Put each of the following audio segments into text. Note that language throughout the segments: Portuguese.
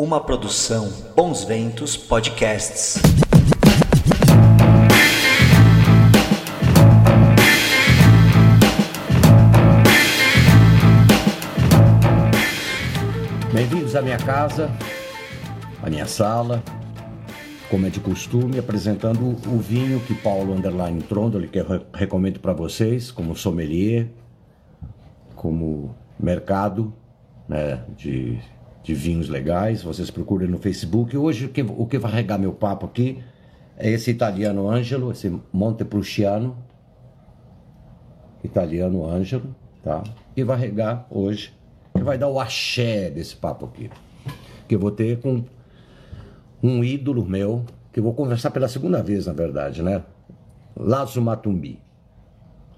Uma produção Bons Ventos Podcasts. Bem-vindos à minha casa, à minha sala, como é de costume, apresentando o vinho que Paulo Underline Trondoli, que eu recomendo para vocês, como sommelier, como mercado né, de, de vinhos legais. Vocês procurem no Facebook. Hoje, o que, o que vai regar meu papo aqui é esse italiano Angelo, esse Montepulciano, italiano Angelo, tá? E vai regar hoje, que vai dar o axé desse papo aqui. Que eu vou ter com um ídolo meu, que eu vou conversar pela segunda vez, na verdade, né? Lazo Matumbi,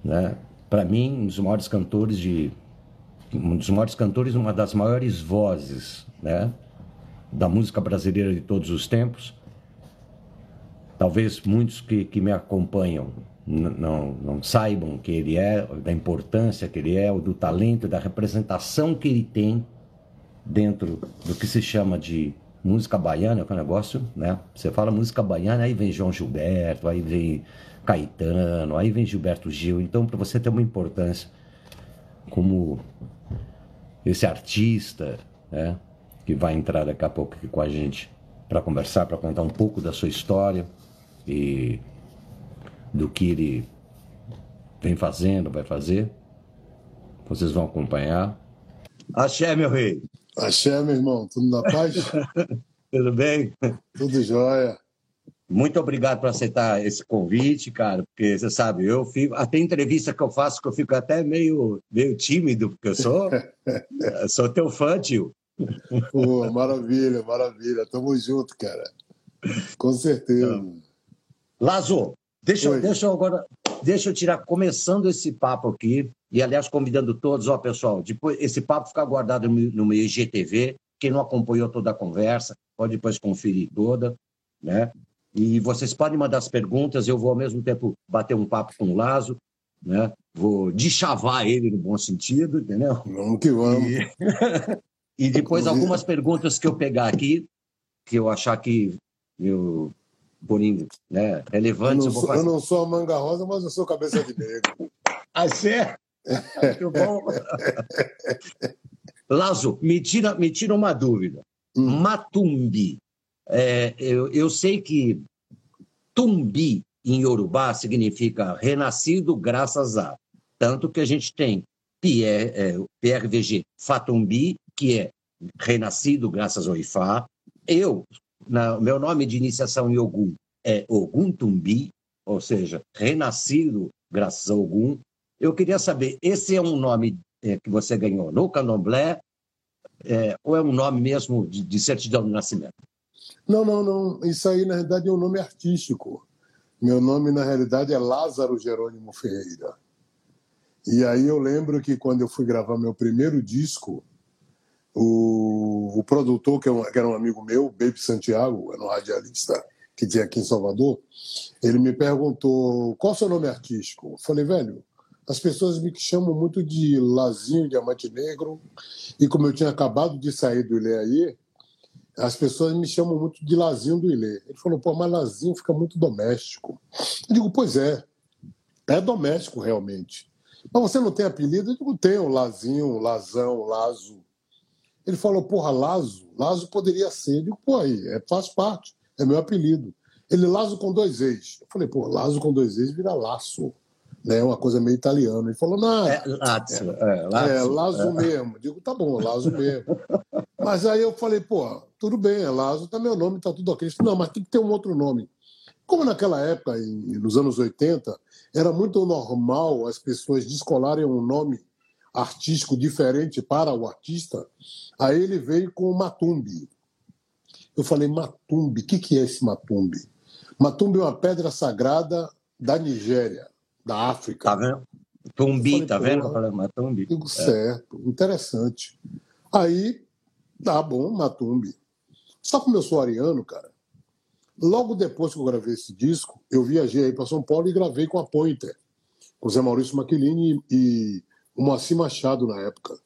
né? Para mim, um dos maiores cantores de um dos maiores cantores, uma das maiores vozes, né? Da música brasileira de todos os tempos. Talvez muitos que, que me acompanham não, não saibam que ele é, da importância que ele é, do talento, da representação que ele tem dentro do que se chama de música baiana, que é um negócio, né? Você fala música baiana, aí vem João Gilberto, aí vem Caetano, aí vem Gilberto Gil. Então, para você ter uma importância como esse artista, né? Que vai entrar daqui a pouco aqui com a gente para conversar, para contar um pouco da sua história e do que ele vem fazendo, vai fazer. Vocês vão acompanhar. Axé, meu rei. Axé, meu irmão, tudo na paz? tudo bem? Tudo jóia. Muito obrigado por aceitar esse convite, cara, porque você sabe, eu fico, até entrevista que eu faço que eu fico até meio, meio tímido, porque eu sou, sou teu fã, tio. Pô, maravilha, maravilha. Tamo junto, cara. Com certeza. Então, Lazo, deixa, deixa eu agora, deixa eu tirar, começando esse papo aqui, e aliás, convidando todos, ó, pessoal, depois esse papo fica guardado no meu IGTV. Quem não acompanhou toda a conversa, pode depois conferir toda, né? E vocês podem mandar as perguntas, eu vou ao mesmo tempo bater um papo com o Lazo, né? Vou deschavar ele no bom sentido, entendeu? Vamos que vamos. E, e depois algumas perguntas que eu pegar aqui, que eu achar que eu por né, relevantes, eu, eu, sou, eu, não sou a manga rosa, mas eu sou cabeça de negro. ah, é? Muito bom. Lazo, me tira, me tira uma dúvida. Hum. Matumbi. É, eu, eu sei que Tumbi em Yorubá significa renascido graças a. Tanto que a gente tem Pierre, é, PRVG Fatumbi, que é renascido graças ao Ifá. Eu, na, meu nome de iniciação em Ogum é Ogum Tumbi, ou seja, renascido graças a Ogum. Eu queria saber, esse é um nome é, que você ganhou no candomblé é, ou é um nome mesmo de, de, certidão de nascimento? Não, não, não. Isso aí, na realidade, é um nome artístico. Meu nome, na realidade, é Lázaro Jerônimo Ferreira. E aí eu lembro que quando eu fui gravar meu primeiro disco, o, o produtor, que, é que era um amigo meu, Baby Santiago, era um radialista que tinha aqui em Salvador, ele me perguntou qual é o seu nome artístico. Eu falei, velho, as pessoas me chamam muito de Lazinho Diamante Negro, e como eu tinha acabado de sair do Ilê aí, as pessoas me chamam muito de Lazinho do Ilê. Ele falou, pô, mas Lazinho fica muito doméstico. Eu digo, pois é, é doméstico realmente. Mas você não tem apelido? Eu digo, tenho, Lazinho, Lazão, Lazo. Ele falou, porra, Lazo? Lazo poderia ser. Eu digo, pô, aí, é, faz parte, é meu apelido. Ele, Lazo com dois ex. Eu falei, pô, Lazo com dois ex vira laço. Né, uma coisa meio italiana. Ele falou, não. É, Lazio. É, é, é Lazo é. mesmo. Digo, tá bom, Lazo mesmo. mas aí eu falei, pô, tudo bem, é Lazo, tá meu nome, tá tudo ok. Não, mas tem que ter um outro nome. Como naquela época, em, nos anos 80, era muito normal as pessoas descolarem um nome artístico diferente para o artista, aí ele veio com o Matumbi. Eu falei, Matumbi, o que, que é esse Matumbi? Matumbi é uma pedra sagrada da Nigéria da África. Tá vendo? Tumbi, tá vendo? Matumbi. Digo, é. certo, interessante. Aí, tá bom, Matumbi. Só como eu sou ariano, cara, logo depois que eu gravei esse disco, eu viajei aí para São Paulo e gravei com a Pointer, com o Zé Maurício Maquilini e o Moacir Machado na época.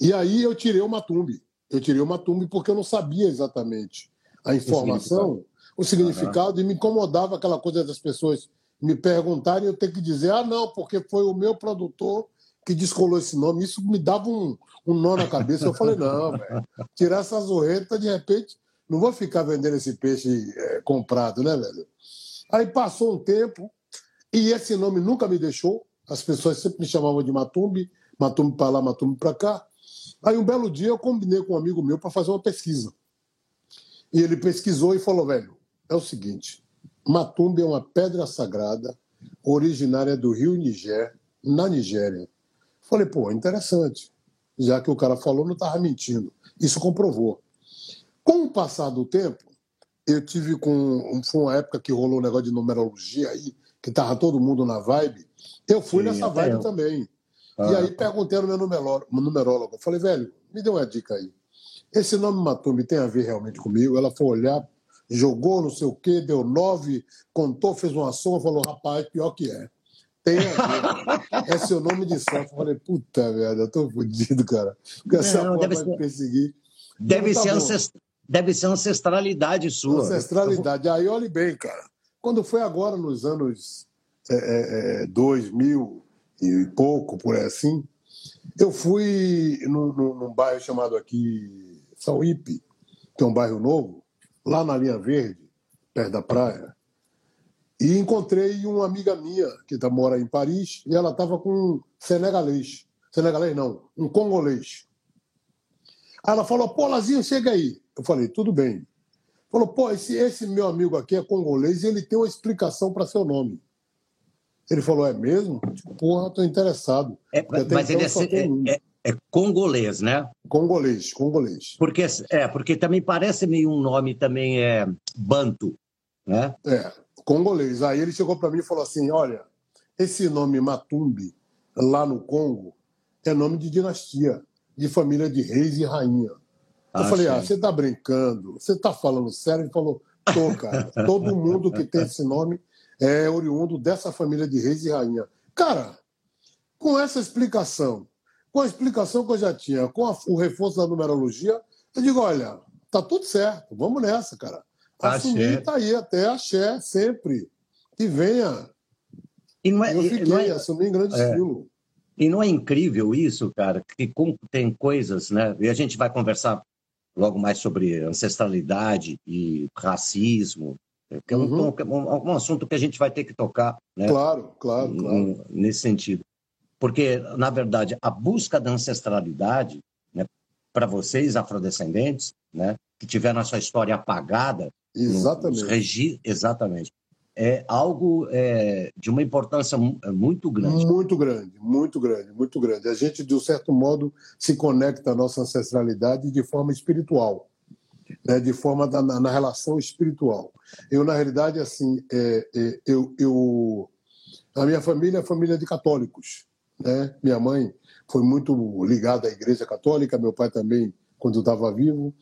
E aí eu tirei o Matumbi. Eu tirei o Matumbi porque eu não sabia exatamente a informação, o significado, o significado e me incomodava aquela coisa das pessoas me perguntarem eu ter que dizer, ah, não, porque foi o meu produtor que descolou esse nome. Isso me dava um, um nó na cabeça. Eu falei, não, tirar essa zorreta, de repente, não vou ficar vendendo esse peixe é, comprado, né, velho? Aí passou um tempo e esse nome nunca me deixou. As pessoas sempre me chamavam de Matumbi, Matumbi para lá, Matumbi para cá. Aí um belo dia eu combinei com um amigo meu para fazer uma pesquisa. E ele pesquisou e falou, velho, é o seguinte, Matumbi é uma pedra sagrada originária do rio Niger, na Nigéria. Falei, pô, interessante. Já que o cara falou, não estava mentindo. Isso comprovou. Com o passar do tempo, eu tive com. Foi uma época que rolou um negócio de numerologia aí, que estava todo mundo na vibe. Eu fui Sim, nessa vibe eu. também. Ah. E aí perguntei ao meu numerólogo. Falei, velho, me dê uma dica aí. Esse nome Matumbi tem a ver realmente comigo? Ela foi olhar jogou não sei o quê, deu nove, contou, fez uma soma, falou, rapaz, pior que é. Tem a ver. é seu nome de sorte. Eu falei, puta merda, eu tô fodido, cara. Porque essa não, porra vai ser... me perseguir. Deve, tá ser ancest... deve ser ancestralidade sua. Ancestralidade. Aí olhe bem, cara. Quando foi agora, nos anos é, é, 2000 é, e pouco, por aí assim, eu fui num, num bairro chamado aqui Sauípe, que é um bairro novo, lá na linha verde, perto da praia, e encontrei uma amiga minha que tá, mora em Paris e ela estava com um senegalês. Senegalês não, um congolês. Aí ela falou, pô, Lazinho, chega aí. Eu falei, tudo bem. Falou, pô, esse, esse meu amigo aqui é congolês e ele tem uma explicação para seu nome. Ele falou, é mesmo? Tipo, porra, tô interessado. É, mas ele então é, é, é congolês, né? Congolês, congolês. Porque, é, porque também parece meio um nome também é banto, né? É, congolês. Aí ele chegou para mim e falou assim, olha, esse nome Matumbi, lá no Congo, é nome de dinastia, de família de reis e rainha. Eu ah, falei, sim. ah, você está brincando? Você está falando sério? Ele falou, tô, cara. Todo mundo que tem esse nome é oriundo dessa família de reis e rainha. Cara, com essa explicação com a explicação que eu já tinha, com a, o reforço da numerologia, eu digo, olha, tá tudo certo, vamos nessa, cara. Assumir tá aí até axé, sempre. Que venha. E não é, eu fiquei, não é, assumi em grande é, estilo. E não é incrível isso, cara, que tem coisas, né? E a gente vai conversar logo mais sobre ancestralidade e racismo, que é um, uhum. um, um, assunto que a gente vai ter que tocar, né? Claro, claro, claro. Nesse sentido. Porque, na verdade, a busca da ancestralidade, né, para vocês, afrodescendentes, né, que tiveram a sua história apagada, exatamente, regi... exatamente é algo é, de uma importância é, muito grande. Muito grande, muito grande, muito grande. A gente, de um certo modo, se conecta à nossa ancestralidade de forma espiritual, né? de forma da, na, na relação espiritual. Eu, na realidade, assim, é, é, eu, eu, a minha família é família de católicos. Né? Minha mãe foi muito ligada à Igreja Católica, meu pai também, quando estava vivo.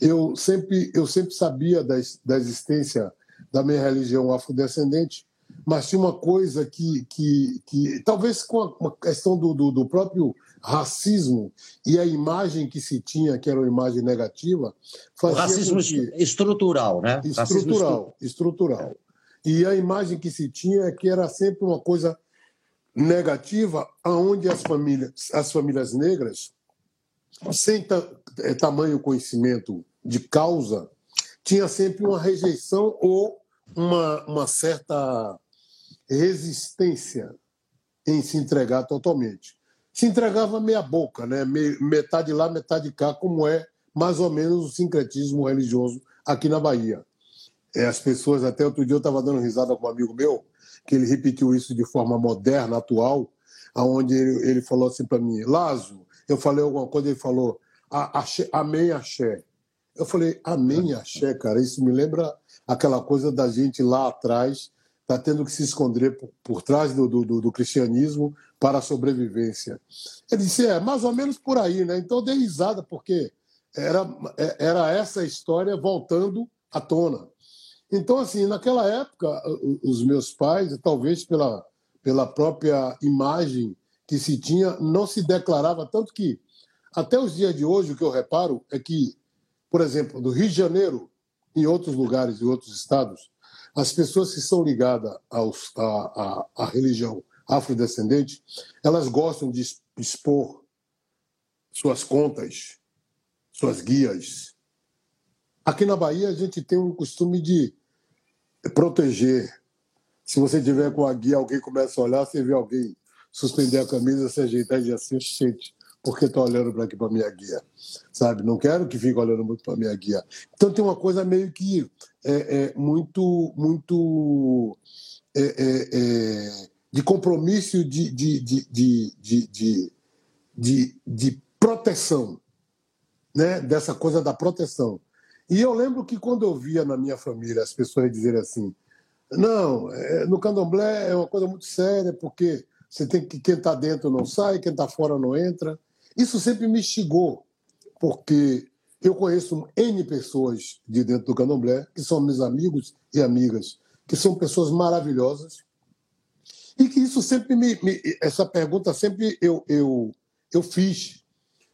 Eu sempre, eu sempre sabia da, da existência da minha religião afrodescendente, mas tinha uma coisa que, que, que talvez com a, questão do, do, do, próprio racismo e a imagem que se tinha, que era uma imagem negativa, fazia o racismo que... estrutural, né? Estrutural, estrutural. E a imagem que se tinha é que era sempre uma coisa negativa, aonde as famílias, as famílias negras, sem é, tamanho conhecimento de causa, tinha sempre uma rejeição ou uma, uma certa resistência em se entregar totalmente. Se entregava meia boca, né? metade lá, metade cá, como é mais ou menos o sincretismo religioso aqui na Bahia. É, as pessoas, até outro dia eu estava dando risada com um amigo meu, que ele repetiu isso de forma moderna, atual, aonde ele, ele falou assim para mim, Lazo, eu falei alguma coisa, ele falou, axé, amém, axé. Eu falei, amém, axé, cara, isso me lembra aquela coisa da gente lá atrás, tá tendo que se esconder por, por trás do, do, do, cristianismo para a sobrevivência. Ele disse, é, mais ou menos por aí, né? Então eu dei risada, porque era, era essa história voltando à tona. Então, assim, naquela época, os meus pais, talvez pela, pela própria imagem que se tinha, não se declarava, tanto que até os dias de hoje, o que eu reparo é que, por exemplo, do Rio de Janeiro, em outros lugares, em outros estados, as pessoas que são ligadas aos, à, à, à religião afrodescendente, elas gostam de expor suas contas, suas guias. Aqui na Bahia, a gente tem um costume de proteger. Se você tiver com a guia, alguém começa a olhar, você vê alguém suspender a camisa, se ajeitar e dizer assim, gente, por que está olhando para aqui para minha guia? Sabe? Não quero que fique olhando muito para minha guia. Então tem uma coisa meio que é, é muito, muito é, é, é de compromisso de, de, de, de, de, de, de proteção, né? dessa coisa da proteção. E eu lembro que quando eu via na minha família as pessoas dizerem assim, não, é, no candomblé é uma coisa muito séria, porque você tem que quem está dentro não sai, quem está fora não entra. Isso sempre me instigou, porque eu conheço N pessoas de dentro do candomblé, que são meus amigos e amigas, que são pessoas maravilhosas, e que isso sempre me. me essa pergunta sempre eu, eu, eu fiz.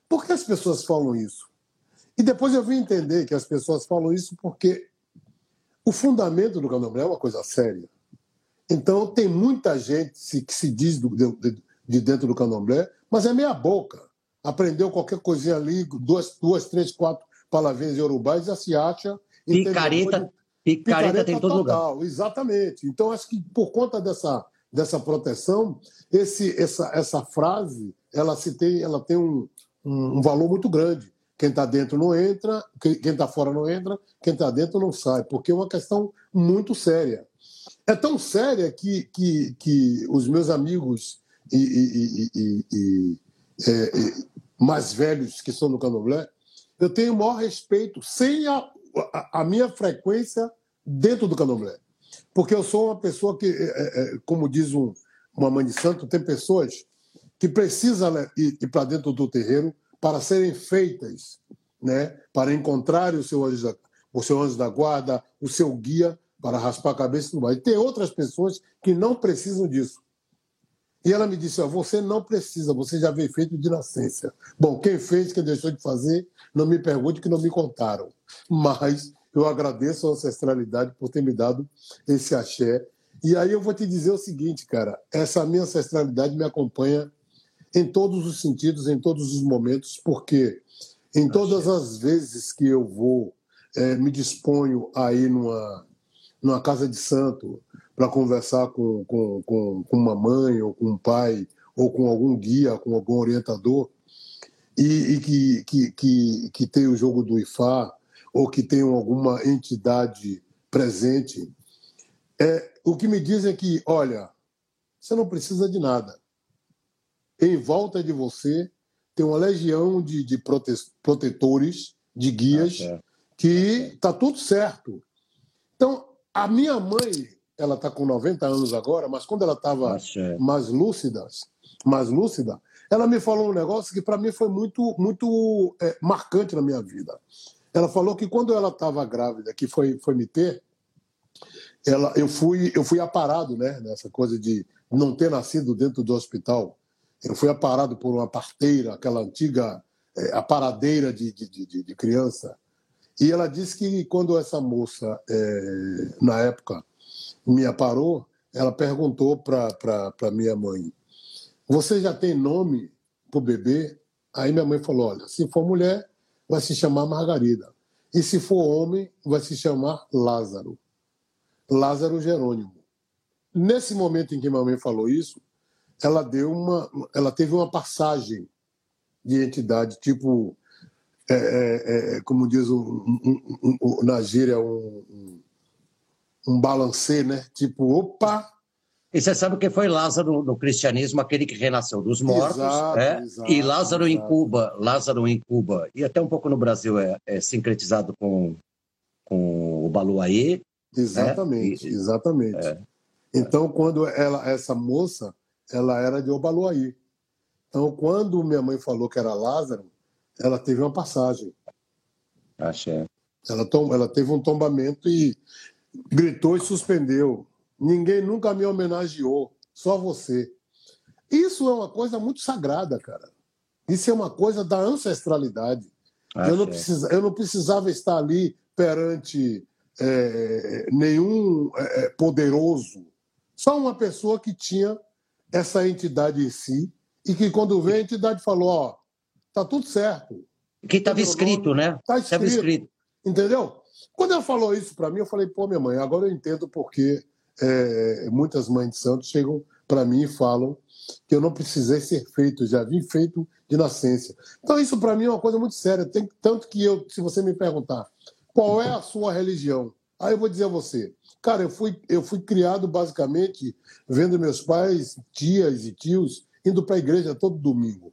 Por que as pessoas falam isso? E depois eu vim entender que as pessoas falam isso porque o fundamento do candomblé é uma coisa séria. Então, tem muita gente que se diz do, de, de dentro do candomblé, mas é meia boca. Aprendeu qualquer coisinha ali, duas, duas três, quatro palavrinhas urubais, já se acha. Picareta, picareta, picareta tem todo lugar. Exatamente. Então, acho que por conta dessa, dessa proteção, esse, essa, essa frase ela, se tem, ela tem um, um, um valor muito grande. Quem está dentro não entra, quem está fora não entra, quem está dentro não sai, porque é uma questão muito séria. É tão séria que, que, que os meus amigos e, e, e, e é, mais velhos que são no candomblé, eu tenho o maior respeito, sem a, a, a minha frequência dentro do candomblé. Porque eu sou uma pessoa que, é, é, é como diz um, uma mãe de santo, tem pessoas que precisam né, ir, ir para dentro do terreiro para serem feitas, né, para encontrar o seu o seu anjo da guarda, o seu guia para raspar a cabeça e tudo mais. E tem outras pessoas que não precisam disso. E ela me disse: ó, você não precisa, você já veio feito de nascença. Bom, quem fez, quem deixou de fazer, não me pergunte que não me contaram. Mas eu agradeço a ancestralidade por ter me dado esse axé. E aí eu vou te dizer o seguinte, cara: essa minha ancestralidade me acompanha em todos os sentidos, em todos os momentos, porque em todas as vezes que eu vou, é, me disponho a ir numa, numa casa de santo para conversar com, com, com, com uma mãe ou com um pai ou com algum guia, com algum orientador, e, e que, que, que, que tem o jogo do Ifá ou que tem alguma entidade presente, é, o que me dizem é que, olha, você não precisa de nada. Em volta de você tem uma legião de, de prote protetores, de guias, ah, que está tudo certo. Então, a minha mãe, ela está com 90 anos agora, mas quando ela estava ah, mais lúcida, mais lúcida, ela me falou um negócio que para mim foi muito, muito é, marcante na minha vida. Ela falou que quando ela estava grávida, que foi, foi me ter, ela, eu fui eu fui aparado, né, nessa coisa de não ter nascido dentro do hospital. Eu fui aparado por uma parteira, aquela antiga é, aparadeira de, de, de, de, criança. E ela disse que quando essa moça, é, na época, me aparou, ela perguntou para minha mãe: Você já tem nome para o bebê? Aí minha mãe falou: Olha, se for mulher, vai se chamar Margarida. E se for homem, vai se chamar Lázaro. Lázaro Jerônimo. Nesse momento em que minha mãe falou isso, ela deu uma, ela teve uma passagem de entidade, tipo, é, é, é, como diz o, um, um, um, na gíria, um, um, balancê, né? Tipo, opa, e você sabe que foi Lázaro no cristianismo, aquele que renasceu dos mortos, exato, é? exato, e Lázaro exato. em Cuba, Lázaro em Cuba, e até um pouco no Brasil é, é sincretizado com, com o Baluaê. Exatamente, né? e, exatamente. É, então, quando ela, essa moça, ela era de Obaluaí. Então, quando minha mãe falou que era Lázaro, ela teve uma passagem. Achei. Ela, tom, ela teve um tombamento e gritou e suspendeu. Ninguém nunca me homenageou, só você. Isso é uma coisa muito sagrada, cara. Isso é uma coisa da ancestralidade. eu, não precisa, eu não precisava estar ali perante é, nenhum é, é, poderoso, só uma pessoa que tinha essa entidade em si e que quando veio a entidade falou, ó, tá tudo certo. Que estava escrito, né? Tá escrito, escrito. Entendeu? Quando ela falou isso para mim, eu falei, pô, minha mãe, agora eu entendo porque é, muitas mães de santos chegam para mim e falam que eu não precisei ser feito, já vim feito de nascença. Então isso para mim é uma coisa muito séria, tem tanto que eu, se você me perguntar, qual é a sua religião? Aí eu vou dizer a você, cara, eu fui eu fui criado basicamente vendo meus pais, tias e tios indo para a igreja todo domingo.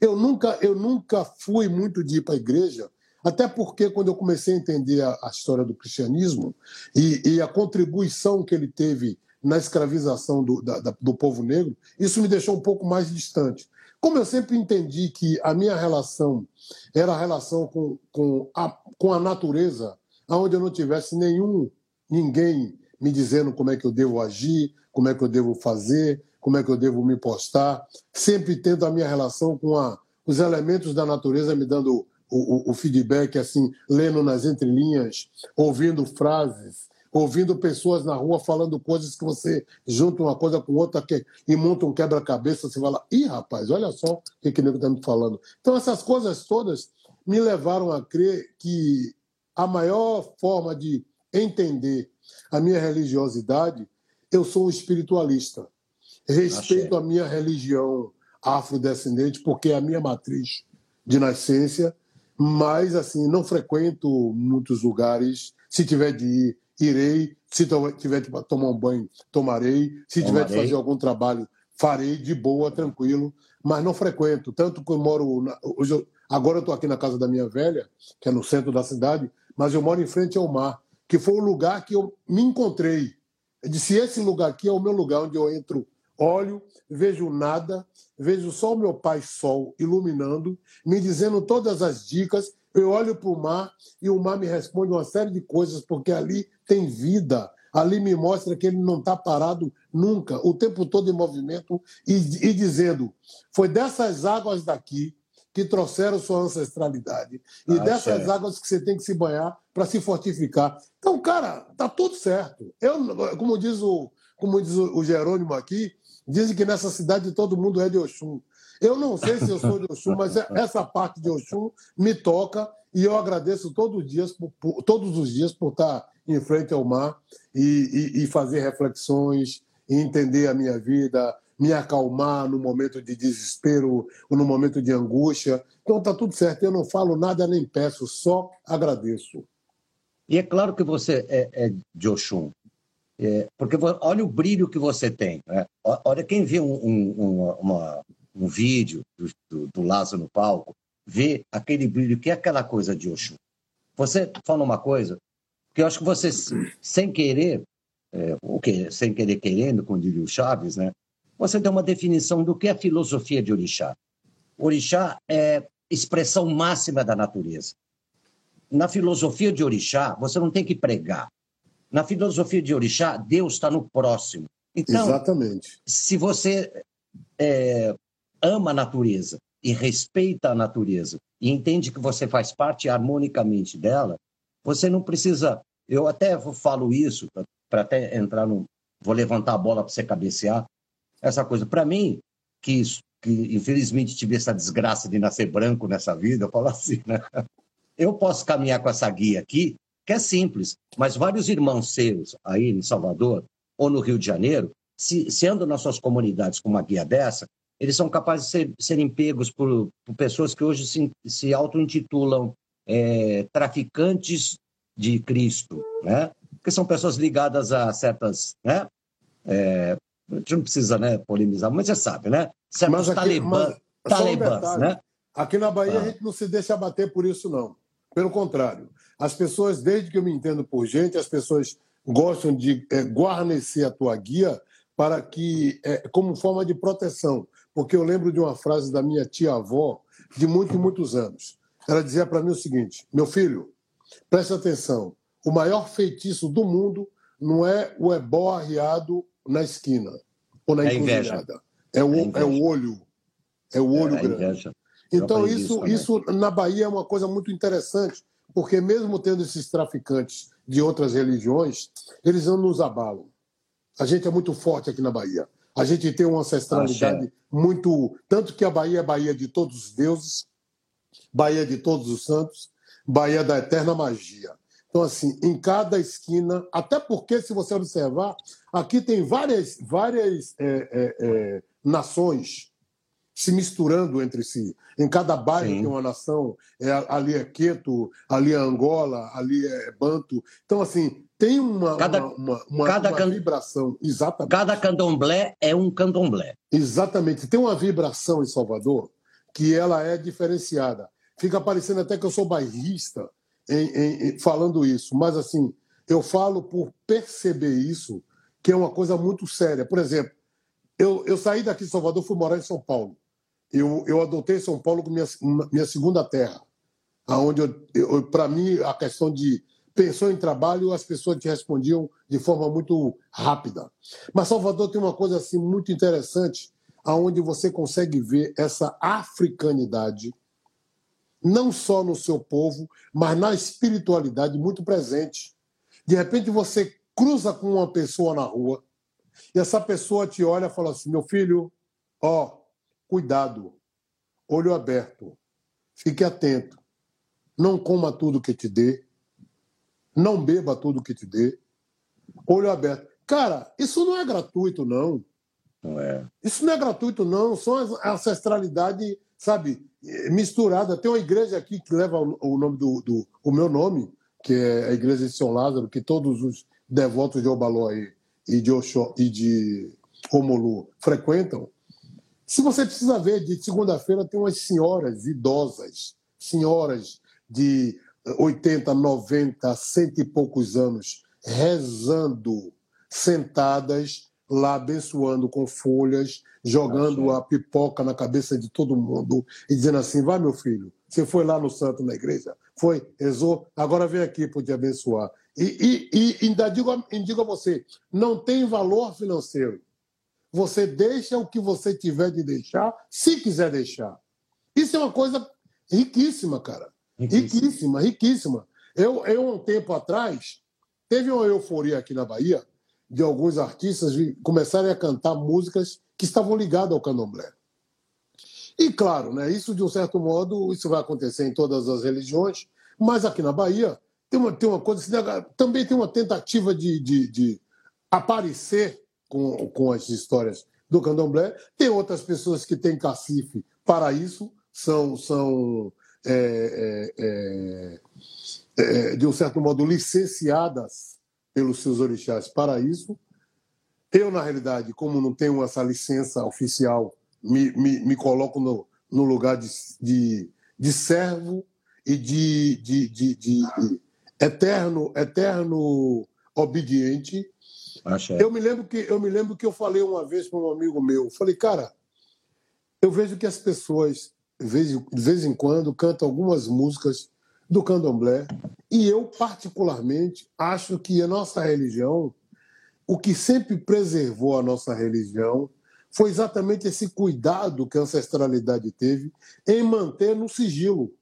Eu nunca eu nunca fui muito de ir para a igreja até porque, quando eu comecei a entender a, a história do cristianismo e, e, a contribuição que ele teve na escravização do, da, do povo negro, isso me deixou um pouco mais distante. Como eu sempre entendi que a minha relação era a relação com, com, a, com a natureza, onde eu não tivesse nenhum, ninguém me dizendo como é que eu devo agir, como é que eu devo fazer, como é que eu devo me postar, sempre tendo a minha relação com a, os elementos da natureza me dando o, o, feedback, assim, lendo nas entrelinhas, ouvindo frases, ouvindo pessoas na rua falando coisas que você junta uma coisa com outra que, e monta um quebra-cabeça, você fala, ih, rapaz, olha só o que, que o nego está me falando. Então, essas coisas todas me levaram a crer que a maior forma de entender a minha religiosidade, eu sou um espiritualista. Respeito a minha religião afrodescendente, porque é a minha matriz de nascença mas assim não frequento muitos lugares. Se tiver de ir, irei. Se tiver de tomar um banho, tomarei. Se tiver de fazer algum trabalho, farei de boa, tranquilo. Mas não frequento. Tanto que eu moro. Na, hoje eu, agora eu estou aqui na casa da minha velha, que é no centro da cidade, mas eu moro em frente ao mar, que foi o lugar que eu me encontrei. Eu disse: esse lugar aqui é o meu lugar onde eu entro olho, vejo nada, vejo só o meu pai sol iluminando, me dizendo todas as dicas. Eu olho para o mar e o mar me responde uma série de coisas, porque ali tem vida. Ali me mostra que ele não está parado nunca, o tempo todo em movimento e, e dizendo: foi dessas águas daqui que trouxeram sua ancestralidade. E ah, dessas certo. águas que você tem que se banhar para se fortificar. Então, cara, tá tudo certo. Eu, como diz o, como diz o Jerônimo aqui, Dizem que nessa cidade todo mundo é de Oxum. Eu não sei se eu sou de Oxum, mas é, essa parte de Oxum me toca e eu agradeço todos os dias por, por todos os dias por estar em frente ao mar e, e, e fazer reflexões, e entender a minha vida, me acalmar no momento de desespero ou no momento de angústia. Então tá tudo certo, eu não falo nada nem peço, só agradeço. E é claro que você é, é de Oxum, é, porque olha o brilho que você tem. Né? Olha quem vê um, um, uma, um vídeo do, do, do Lázaro no palco, vê aquele brilho que é aquela coisa de Oxum. Você fala uma coisa que eu acho que você, sem querer, é, que sem querer querendo, como diria o Chaves, né? Você tem uma definição do que é a filosofia de Orixá. Orixá é expressão máxima da natureza. Na filosofia de Orixá, você não tem que pregar, na filosofia de Orixá, Deus está no próximo. Então, Exatamente. se você é, ama a natureza e respeita a natureza e entende que você faz parte harmonicamente dela, você não precisa. Eu até falo isso para até entrar no. Vou levantar a bola para você cabecear. Essa coisa. Para mim, que, que infelizmente tive essa desgraça de nascer branco nessa vida, eu falo assim, né? Eu posso caminhar com essa guia aqui que é simples. Mas vários irmãos seus aí em Salvador ou no Rio de Janeiro, se, se andam nas suas comunidades com uma guia dessa, eles são capazes de ser, serem pegos por, por, pessoas que hoje se, se auto-intitulam é, traficantes de Cristo, né? que são pessoas ligadas a certas. Né? É, a gente não precisa né, polemizar, mas você sabe, né? Certos talibã, talibãs, um né? Aqui na Bahia ah. a gente não se deixa bater por isso, não. Pelo contrário. As pessoas, desde que eu me entendo por gente, as pessoas gostam de é, guarnecer a tua guia para que, é, como forma de proteção. Porque eu lembro de uma frase da minha tia-avó, de muitos muitos anos. Ela dizia para mim o seguinte: meu filho, preste atenção, o maior feitiço do mundo não é o ebó arriado na esquina ou na é encruzilhada. É o, é, é o olho. É o olho é grande. Então, isso, isso na Bahia é uma coisa muito interessante, porque mesmo tendo esses traficantes de outras religiões, eles não nos abalam. A gente é muito forte aqui na Bahia. A gente tem uma ancestralidade Achei. muito. Tanto que a Bahia é Bahia de todos os deuses, Bahia de todos os santos, Bahia da eterna magia. Então, assim, em cada esquina, até porque, se você observar, aqui tem várias, várias é, é, é, nações se misturando entre si. Em cada bairro Sim. tem uma nação, é, ali é Queto, ali é Angola, ali é Banto. Então, assim, tem uma, cada, uma, uma, cada uma vibração. Exatamente. Cada candomblé é um candomblé. Exatamente. Tem uma vibração em Salvador que ela é diferenciada. Fica parecendo até que eu sou bairrista em, em, em, falando isso, mas assim, eu falo por perceber isso, que é uma coisa muito séria. Por exemplo, eu, eu saí daqui de Salvador, fui morar em São Paulo. Eu, eu adotei São Paulo como minha, minha segunda terra, aonde eu, eu para mim a questão de pensou em trabalho, as pessoas te respondiam de forma muito rápida. Mas Salvador tem uma coisa assim muito interessante, aonde você consegue ver essa africanidade não só no seu povo, mas na espiritualidade muito presente. De repente você cruza com uma pessoa na rua e essa pessoa te olha e fala assim: "Meu filho, ó, cuidado, olho aberto, fique atento, não coma tudo que te dê, não beba tudo que te dê. Olho aberto. Cara, isso não é gratuito, não. Não é. Isso não é gratuito, não. São a ancestralidade, sabe, misturada. Tem uma igreja aqui que leva o nome do, do o meu nome, que é a igreja de São Lázaro, que todos os devotos de Obalói e de Oxó e de Omolu frequentam. Se você precisa ver, de segunda-feira tem umas senhoras idosas, senhoras de 80, 90, cento e poucos anos, rezando, sentadas lá, abençoando com folhas, jogando a pipoca na cabeça de todo mundo e dizendo assim: vai, meu filho, você foi lá no santo na igreja, foi, rezou, agora vem aqui para te abençoar. E, e, e ainda digo, digo a você: não tem valor financeiro. Você deixa o que você tiver de deixar, se quiser deixar. Isso é uma coisa riquíssima, cara. Riquíssima, riquíssima. Eu, eu, um tempo atrás, teve uma euforia aqui na Bahia de alguns artistas começarem a cantar músicas que estavam ligadas ao candomblé. E, claro, né, isso, de um certo modo, isso vai acontecer em todas as religiões, mas aqui na Bahia tem uma, tem uma coisa, também tem uma tentativa de, de, de aparecer com, com as histórias do candomblé. Tem outras pessoas que têm cacife para isso, são, são é, é, é, de um certo modo, licenciadas pelos seus orixás para isso. Eu, na realidade, como não tenho essa licença oficial, me, me, me coloco no, no lugar de, de, de servo e de, de, de, de, eterno, eterno obediente. Eu me lembro que eu me lembro que eu falei uma vez para um amigo meu, falei, cara, eu vejo que as pessoas de vez, em quando, canta algumas músicas do candomblé. E eu, particularmente, acho que a nossa religião, o que sempre preservou a nossa religião, foi exatamente esse cuidado que a ancestralidade teve em manter no sigilo,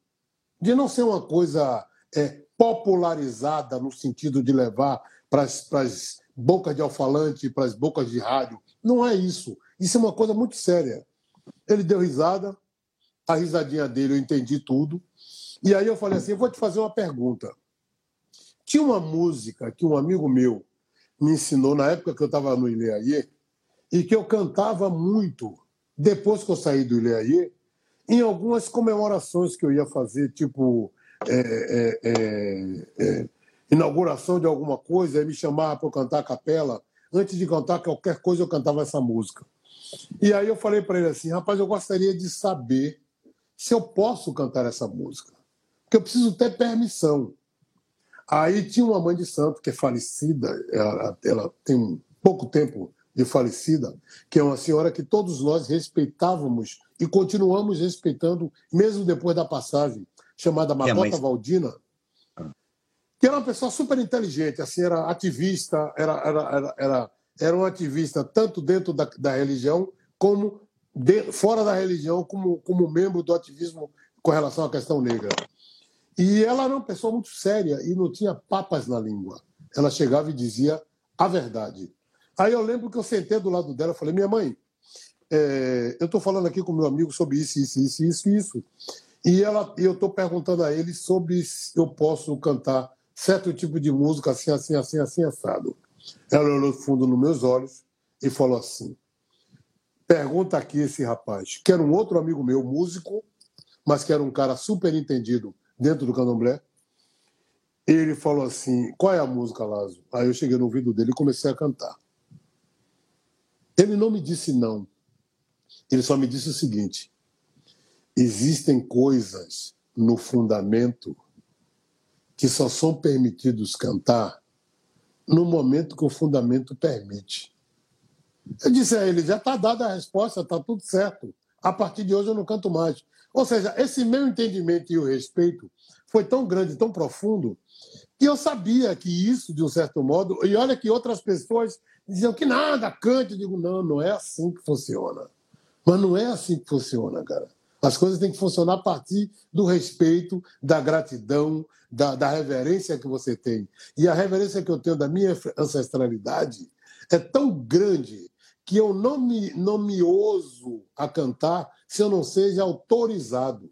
de não ser uma coisa é, popularizada no sentido de levar para as bocas de alfalante, para as bocas de rádio. Não é isso. Isso é uma coisa muito séria. Ele deu risada, a risadinha dele, eu entendi tudo. E aí eu falei assim: eu vou te fazer uma pergunta. Tinha uma música que um amigo meu me ensinou na época que eu estava no Ileaie e que eu cantava muito depois que eu saí do Ileaie em algumas comemorações que eu ia fazer, tipo é, é, é, é inauguração de alguma coisa, ele me chamava para cantar a capela. Antes de cantar qualquer coisa, eu cantava essa música. E aí eu falei para ele assim: rapaz, eu gostaria de saber se eu posso cantar essa música. Porque eu preciso ter permissão. Aí tinha uma mãe de santo que é falecida, ela, ela tem pouco tempo de falecida, que é uma senhora que todos nós respeitávamos e continuamos respeitando, mesmo depois da passagem, chamada Macota Valdina, que era uma pessoa super inteligente, assim, era ativista, era, era, era, era, era um ativista tanto dentro da, da religião como de, fora da religião como, como membro do ativismo com relação à questão negra. E ela era uma pessoa muito séria e não tinha papas na língua. Ela chegava e dizia a verdade. Aí eu lembro que eu sentei do lado dela e falei: minha mãe, é, eu estou falando aqui com meu amigo sobre isso, isso, isso, isso, isso. E ela, eu estou perguntando a ele sobre se eu posso cantar certo tipo de música assim, assim, assim, assim, assado. Ela olhou fundo nos meus olhos e falou assim: pergunta aqui esse rapaz, que era um outro amigo meu, músico, mas que era um cara super entendido dentro do candomblé. Ele falou assim: qual é a música, Lazo? Aí eu cheguei no ouvido dele e comecei a cantar. Ele não me disse não. Ele só me disse o seguinte: existem coisas no fundamento que só são permitidos cantar no momento que o fundamento permite. Eu disse a ele: já está dada a resposta, está tudo certo. A partir de hoje eu não canto mais. Ou seja, esse meu entendimento e o respeito foi tão grande, tão profundo, que eu sabia que isso, de um certo modo, e olha que outras pessoas diziam que nada, cante. Eu digo: não, não é assim que funciona. Mas não é assim que funciona, cara. As coisas têm que funcionar a partir do respeito, da gratidão, da, da, reverência que você tem. E a reverência que eu tenho da minha ancestralidade é tão grande que eu não me, não me ouso a cantar se eu não seja autorizado.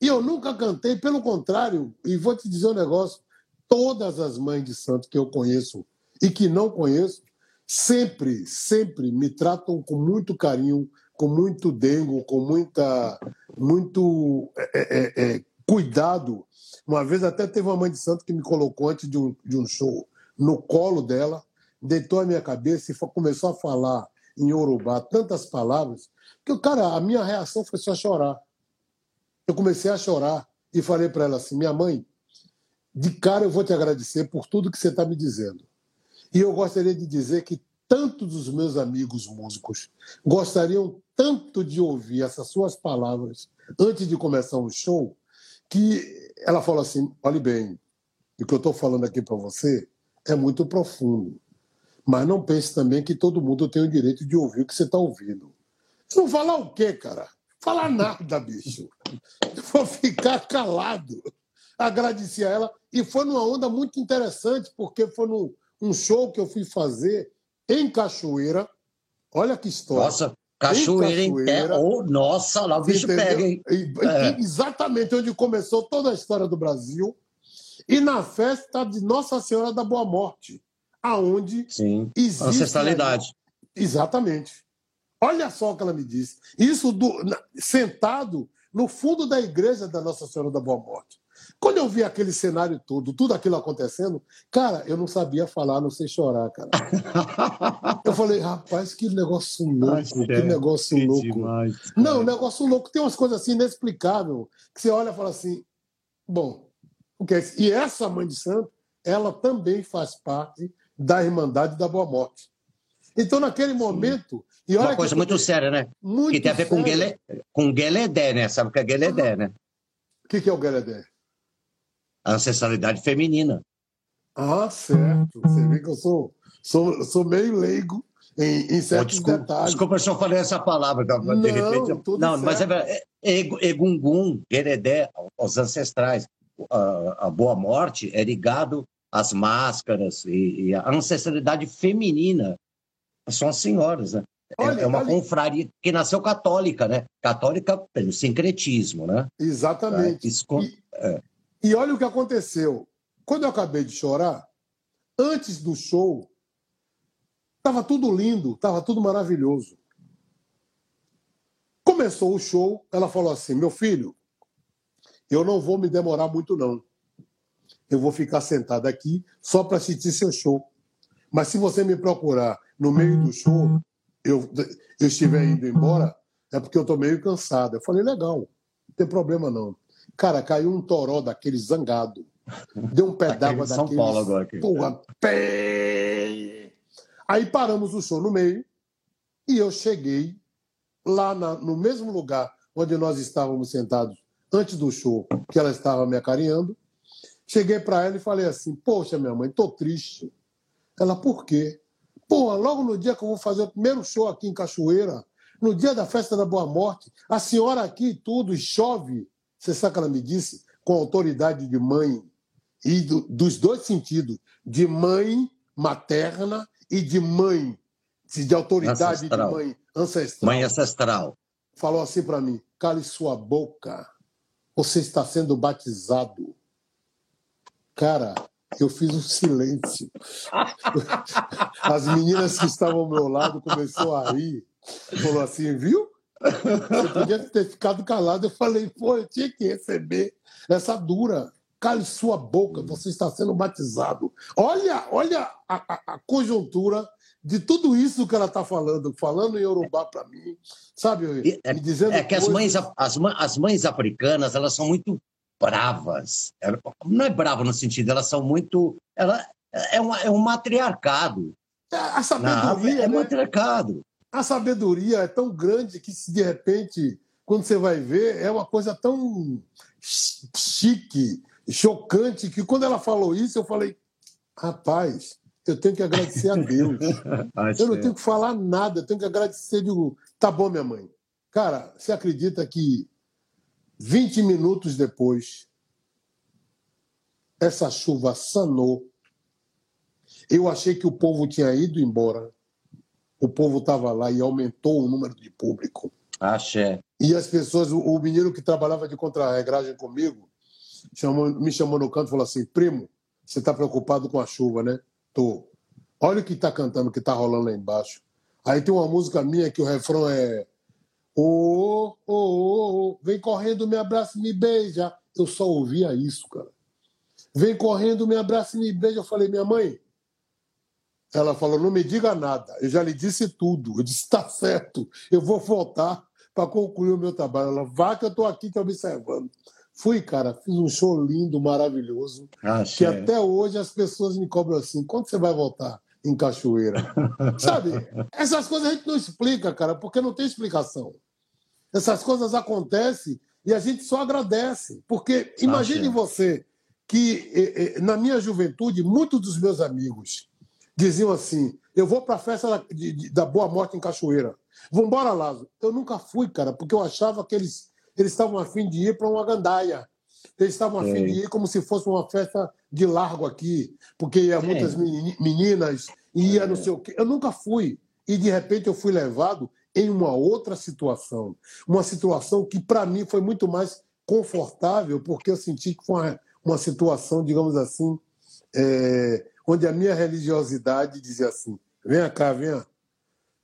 E eu nunca cantei, pelo contrário, e vou te dizer um negócio: todas as mães de santo que eu conheço e que não conheço, sempre, sempre me tratam com muito carinho, com muito dengo, com muita, muito é, é, é, cuidado. Uma vez até teve uma mãe de santo que me colocou antes de um, de um show no colo dela, deitou a minha cabeça e começou a falar em Urubá tantas palavras que, cara, a minha reação foi só chorar. Eu comecei a chorar e falei para ela assim: minha mãe, de cara eu vou te agradecer por tudo que você está me dizendo. E eu gostaria de dizer que tantos dos meus amigos músicos gostariam tanto de ouvir essas suas palavras antes de começar um show, que ela falou assim: olhe bem, o que eu estou falando aqui para você é muito profundo. Mas não pense também que todo mundo tem o direito de ouvir o que você está ouvindo. Não falar o quê, cara? Falar nada, bicho. Eu vou ficar calado. Agradeci a ela. E foi numa onda muito interessante, porque foi num um show que eu fui fazer em Cachoeira. Olha que história. Nossa, Cachoeira em, em Oh, nossa, lá o bicho entendeu? pega, hein? É. Exatamente onde começou toda a história do Brasil. E na festa de Nossa Senhora da Boa Morte, aonde Sim, existe ancestralidade. Exatamente. Olha só o que ela me disse. Isso do, sentado no fundo da igreja da Nossa Senhora da Boa Morte. Quando eu vi aquele cenário todo, tudo aquilo acontecendo, cara, eu não sabia falar, não sei chorar, cara. eu falei, rapaz, que negócio louco, que negócio que louco. Demais, não, negócio louco. Tem umas coisas assim inexplicáveis, que você olha e fala assim, bom, porque e essa mãe de santo, ela também faz parte da Irmandade da Boa Morte. Então, naquele momento. E olha Uma coisa muito séria, né? Muito que tem a ver com, Guele, com Gueledé, né? Sabe o que é Gueledé, né? O que, que é o Gueledé? A ancestralidade feminina. Ah, certo. Você vê que eu sou, sou, sou meio leigo em, em certos oh, desculpa, detalhes. Desculpa eu falei essa palavra, de não, repente. Não, certo. mas é, é Egungun, Gueredé, os ancestrais, a, a, boa morte é ligado às máscaras e, e a ancestralidade feminina. São as senhoras, né? É, olha, é uma olha... confraria que nasceu católica, né? Católica pelo sincretismo, né? Exatamente. É, isso, e, é. E olha o que aconteceu. Quando eu acabei de chorar, antes do show, estava tudo lindo, estava tudo maravilhoso. Começou o show, ela falou assim: meu filho, eu não vou me demorar muito, não. Eu vou ficar sentada aqui só para assistir seu show. Mas se você me procurar no meio do show, eu, eu estiver indo embora, é porque eu estou meio cansado. Eu falei: legal, não tem problema não. Cara, caiu um toró daquele zangado. Deu um pé d'água daquele. São Paulo agora aqui. Porra, pé! Aí paramos o show no meio e eu cheguei lá na, no mesmo lugar onde nós estávamos sentados antes do show, que ela estava me acarinhando. Cheguei para ela e falei assim: Poxa, minha mãe, tô triste. Ela, por quê? Pô, logo no dia que eu vou fazer o primeiro show aqui em Cachoeira, no dia da festa da Boa Morte, a senhora aqui tudo chove. Você sabe que ela me disse? Com autoridade de mãe. E do, dos dois sentidos, de mãe materna e de mãe, de autoridade ancestral. de mãe ancestral. Mãe ancestral. Falou assim para mim: cale sua boca, você está sendo batizado. Cara, eu fiz um silêncio. As meninas que estavam ao meu lado começaram a rir. Falou assim, viu? Você podia ter ficado calado. Eu falei, pô, eu tinha que receber essa dura. Cale sua boca, você está sendo batizado. Olha, olha a, a, a conjuntura de tudo isso que ela está falando, falando em Yorubá para mim, sabe? É, dizendo é que coisas... as mães, as, as mães africanas elas são muito bravas. Não é brava no sentido, elas são muito. Ela, é, uma, é um matriarcado. É, a sabedoria. é né? matriarcado. A sabedoria é tão grande que, se de repente, quando você vai ver, é uma coisa tão chique, chocante, que quando ela falou isso, eu falei: rapaz, eu tenho que agradecer a Deus. eu não tenho que falar nada, eu tenho que agradecer. Digo, tá bom, minha mãe. Cara, você acredita que 20 minutos depois, essa chuva sanou. Eu achei que o povo tinha ido embora. O povo estava lá e aumentou o número de público. Axé. E as pessoas, o, menino que trabalhava de contra-regragem comigo, chamou, me chamou no canto e falou assim: primo, você está preocupado com a chuva, né? Tô. Olha o que está cantando, o que está rolando lá embaixo. Aí tem uma música minha que o refrão é Ô, ô, ô, vem correndo, me abraça e me beija. Eu só ouvia isso, cara. Vem correndo, me abraça e me beija. Eu falei, minha mãe. Ela falou, não me diga nada. Eu já lhe disse tudo. Eu disse, está certo. Eu vou voltar para concluir o meu trabalho. Ela, vá que eu estou aqui te observando. Fui, cara, fiz um show lindo, maravilhoso. Ah, que até hoje as pessoas me cobram assim: quando você vai voltar em Cachoeira? Sabe? Essas coisas a gente não explica, cara, porque não tem explicação. Essas coisas acontecem e a gente só agradece. Porque imagine você que, eh, eh, na minha juventude, muitos dos meus amigos diziam assim: eu vou para a festa da, de, da Boa Morte em Cachoeira. Vambora, Lázaro. Eu nunca fui, cara, porque eu achava que eles, eles estavam afim de ir para uma gandaia. Eles estavam afim de ir como se fosse uma festa de largo aqui, porque ia muitas meninas, ia não sei o quê. Eu nunca fui. E de repente eu fui levado em uma outra situação. Uma situação que, para mim, foi muito mais confortável, porque eu senti que foi uma, uma situação, digamos assim, é, onde a minha religiosidade dizia assim: vem cá, vem,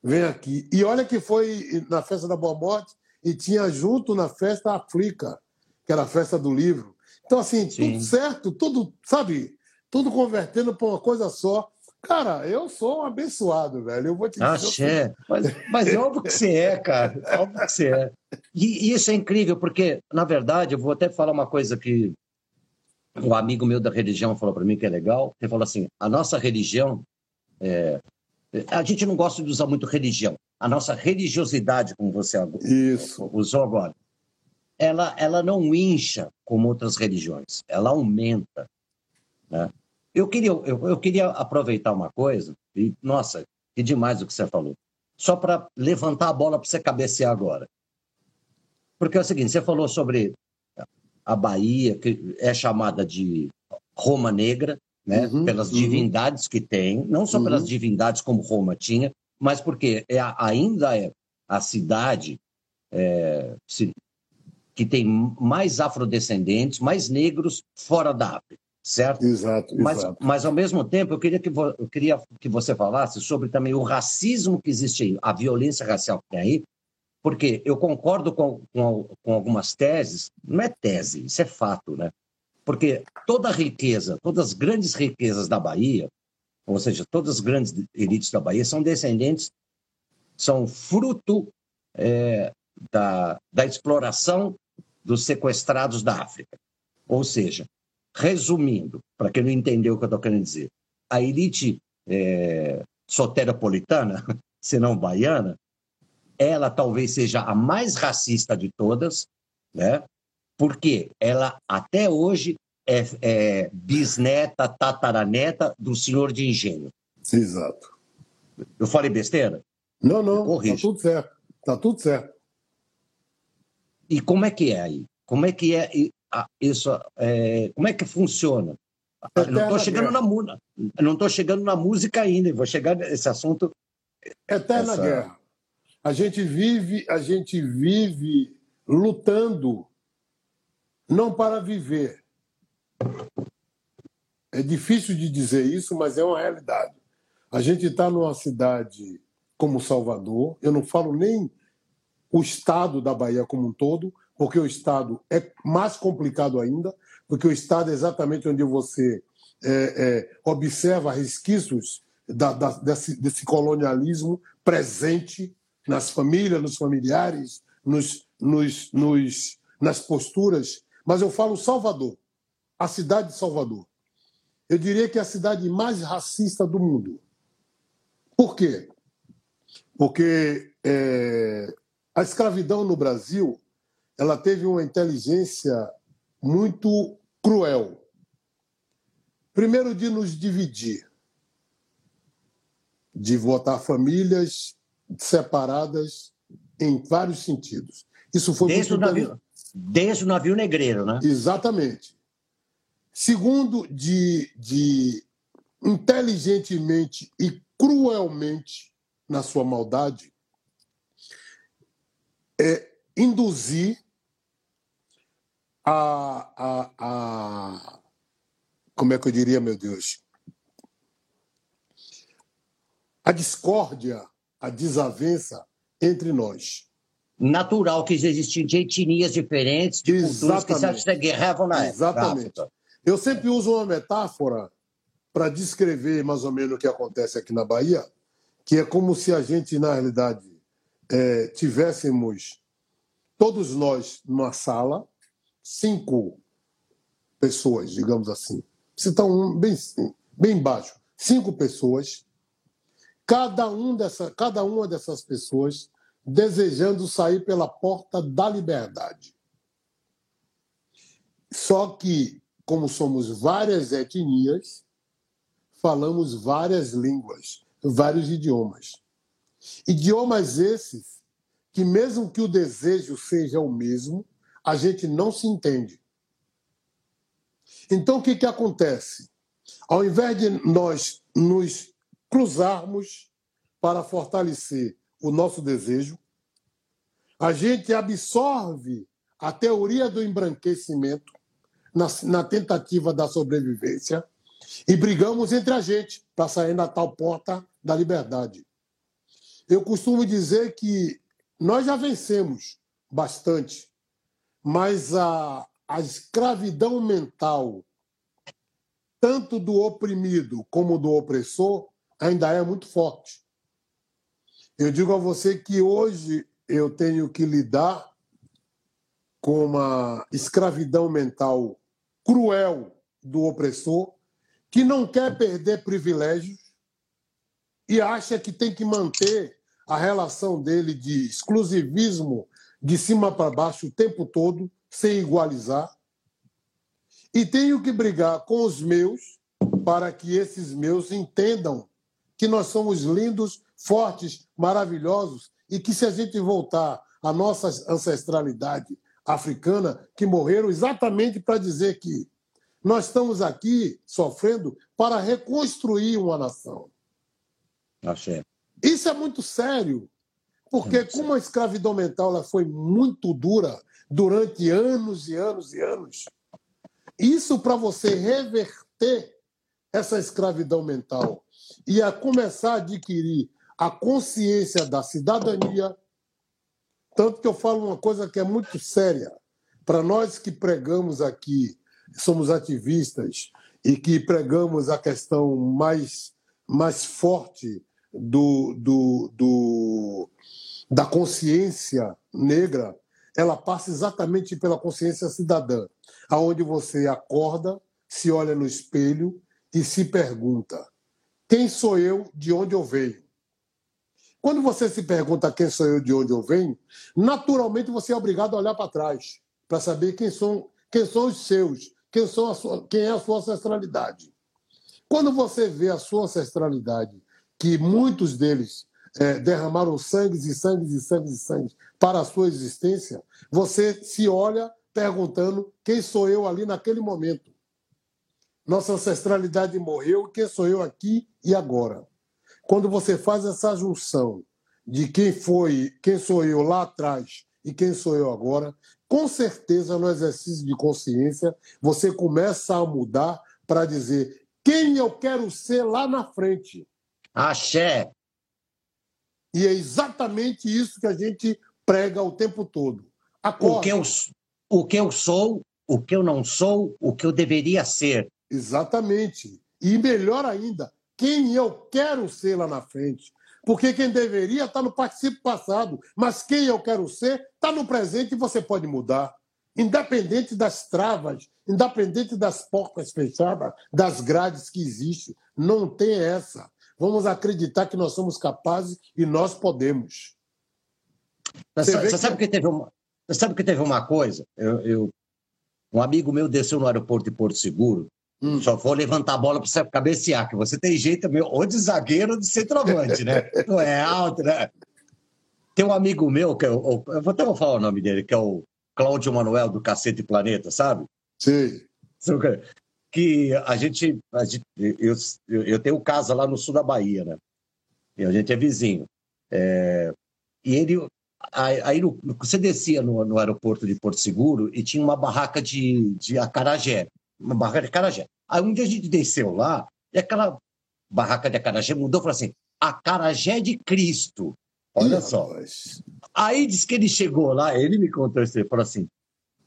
vem aqui. E olha que foi na festa da Boa Morte e tinha junto na festa a África, que era a festa do livro. Então, assim, Sim. tudo certo, tudo, sabe, tudo convertendo para uma coisa só. Cara, eu sou um abençoado, velho. Eu vou te dizer. Axé. Mas, mas é óbvio que você é, cara. É óbvio que você é. E, e isso é incrível, porque, na verdade, eu vou até falar uma coisa que um amigo meu da religião falou para mim que é legal. Ele falou assim: a nossa religião. É... A gente não gosta de usar muito religião. A nossa religiosidade, como você isso. usou agora, ela, ela não incha como outras religiões, ela aumenta. Né? Eu queria, eu, eu queria aproveitar uma coisa, e, nossa, que demais o que você falou, só para levantar a bola para você cabecear agora. Porque é o seguinte, você falou sobre a Bahia, que é chamada de Roma Negra, né? Uhum, pelas uhum. divindades que tem, não só uhum. pelas divindades como Roma tinha, mas porque é, ainda é a cidade é, que tem mais afrodescendentes, mais negros fora da África certo? Exato, mas, exato. Mas, ao mesmo tempo, eu queria, que eu queria que você falasse sobre também o racismo que existe aí, a violência racial que tem aí, porque eu concordo com, com, com algumas teses, não é tese, isso é fato, né? Porque toda a riqueza, todas as grandes riquezas da Bahia, ou seja, todas as grandes elites da Bahia são descendentes, são fruto é, da, da exploração dos sequestrados da África. Ou seja, Resumindo, para quem não entendeu o que eu estou querendo dizer, a elite é, soteropolitana, se não baiana, ela talvez seja a mais racista de todas, né? porque ela até hoje é, é bisneta, tataraneta do senhor de engenho. Exato. Eu falei besteira? Não, não, está tudo certo. Tá tudo certo. E como é que é aí? Como é que é isso? É, como é que funciona? Eu não estou chegando na música, não estou chegando na música ainda. Vou chegar nesse assunto. Eterna essa... guerra. A gente vive, a gente vive lutando não para viver. É difícil de dizer isso, mas é uma realidade. A gente está numa cidade como Salvador, eu não falo nem o estado da Bahia como um todo, porque o estado é mais complicado ainda, porque o estado é exatamente onde você é, é, observa resquícios da, da, desse, desse, colonialismo presente nas famílias, nos familiares, nos, nos, nos, nas posturas. Mas eu falo Salvador, a cidade de Salvador. Eu diria que é a cidade mais racista do mundo. Por quê? Porque é, a escravidão no Brasil ela teve uma inteligência muito cruel. Primeiro, de nos dividir, de votar famílias separadas em vários sentidos. Isso foi desde muito o navio, desde o navio negreiro, né? Exatamente. Segundo, de, de inteligentemente e cruelmente, na sua maldade, é induzir a, a, a. Como é que eu diria, meu Deus? A discórdia, a desavença entre nós. Natural que existiam de etnias diferentes, de Exatamente. culturas que se guerreavam na Exatamente. época. Eu sempre uso uma metáfora para descrever mais ou menos o que acontece aqui na Bahia, que é como se a gente, na realidade, é, tivéssemos todos nós numa sala, cinco pessoas, digamos assim. Você está um, bem, bem baixo. Cinco pessoas, cada, um dessa, cada uma dessas pessoas desejando sair pela porta da liberdade. Só que, como somos várias etnias, falamos várias línguas, vários idiomas. Idiomas esses que, mesmo que o desejo seja o mesmo, a gente não se entende. Então, o que, que acontece? Ao invés de nós nos cruzarmos para fortalecer o nosso desejo, a gente absorve a teoria do embranquecimento na, na tentativa da sobrevivência e brigamos entre a gente para sair na tal porta da liberdade. Eu costumo dizer que nós já vencemos bastante mas a, a escravidão mental, tanto do oprimido como do opressor, ainda é muito forte. Eu digo a você que hoje eu tenho que lidar com uma escravidão mental cruel do opressor, que não quer perder privilégios e acha que tem que manter a relação dele de exclusivismo de cima para baixo o tempo todo, sem igualizar. E tenho que brigar com os meus para que esses meus entendam que nós somos lindos, fortes, maravilhosos e que se a gente voltar à nossa ancestralidade africana, que morreram exatamente para dizer que nós estamos aqui sofrendo para reconstruir uma nação. Achei. Isso é muito sério. Porque como a escravidão mental ela foi muito dura durante anos e anos e anos, isso para você reverter essa escravidão mental e a começar a adquirir a consciência da cidadania, tanto que eu falo uma coisa que é muito séria. Para nós que pregamos aqui, somos ativistas e que pregamos a questão mais mais forte do, do, do da consciência negra, ela passa exatamente pela consciência cidadã, aonde você acorda, se olha no espelho e se pergunta: quem sou eu, de onde eu venho? Quando você se pergunta quem sou eu, de onde eu venho, naturalmente você é obrigado a olhar para trás para saber quem são, quem são os seus, quem, são sua, quem é a sua ancestralidade. Quando você vê a sua ancestralidade, que muitos deles é, derramaram sangues e sangues e sangues e sangues para a sua existência, você se olha perguntando quem sou eu ali naquele momento. Nossa ancestralidade morreu, quem sou eu aqui e agora? Quando você faz essa junção de quem foi, quem sou eu lá atrás e quem sou eu agora, com certeza no exercício de consciência você começa a mudar para dizer quem eu quero ser lá na frente. Axé. E é exatamente isso que a gente prega o tempo todo. O que, eu, o que eu sou, o que eu não sou, o que eu deveria ser. Exatamente. E melhor ainda, quem eu quero ser lá na frente. Porque quem deveria está no participo passado, mas quem eu quero ser está no presente e você pode mudar. Independente das travas, independente das portas fechadas, das grades que existem, não tem essa. Vamos acreditar que nós somos capazes e nós podemos. Você, você que... sabe que teve uma, você sabe que teve uma coisa? Eu, eu, um amigo meu desceu no aeroporto de Porto Seguro Hum. Só vou levantar a bola para você cabecear, que você tem jeito meu, ou de zagueiro ou de centroavante, né? Não é alto, né? Tem um amigo meu, que é o, eu vou até falar o nome dele, que é o Cláudio Manuel do Cacete Planeta, sabe? Sim. Que a gente, a gente eu, eu tenho casa lá no sul da Bahia, né? E a gente é vizinho. É, e ele, aí você descia no, no, aeroporto de Porto Seguro e tinha uma barraca de, de acarajé, uma barraca de acarajé. Aí um dia a gente desceu lá e aquela barraca de acarajé mudou e falou assim: acarajé de Cristo. Olha só. Aí disse que ele chegou lá, ele me contou isso, ele falou assim.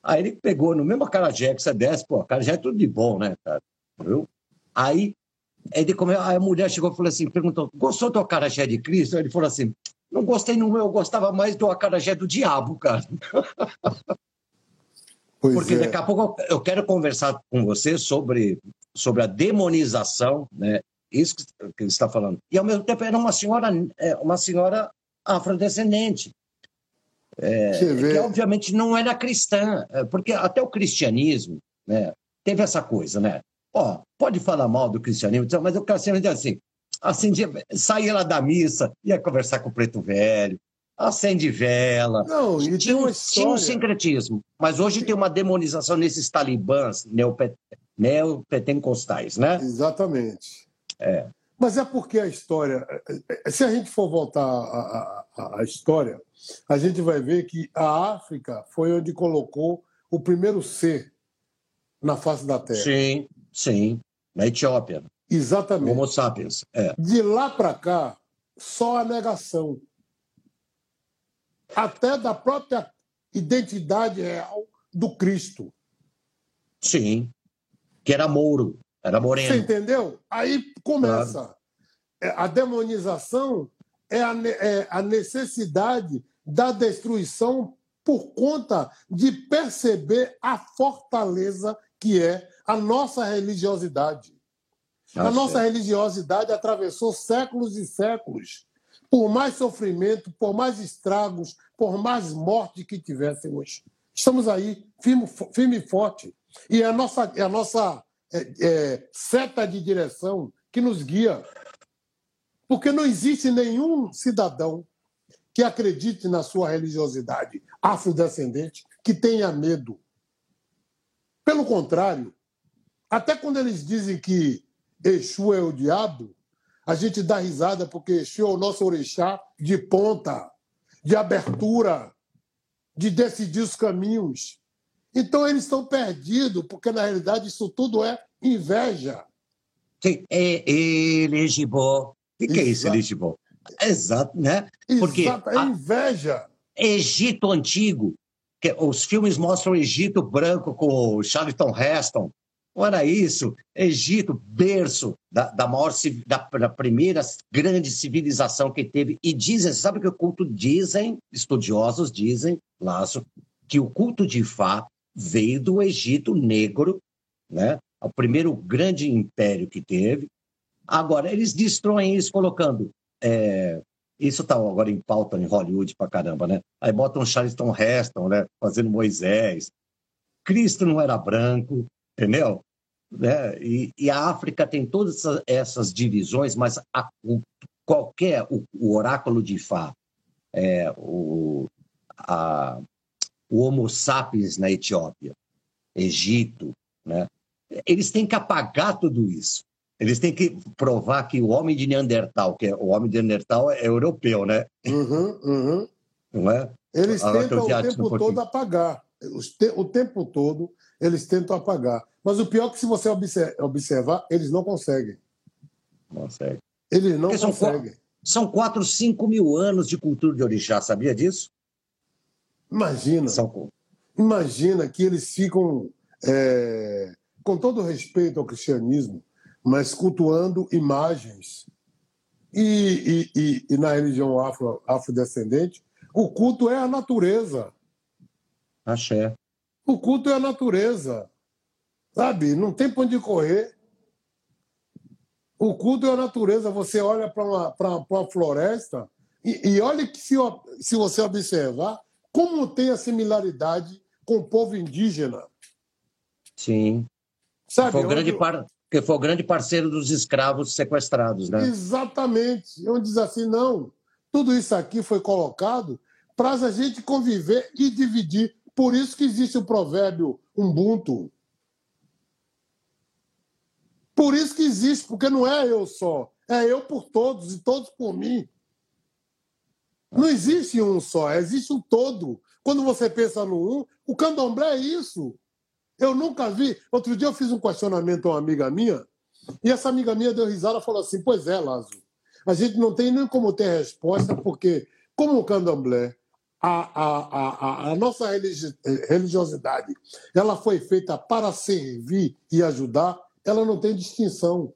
Aí ele pegou no mesmo acarajé que você desce, pô, acarajé é tudo de bom, né, cara? Viu? Aí, ele comeu, aí a mulher chegou e falou assim, perguntou, gostou do acarajé de Cristo? Aí ele falou assim, não gostei no eu gostava mais do acarajé do diabo, cara. Pois Porque é. daqui a pouco eu quero conversar com você sobre, sobre a demonização, né? Isso que você está falando. E ao mesmo tempo era uma senhora, é, uma senhora afrodescendente. É, que obviamente não era cristã, é, porque até o cristianismo né, teve essa coisa, né? Ó, pode falar mal do cristianismo, mas o cristianismo é assim, assim saía lá da missa, ia conversar com o preto velho, acende vela. Não, e tinha, história... tinha um sincretismo. Mas hoje tem uma demonização nesses talibãs neopet... neopentecostais, né? Exatamente. É. Mas é porque a história. Se a gente for voltar à, à história, a gente vai ver que a África foi onde colocou o primeiro ser na face da Terra. Sim, sim. Na Etiópia. Exatamente. Homo sapiens. É. De lá para cá, só a negação até da própria identidade real do Cristo. Sim, que era mouro, era moreno. Você entendeu? Aí começa. Claro. É, a demonização é a, é a necessidade da destruição por conta de perceber a fortaleza que é a nossa religiosidade. a nossa religiosidade atravessou séculos e séculos por mais sofrimento, por mais estragos, por mais morte que tivéssemos. Estamos aí, firme, firme e forte. E é a nossa, é a nossa é, é, seta de direção que nos guia. Porque não existe nenhum cidadão que acredite na sua religiosidade afrodescendente que tenha medo. Pelo contrário, até quando eles dizem que Exu é o diabo, a gente dá risada porque Exu é o nosso orixá de ponta, de abertura, de decidir os caminhos. Então eles estão perdidos, porque na realidade isso tudo é inveja. Sim, é elegível. O que, é isso, elegível? Exato, né? Porque Exato, é inveja. Egito Antigo, que os filmes mostram o Egito branco com o Charlton Heston, Ora isso, Egito, berço da, da maior da, da, primeira grande civilização que teve. E dizem, sabe que o culto dizem, estudiosos dizem, Laço, que o culto de Fá veio do Egito negro, né? O primeiro grande império que teve. Agora, eles destroem isso colocando. É, isso está agora em pauta em Hollywood pra caramba, né? Aí botam Charleston Heston, né? Fazendo Moisés. Cristo não era branco, entendeu? Né? E, e, a África tem todas essas divisões, mas a, qualquer, o, o oráculo de Fá, é, o, a, o Homo sapiens na Etiópia, Egito, né? eles têm que apagar tudo isso. Eles têm que provar que o homem de Neandertal, que é, o homem de Neandertal é europeu, né? Uhum, uhum. Não é? Eles tentam o tempo todo apagar. O tempo todo eles tentam apagar. Mas o pior é que se você observar, eles não conseguem. Consegue. Eles não Porque conseguem. São 4, 5 mil anos de cultura de orixá, sabia disso? Imagina. São... Imagina que eles ficam, é, com todo respeito ao cristianismo, mas cultuando imagens. E, e, e, e na religião afro, afrodescendente, o culto é a natureza. Axé. O culto é a natureza. Sabe? Não tem para onde correr. O culto é a natureza. Você olha para uma, uma floresta e, e olha que, se, se você observar, como tem a similaridade com o povo indígena. Sim. Sabe, foi, o grande par... que foi o grande parceiro dos escravos sequestrados, né? Exatamente. Onde diz assim, não, tudo isso aqui foi colocado para a gente conviver e dividir. Por isso que existe o provérbio Ubuntu. Por isso que existe, porque não é eu só, é eu por todos e todos por mim. Não existe um só, existe um todo. Quando você pensa no um, o candomblé é isso. Eu nunca vi. Outro dia eu fiz um questionamento a uma amiga minha, e essa amiga minha deu risada e falou assim: Pois é, Lázaro, a gente não tem nem como ter resposta, porque, como o candomblé, a, a, a, a nossa religiosidade ela foi feita para servir e ajudar, ela não tem distinção.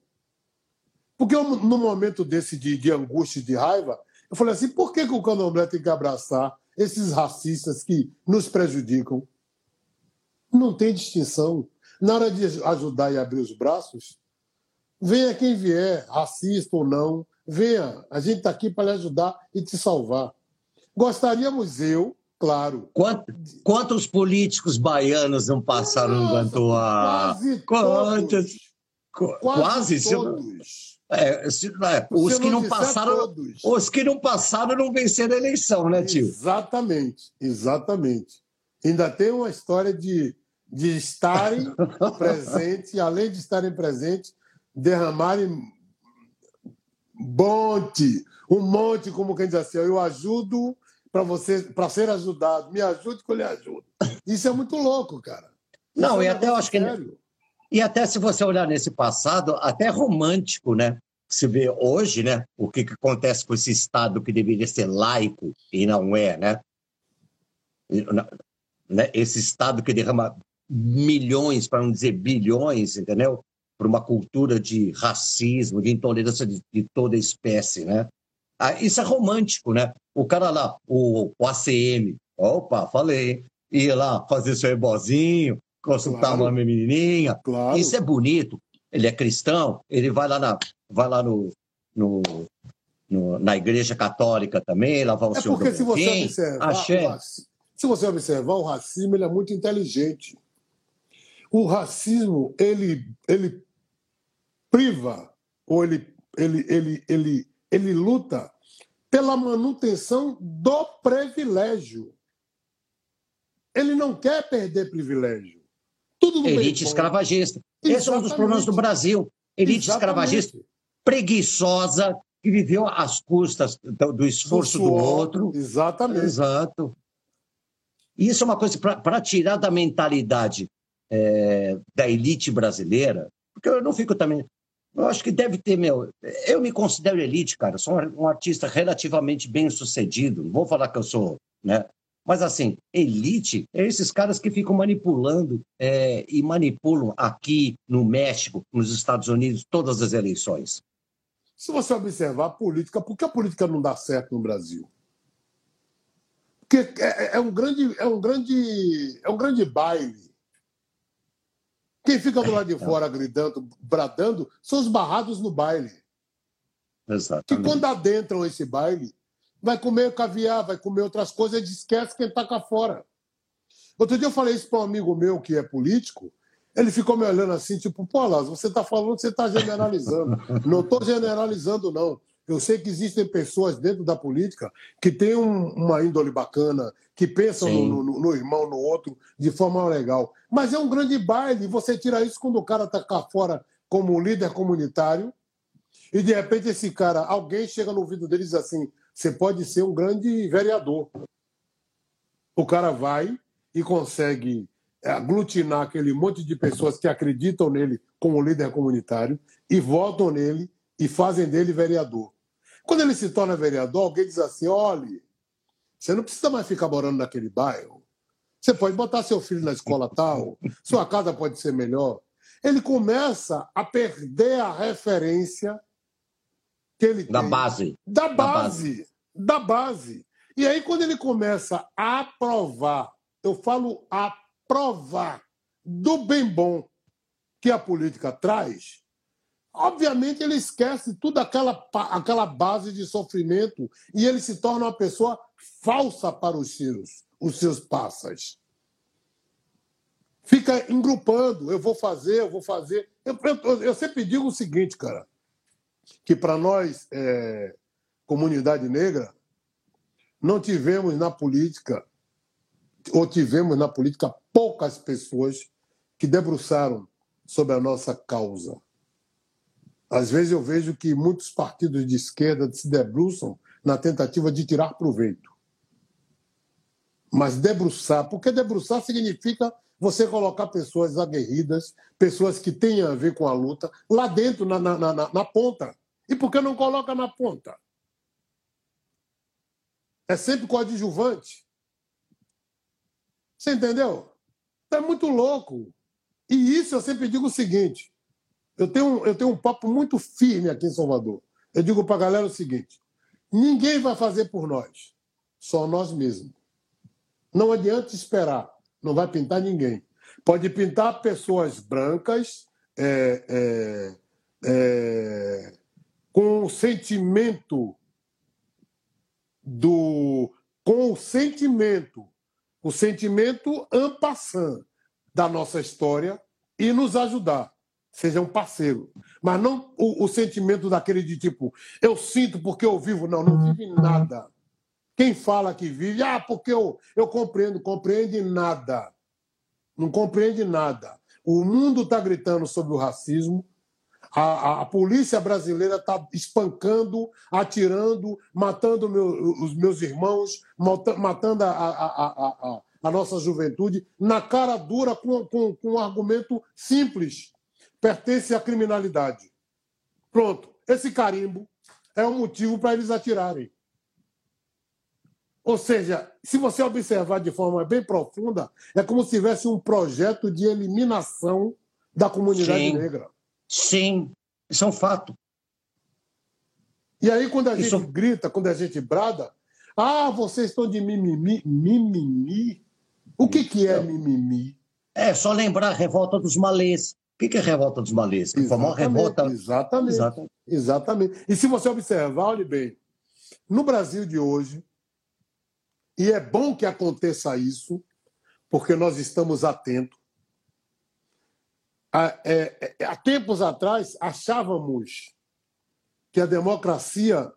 Porque eu, no momento desse de, de angústia e de raiva, eu falei assim: por que, que o candomblé tem que abraçar esses racistas que nos prejudicam? Não tem distinção. Na hora de ajudar e abrir os braços, venha quem vier, racista ou não, venha. A gente está aqui para lhe ajudar e te salvar. Gostaríamos eu, claro. Quantos, quantos políticos baianos não passaram Nossa, no Gantuá? Quase Quantos? Quase, quase todos. É, é, os que não passaram, todos. os que não passaram não venceram a eleição, né, tio? Exatamente, exatamente. Ainda tem uma história de, de estarem presentes, além de estarem presentes, derramarem monte, um monte, como quem diz assim, eu ajudo para você, para ser ajudado, me ajude que eu lhe ajudo. Isso é muito louco, cara. Não, Isso e é até eu acho sério. que e até se você olhar nesse passado, até romântico, né? Se vê hoje, né? O que, que acontece com esse Estado que deveria ser laico e não é, né? né? Esse Estado que derrama milhões, para não dizer bilhões, entendeu? Para uma cultura de racismo, de intolerância de, de toda espécie, né? Ah, isso é romântico, né? O cara lá, o, o ACM, opa, falei, ia lá fazer seu ebozinho, consultar claro. uma menininha. Claro. Isso é bonito. Ele é cristão, ele vai lá, na, vai lá no, no, no na igreja católica também, lavar o é seu porque se você observar, se você observar, o racismo ele é muito inteligente. O racismo, ele, ele priva, ou ele, ele, ele, ele, ele luta pela manutenção do privilégio. Ele não quer perder privilégio. Tudo Elite escravagista. Exatamente. Esse é um dos problemas do Brasil. Elite Exatamente. escravagista, preguiçosa, que viveu às custas do, esforço do, do outro. Exatamente. Exato. Isso é uma coisa para tirar da mentalidade é, da elite brasileira, porque eu não fico também. Eu acho que deve ter, meu. Eu me considero elite, cara. Sou um artista relativamente bem sucedido. Não vou falar que eu sou né, mas, assim, elite é esses caras que ficam manipulando é, e manipulam aqui no México, nos Estados Unidos, todas as eleições. Se você observar a política, por que a política não dá certo no Brasil? Porque é, é, é um grande, é um grande, é um grande baile. Quem fica do lado de fora gritando, bradando, são os barrados no baile. Exatamente. Que quando adentram esse baile, vai comer caviar, vai comer outras coisas, ele esquece quem está cá fora. Outro dia eu falei isso para um amigo meu que é político, ele ficou me olhando assim, tipo, pô, Lázaro, você está falando, você está generalizando. não estou generalizando, não. Eu sei que existem pessoas dentro da política que têm um, uma índole bacana, que pensam no, no, no, irmão, no outro, de forma legal. Mas é um grande baile. Você tira isso quando o cara está cá fora como líder comunitário e, de repente, esse cara, alguém chega no ouvido dele e diz assim: você pode ser um grande vereador. O cara vai e consegue aglutinar aquele monte de pessoas que acreditam nele como líder comunitário e votam nele e fazem dele vereador. Quando ele se torna vereador, alguém diz assim: olhe, você não precisa mais ficar morando naquele bairro. Você pode botar seu filho na escola tal, sua casa pode ser melhor. Ele começa a perder a referência que ele da tem. Base. Da base. Da base. Da base. E aí, quando ele começa a aprovar, eu falo aprovar do bem bom que a política traz, obviamente ele esquece toda aquela, aquela base de sofrimento e ele se torna uma pessoa falsa para os seus, os seus passas. Fica engrupando, eu vou fazer, eu vou fazer. Eu, eu, eu sempre digo o seguinte, cara, que para nós, é, comunidade negra, não tivemos na política, ou tivemos na política poucas pessoas que debruçaram sobre a nossa causa. Às vezes eu vejo que muitos partidos de esquerda se debruçam na tentativa de tirar proveito. Mas debruçar, porque debruçar significa você colocar pessoas aguerridas, pessoas que têm a ver com a luta, lá dentro, na, na, na, na ponta. E por que não coloca na ponta? É sempre coadjuvante. Você entendeu? É muito louco. E isso eu sempre digo o seguinte: eu tenho, eu tenho um papo muito firme aqui em Salvador. Eu digo para a galera o seguinte: ninguém vai fazer por nós, só nós mesmos. Não adianta esperar, não vai pintar ninguém. Pode pintar pessoas brancas, é, é, é, com o sentimento do. com o sentimento, o sentimento ampassant da nossa história e nos ajudar seja um parceiro. Mas não o, o, sentimento daquele de tipo, eu sinto porque eu vivo. Não, não vive nada. Quem fala que vive, ah, porque eu, eu compreendo, compreende nada. Não compreende nada. O mundo está gritando sobre o racismo, a, a, a polícia brasileira está espancando, atirando, matando meu, os meus irmãos, matando a, a, a, nossa juventude, na cara dura, com, com, com um argumento simples pertence à criminalidade. Pronto. Esse carimbo é um motivo para eles atirarem. Ou seja, se você observar de forma bem profunda, é como se tivesse um projeto de eliminação da comunidade Sim. negra. Sim, isso é um fato. E aí, quando a isso... gente grita, quando a gente brada, ah, vocês estão de mimimi. Mimimi? O que, que é mimimi? É só lembrar a revolta dos malês. O que é a revolta dos malês? Que foi uma revolta. Exatamente, exatamente. Exatamente. E se você observar, olhe bem, no Brasil de hoje, e é bom que aconteça isso, porque nós estamos atentos. Há, é, é, há tempos atrás, achávamos que a democracia,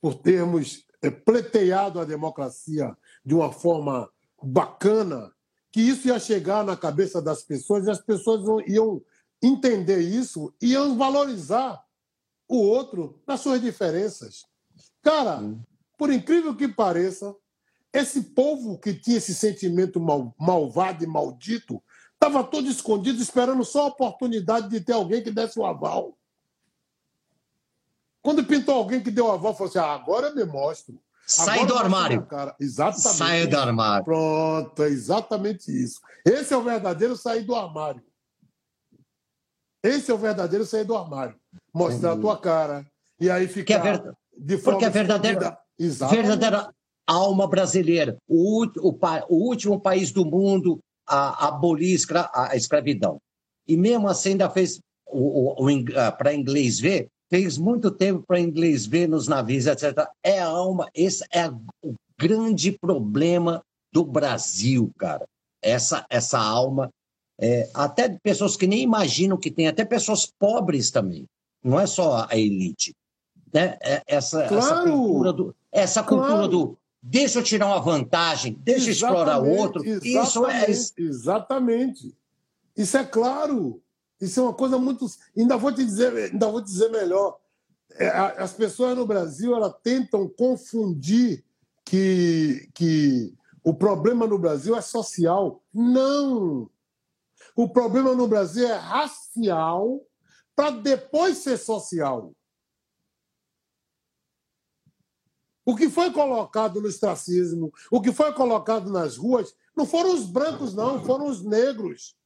por termos é, pleiteado a democracia de uma forma bacana, que isso ia chegar na cabeça das pessoas e as pessoas iam entender isso e iam valorizar o outro nas suas diferenças. Cara, por incrível que pareça, esse povo que tinha esse sentimento mal, malvado e maldito estava todo escondido, esperando só a oportunidade de ter alguém que desse o aval. Quando pintou alguém que deu o aval, falou assim: ah, agora eu me mostro. Sai do armário. Exatamente. Sai do armário. Pronto, é exatamente isso. Esse é o verdadeiro sair do armário. Esse é o verdadeiro sair do armário. Mostrar uhum. a tua cara. E aí ficar é ver... de forma Porque a verdadeira, verdadeira alma brasileira. O, o, o, último país do mundo a, abolir escra, a escravidão. E mesmo assim ainda fez, para inglês ver, fez muito tempo para inglês ver nos navios, etc. É a alma, esse é o grande problema do Brasil, cara. Essa, essa alma, é, até pessoas que nem imaginam que tem, até pessoas pobres também. Não é só a elite. né, é, essa, claro. essa cultura, do, essa cultura claro. do deixa eu tirar uma vantagem, deixa eu explorar o outro. Isso é. Exatamente. Isso é claro. Isso é uma coisa muito. Ainda vou te dizer, ainda vou dizer melhor. É, as pessoas no Brasil elas tentam confundir que, que o problema no Brasil é social. Não! O problema no Brasil é racial para depois ser social. O que foi colocado no ostracismo, o que foi colocado nas ruas, não foram os brancos, não, foram os negros.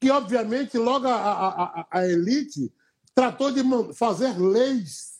Que, obviamente, logo a, a, a elite tratou de fazer leis.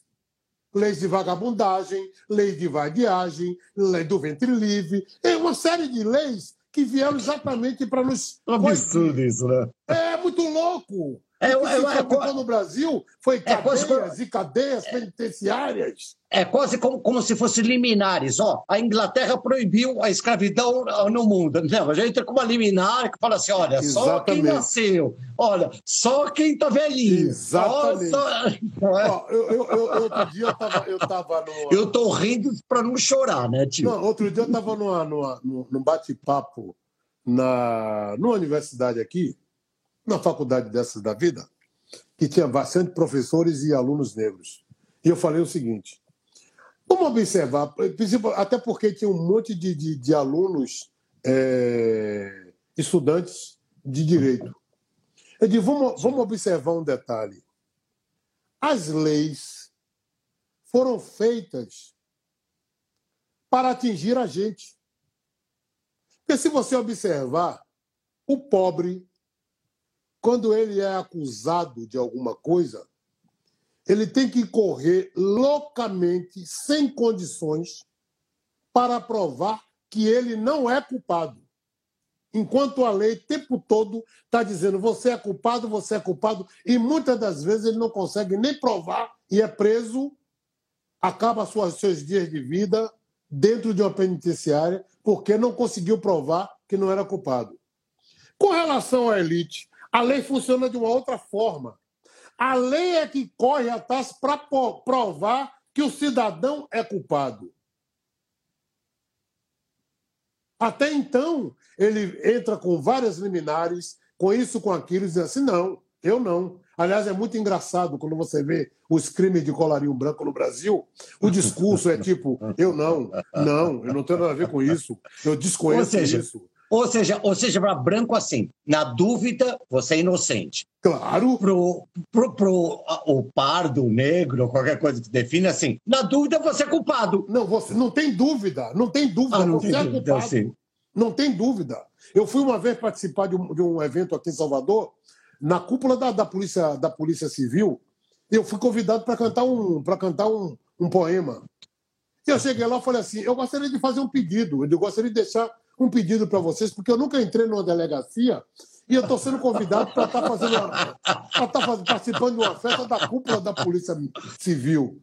Leis de vagabundagem, lei de vadiagem, lei do ventre livre, é uma série de leis que vieram exatamente para nos. Um absurdo isso, né? É muito louco. É, o que é, é, no Brasil foi cadeias é, quase, e cadeias penitenciárias. É quase como, como se fossem liminares. Ó, a Inglaterra proibiu a escravidão no mundo. Não, a gente tem como uma liminar que fala assim: olha, Exatamente. só quem nasceu, olha, só quem está velhinho. Exatamente. Só, só... É? Ó, eu, eu, eu, outro dia eu estava eu tava numa... Eu estou rindo para não chorar, né, tio? Não, outro dia eu estava numa, numa, num bate-papo na, numa universidade aqui na faculdade dessas da vida, que tinha bastante professores e alunos negros. E eu falei o seguinte: vamos observar, até porque tinha um monte de, de, de alunos, é, estudantes de direito. Eu digo, vamos, vamos observar um detalhe. As leis foram feitas para atingir a gente. Porque se você observar, o pobre, quando ele é acusado de alguma coisa, ele tem que correr loucamente, sem condições, para provar que ele não é culpado. Enquanto a lei, o tempo todo, está dizendo você é culpado, você é culpado, e muitas das vezes ele não consegue nem provar e é preso, acaba suas, seus dias de vida dentro de uma penitenciária, porque não conseguiu provar que não era culpado. Com relação à elite, a lei funciona de uma outra forma. A lei é que corre atrás para provar que o cidadão é culpado. Até então, ele entra com várias liminares, com isso, com aquilo, e diz assim: não, eu não. Aliás, é muito engraçado quando você vê os crimes de colarinho branco no Brasil. O discurso é tipo: eu não, não, eu não tenho nada a ver com isso, eu desconheço seja, isso. Ou seja, ou seja, para branco assim, na dúvida, você é inocente. Claro. Pro, pro, pro o pardo, o negro, qualquer coisa que define assim, na dúvida você é culpado. Não, você não tem dúvida, não tem dúvida, ah, não você tem é dúvida, culpado. Não tem dúvida. Eu fui uma vez participar de um, de um evento aqui em Salvador, na cúpula da, da, polícia, da Polícia Civil, e eu fui convidado para cantar um, para cantar um, um poema. E eu cheguei lá e falei assim: eu gostaria de fazer um pedido, eu gostaria de deixar um pedido para vocês, porque eu nunca entrei numa delegacia e eu estou sendo convidado para estar tá fazendo tá participando de uma festa da cúpula da Polícia Civil.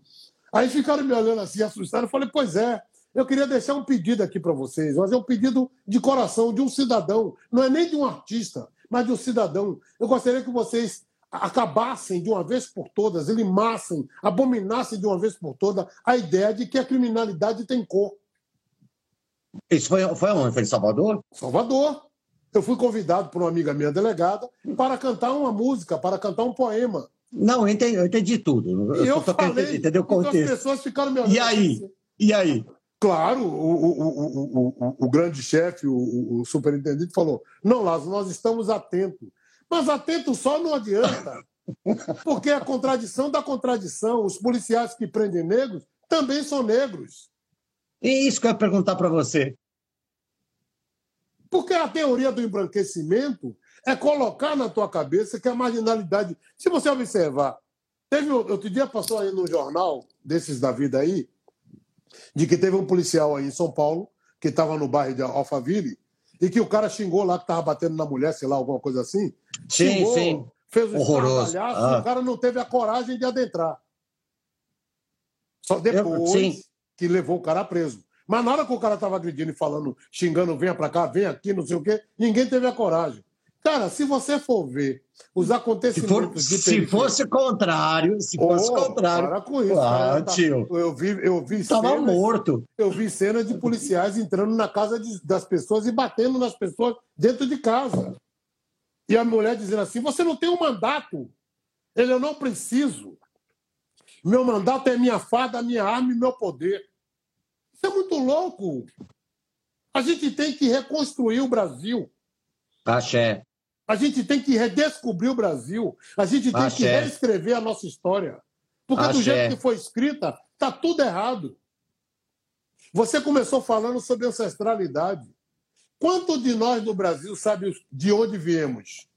Aí ficaram me olhando assim, assustados. Eu falei, pois é, eu queria deixar um pedido aqui para vocês, mas é um pedido de coração, de um cidadão, não é nem de um artista, mas de um cidadão. Eu gostaria que vocês acabassem de uma vez por todas, limassem, abominassem de uma vez por todas a ideia de que a criminalidade tem cor. Isso foi, foi onde? Foi em Salvador? Salvador. Eu fui convidado por uma amiga minha delegada para cantar uma música, para cantar um poema. Não, eu entendi, eu entendi tudo. E eu, eu falei, entendeu o contexto. Então as pessoas ficaram me olhando. E aí? E aí? Claro, o, o, o, o grande chefe, o, superintendente, falou: não, Lázaro, nós estamos atentos. Mas atento só não adianta. Porque a contradição da contradição. Os policiais que prendem negros também são negros. E isso que eu ia perguntar para você. Porque a teoria do embranquecimento é colocar na tua cabeça que a marginalidade. Se você observar, teve outro dia passou aí no jornal desses da vida aí, de que teve um policial aí em São Paulo que estava no bairro de Alphaville e que o cara xingou lá que estava batendo na mulher, sei lá, alguma coisa assim. Sim, xingou, sim. Fez um Horroroso. Ah. e o cara não teve a coragem de adentrar. Só depois. Eu, que levou o cara preso. Mas na hora que o cara estava agredindo e falando, xingando, venha para cá, vem aqui, não sei o quê, ninguém teve a coragem. Cara, se você for ver os acontecimentos se, for, se fosse contrário, se fosse oh, contrário. Para com isso. Ah, tá, tio. Eu vi, eu vi Estava cenas, morto. Eu vi cenas de policiais entrando na casa de, das pessoas e batendo nas pessoas dentro de casa. E a mulher dizendo assim: você não tem um mandato. Ele, eu não preciso. Meu mandato é minha fada, minha arma e meu poder. Isso é muito louco. A gente tem que reconstruir o Brasil. Axé. A gente tem que redescobrir o Brasil. A gente tem Axé. que reescrever a nossa história. Porque Axé. do jeito que foi escrita, está tudo errado. Você começou falando sobre ancestralidade. Quanto de nós do Brasil sabe de onde viemos?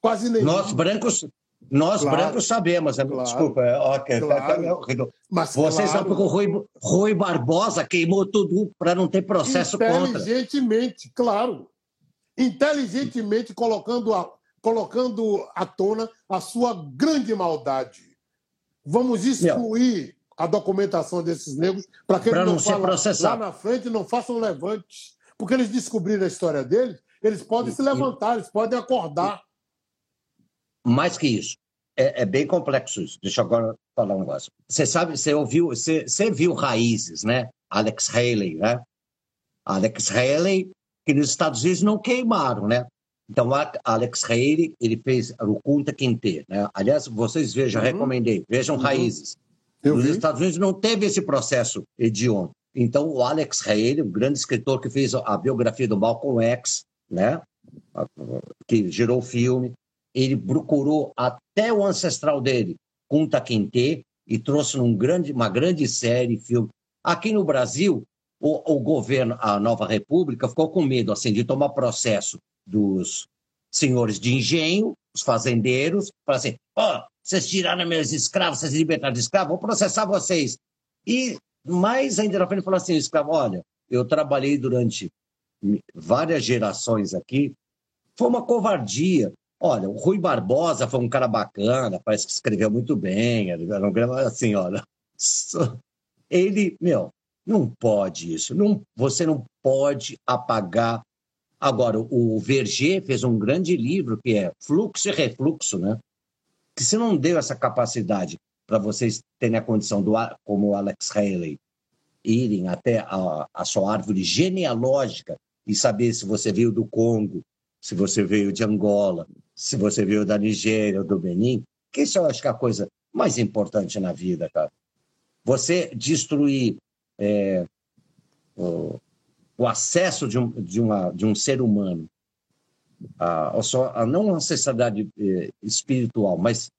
Quase nenhum. Nós brancos, nós claro, brancos sabemos. Né? Claro, Desculpa, é, okay, claro. Mas, Vocês claro, sabem que o Rui, Rui Barbosa queimou tudo para não ter processo inteligentemente, contra. Inteligentemente, claro inteligentemente colocando a, colocando à tona a sua grande maldade. Vamos excluir Meu. a documentação desses negros para que eles não, não lá na frente não façam levantes. Porque eles descobriram a história deles, eles podem e, se levantar, eles podem acordar. Mais que isso. É, é, bem complexo isso. Deixa eu agora falar um negócio. Você sabe, você ouviu, você, você viu Raízes, né? Alex Haley, né? Alex Haley que nos Estados Unidos não queimaram, né? Então, Alex Haley, ele fez o Kunta Quinte, né? Aliás, vocês vejam, uhum. recomendei, vejam uhum. Raízes. Eu nos vi. Estados Unidos não teve esse processo hediondo. Então, o Alex Haley, um grande escritor que fez a biografia do Malcolm X, né? Que gerou o filme, ele procurou até o ancestral dele, Kunta Quinte, e trouxe num grande, uma grande série, filme. Aqui no Brasil, o, o governo, a nova república, ficou com medo assim, de tomar processo dos senhores de engenho, os fazendeiros, para assim, ó, oh, vocês tiraram meus escravos, vocês libertaram de escravos, vou processar vocês. E mais ainda na frente falou assim, escravo, olha, eu trabalhei durante várias gerações aqui, foi uma covardia. Olha, o Rui Barbosa foi um cara bacana, parece que escreveu muito bem, era um assim, olha, ele, meu, não pode isso. Não, você não pode apagar. Agora, o Verger fez um grande livro que é Fluxo e Refluxo, né? Que se não deu essa capacidade para vocês terem a condição, do, como o Alex Haley, irem até a, a sua árvore genealógica e saber se você veio do Congo, se você veio de Angola, se você veio da Nigéria ou do Benin, que isso eu acho que é a coisa mais importante na vida, cara. Você destruir é, o, o, acesso de um, de, uma, de um ser humano a, a, só, a não a ancestralidade é, espiritual, mas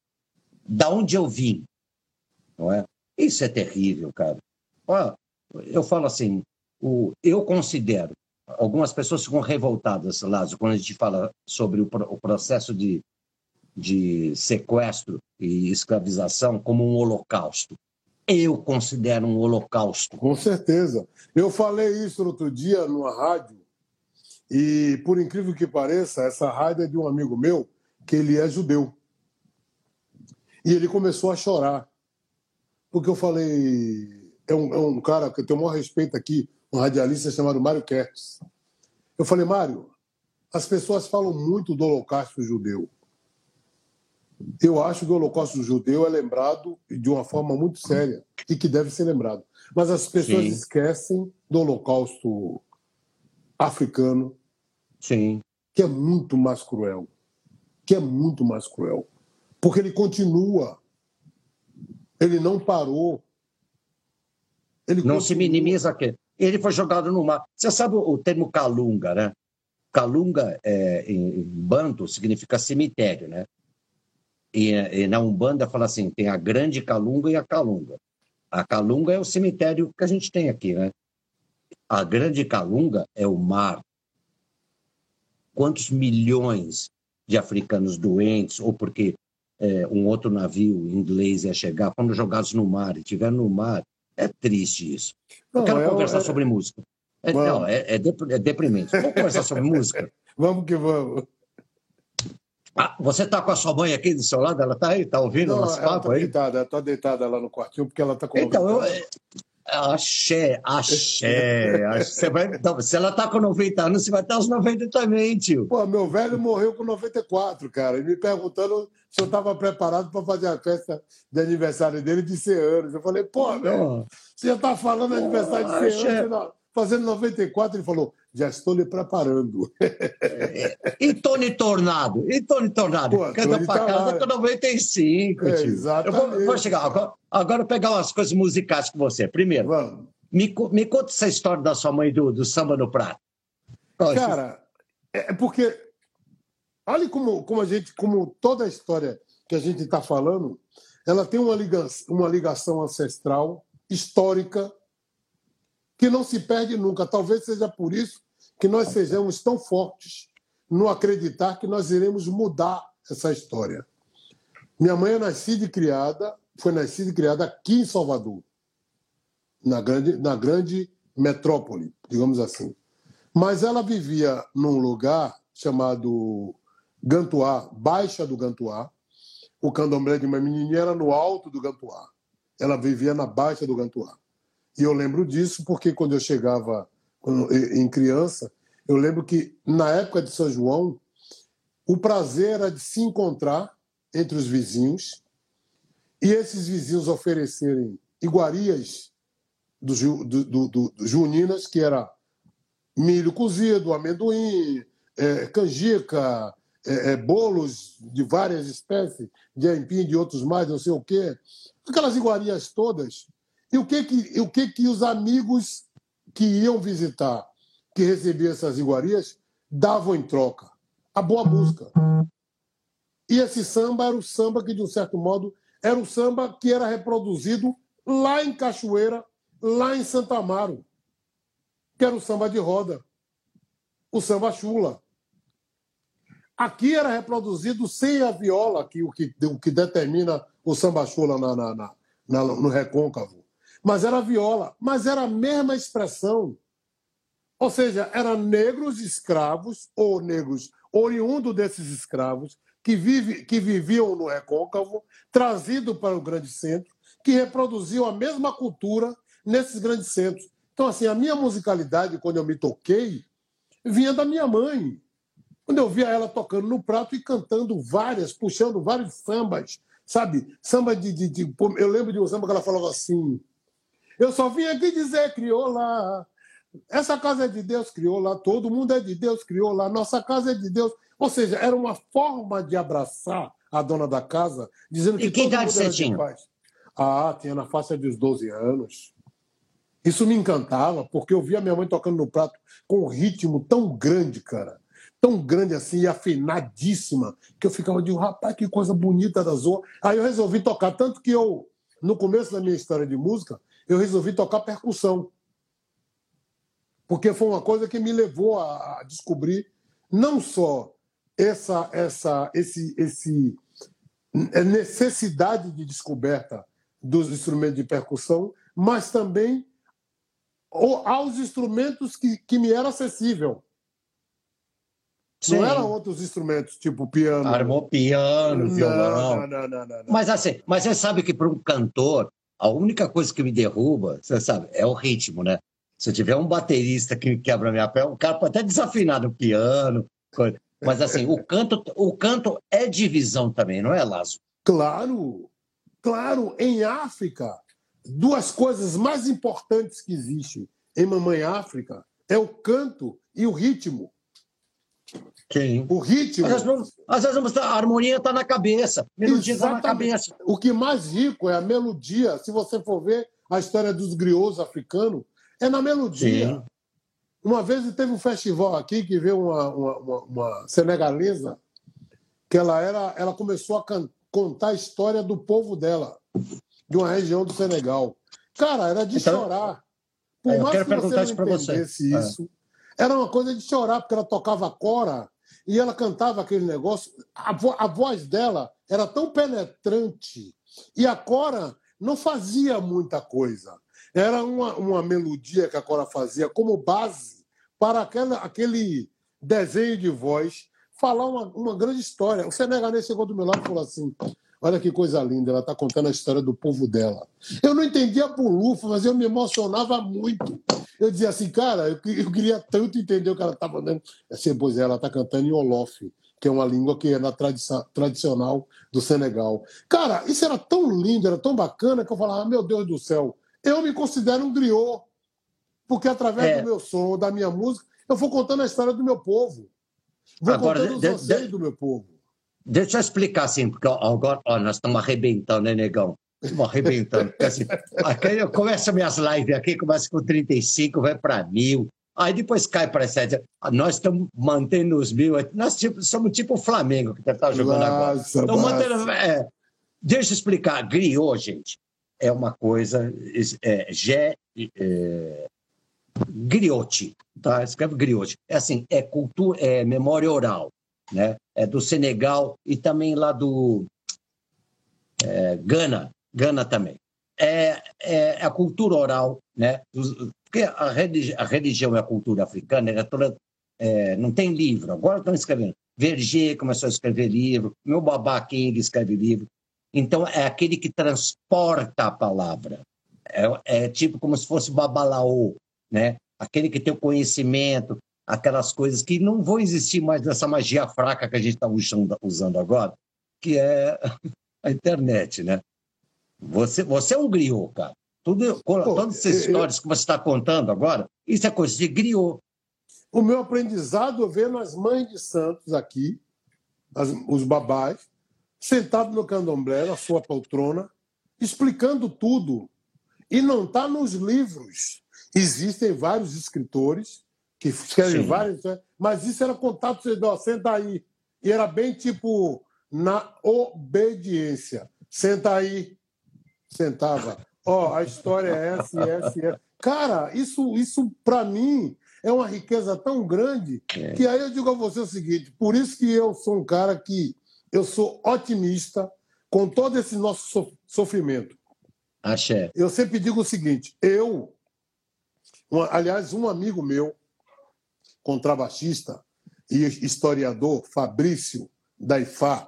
da onde eu vim, não é? Isso é terrível, cara. eu falo assim, o, eu considero, algumas pessoas ficam revoltadas, Lázaro, quando a gente fala sobre o, o processo de, de sequestro e escravização como um holocausto eu considero um holocausto. Com certeza. Eu falei isso outro dia numa rádio, e por incrível que pareça, essa rádio é de um amigo meu, que ele é judeu. E ele começou a chorar. Porque eu falei. É um, é um cara que eu tenho o maior respeito aqui, um radialista chamado Mário Kertz. Eu falei, Mário, as pessoas falam muito do holocausto judeu. Eu acho que o Holocausto judeu é lembrado de uma forma muito séria e que deve ser lembrado. Mas as pessoas Sim. esquecem do Holocausto africano, Sim. que é muito mais cruel, que é muito mais cruel, porque ele continua, ele não parou. Ele não continua. se minimiza aqui. Ele foi jogado no mar. Você sabe o termo calunga, né? Calunga é, em banto significa cemitério, né? E, e na Umbanda fala assim: tem a grande calunga e a calunga. A calunga é o cemitério que a gente tem aqui, né? A grande calunga é o mar. Quantos milhões de africanos doentes, ou porque é, um outro navio inglês ia chegar, foram jogados no mar e estiveram no mar. É triste isso. Não, Eu quero é, conversar é... sobre música. É, não, é, é, é deprimente. Vamos conversar sobre música? Vamos que vamos. Ah, você está com a sua mãe aqui do seu lado? Ela está aí? Está ouvindo Não, nosso papo tá aí? Deitada, ela está deitada lá no quartinho porque ela está com Então, eu, Axé, axé, axé. Você vai, então, se ela tá com 90 anos, você vai estar aos 90 também, tio. Pô, meu velho morreu com 94, cara, e me perguntando se eu estava preparado para fazer a festa de aniversário dele de 100 anos. Eu falei, pô, velho, você já tá falando de aniversário de 100 anos, fazendo 94, ele falou, já estou lhe preparando. E Tony Tornado? E Tony Tornado? Pô, Canta Tony pra casa com 95, é. Exatamente. Eu vou, vou chegar, agora, agora eu pegar umas coisas musicais com você. Primeiro, Vamos. Me, me conta essa história da sua mãe do, do samba no prato. Cara, é, é porque olha como, como a gente, como toda a história que a gente está falando, ela tem uma ligação, uma ligação ancestral, histórica, que não se perde nunca. Talvez seja por isso que nós sejamos tão fortes no acreditar que nós iremos mudar essa história. Minha mãe é nascida e criada, foi nascida e criada aqui em Salvador, na grande, na grande metrópole, digamos assim. Mas ela vivia num lugar chamado Gantuá, Baixa do Gantuá. O candomblé de uma menininha era no alto do Gantuá. Ela vivia na Baixa do Gantuá. E eu lembro disso porque quando eu chegava em criança, eu lembro que na época de São João, o prazer era de se encontrar entre os vizinhos e esses vizinhos oferecerem iguarias do, do, do, do juninas, que era milho cozido, amendoim, é, canjica, é, é, bolos de várias espécies, de aipim, de outros mais, não sei o quê. Aquelas iguarias todas. E o que que, o que, que os amigos que iam visitar, que recebiam essas iguarias, davam em troca? A boa música. E esse samba era o samba que, de um certo modo, era o samba que era reproduzido lá em Cachoeira, lá em Santa Amaro, que era o samba de roda, o samba chula. Aqui era reproduzido sem a viola, que o que, o que determina o samba chula na, na, na, no recôncavo mas era viola, mas era a mesma expressão. Ou seja, eram negros escravos ou negros oriundos desses escravos que, vive, que viviam no recôncavo, trazido para o grande centro, que reproduziam a mesma cultura nesses grandes centros. Então, assim, a minha musicalidade, quando eu me toquei, vinha da minha mãe. Quando eu via ela tocando no prato e cantando várias, puxando vários sambas, sabe? Samba de, de, de. Eu lembro de um samba que ela falava assim: eu só vim aqui dizer crioula. Essa casa é de Deus, crioula. Todo mundo é de Deus, crioula. Nossa casa é de Deus. Ou seja, era uma forma de abraçar a dona da casa, dizendo que. E que idade você tinha? Ah, tinha na faixa dos 12 anos. Isso me encantava, porque eu via minha mãe tocando no prato com um ritmo tão grande, cara. Tão grande assim, e afinadíssima, que eu ficava de, rapaz, que coisa bonita da zoa. Aí eu resolvi tocar, tanto que eu, no começo da minha história de música, eu resolvi tocar percussão. Porque foi uma coisa que me levou a descobrir não só essa, essa, esse, esse é necessidade de descoberta dos instrumentos de percussão, mas também aos instrumentos que, que me era acessível. Sim. Não eram outros instrumentos, tipo piano. Armou piano, violão. Não, não, não, não, Mas assim, mas você sabe que para um cantor a única coisa que me derruba, você sabe, é o ritmo, né? Se eu tiver um baterista que quebra minha pele, o cara pode até desafinar no piano, coisa. mas assim, o canto, o canto é divisão também, não é, Lázaro? Claro, claro. Em África, duas coisas mais importantes que existem em Mamãe África é o canto e o ritmo. Sim. O ritmo. Às vezes, às vezes a harmonia está na cabeça, melodia está na cabeça. O que mais rico é a melodia. Se você for ver a história dos griots africanos, é na melodia. Sim. Uma vez teve um festival aqui que veio uma, uma, uma, uma senegalesa que ela era, ela começou a can, contar a história do povo dela, de uma região do Senegal. Cara, era de então, chorar. Por é, mais que você não entendesse você. É. isso, é. era uma coisa de chorar, porque ela tocava cora e ela cantava aquele negócio. A, vo a voz dela era tão penetrante e a Cora não fazia muita coisa. Era uma, uma melodia que a Cora fazia como base para aquela, aquele desenho de voz falar uma, uma grande história. O senegalês chegou do meu lado e falou assim: Olha que coisa linda, ela está contando a história do povo dela. Eu não entendia Pulufa, mas eu me emocionava muito. Eu dizia assim, cara, eu, eu queria tanto entender o que ela estava falando. Assim, pois é, ela está cantando em Olof, que é uma língua que é na tradição, tradicional do Senegal. Cara, isso era tão lindo, era tão bacana, que eu falava, ah, meu Deus do céu, eu me considero um griot, porque através é. do meu som, da minha música, eu vou contando a história do meu povo. Vou Agora, contando os anseios do meu povo. Deixa eu explicar assim, porque agora ó, nós estamos arrebentando, né, negão? Estamos arrebentando. assim, eu começo minhas lives aqui, começa com 35, vai para mil, aí depois cai para 7. Nós estamos mantendo os mil, nós tipo, somos tipo o Flamengo, que está jogando nossa, agora. Mantendo, é, deixa eu explicar. Griot, gente, é uma coisa. É, é, é, griote, tá? Escreve griote. É assim, é cultura, é memória oral né? É do Senegal e também lá do é, Gana, Gana também. É, é, a cultura oral, né? Porque a, religi a religião e a cultura africana era toda, é, não tem livro. Agora estão escrevendo. Verger começou a escrever livro. Meu babá aqui ele escreve livro. Então é aquele que transporta a palavra. É, é tipo como se fosse babalaô, né? Aquele que tem o conhecimento, aquelas coisas que não vão existir mais dessa magia fraca que a gente está usando, agora, que é a internet, né? Você, você é um griot, cara. Tudo, Pô, todas essas histórias eu... que você está contando agora, isso é coisa de griot. O meu aprendizado vendo as mães de santos aqui, as, os babás, sentado no candomblé, na sua poltrona, explicando tudo. E não está nos livros. Existem vários escritores que escrevem vários, né? mas isso era contato, você ó, senta aí. E era bem tipo na obediência. Senta aí. Sentava. Ó, oh, a história é essa, essa, essa. Cara, isso, isso para mim é uma riqueza tão grande é. que aí eu digo a você o seguinte: por isso que eu sou um cara que eu sou otimista com todo esse nosso sofrimento. Axé. Eu sempre digo o seguinte: eu, aliás, um amigo meu, contrabaixista e historiador Fabrício Daifá.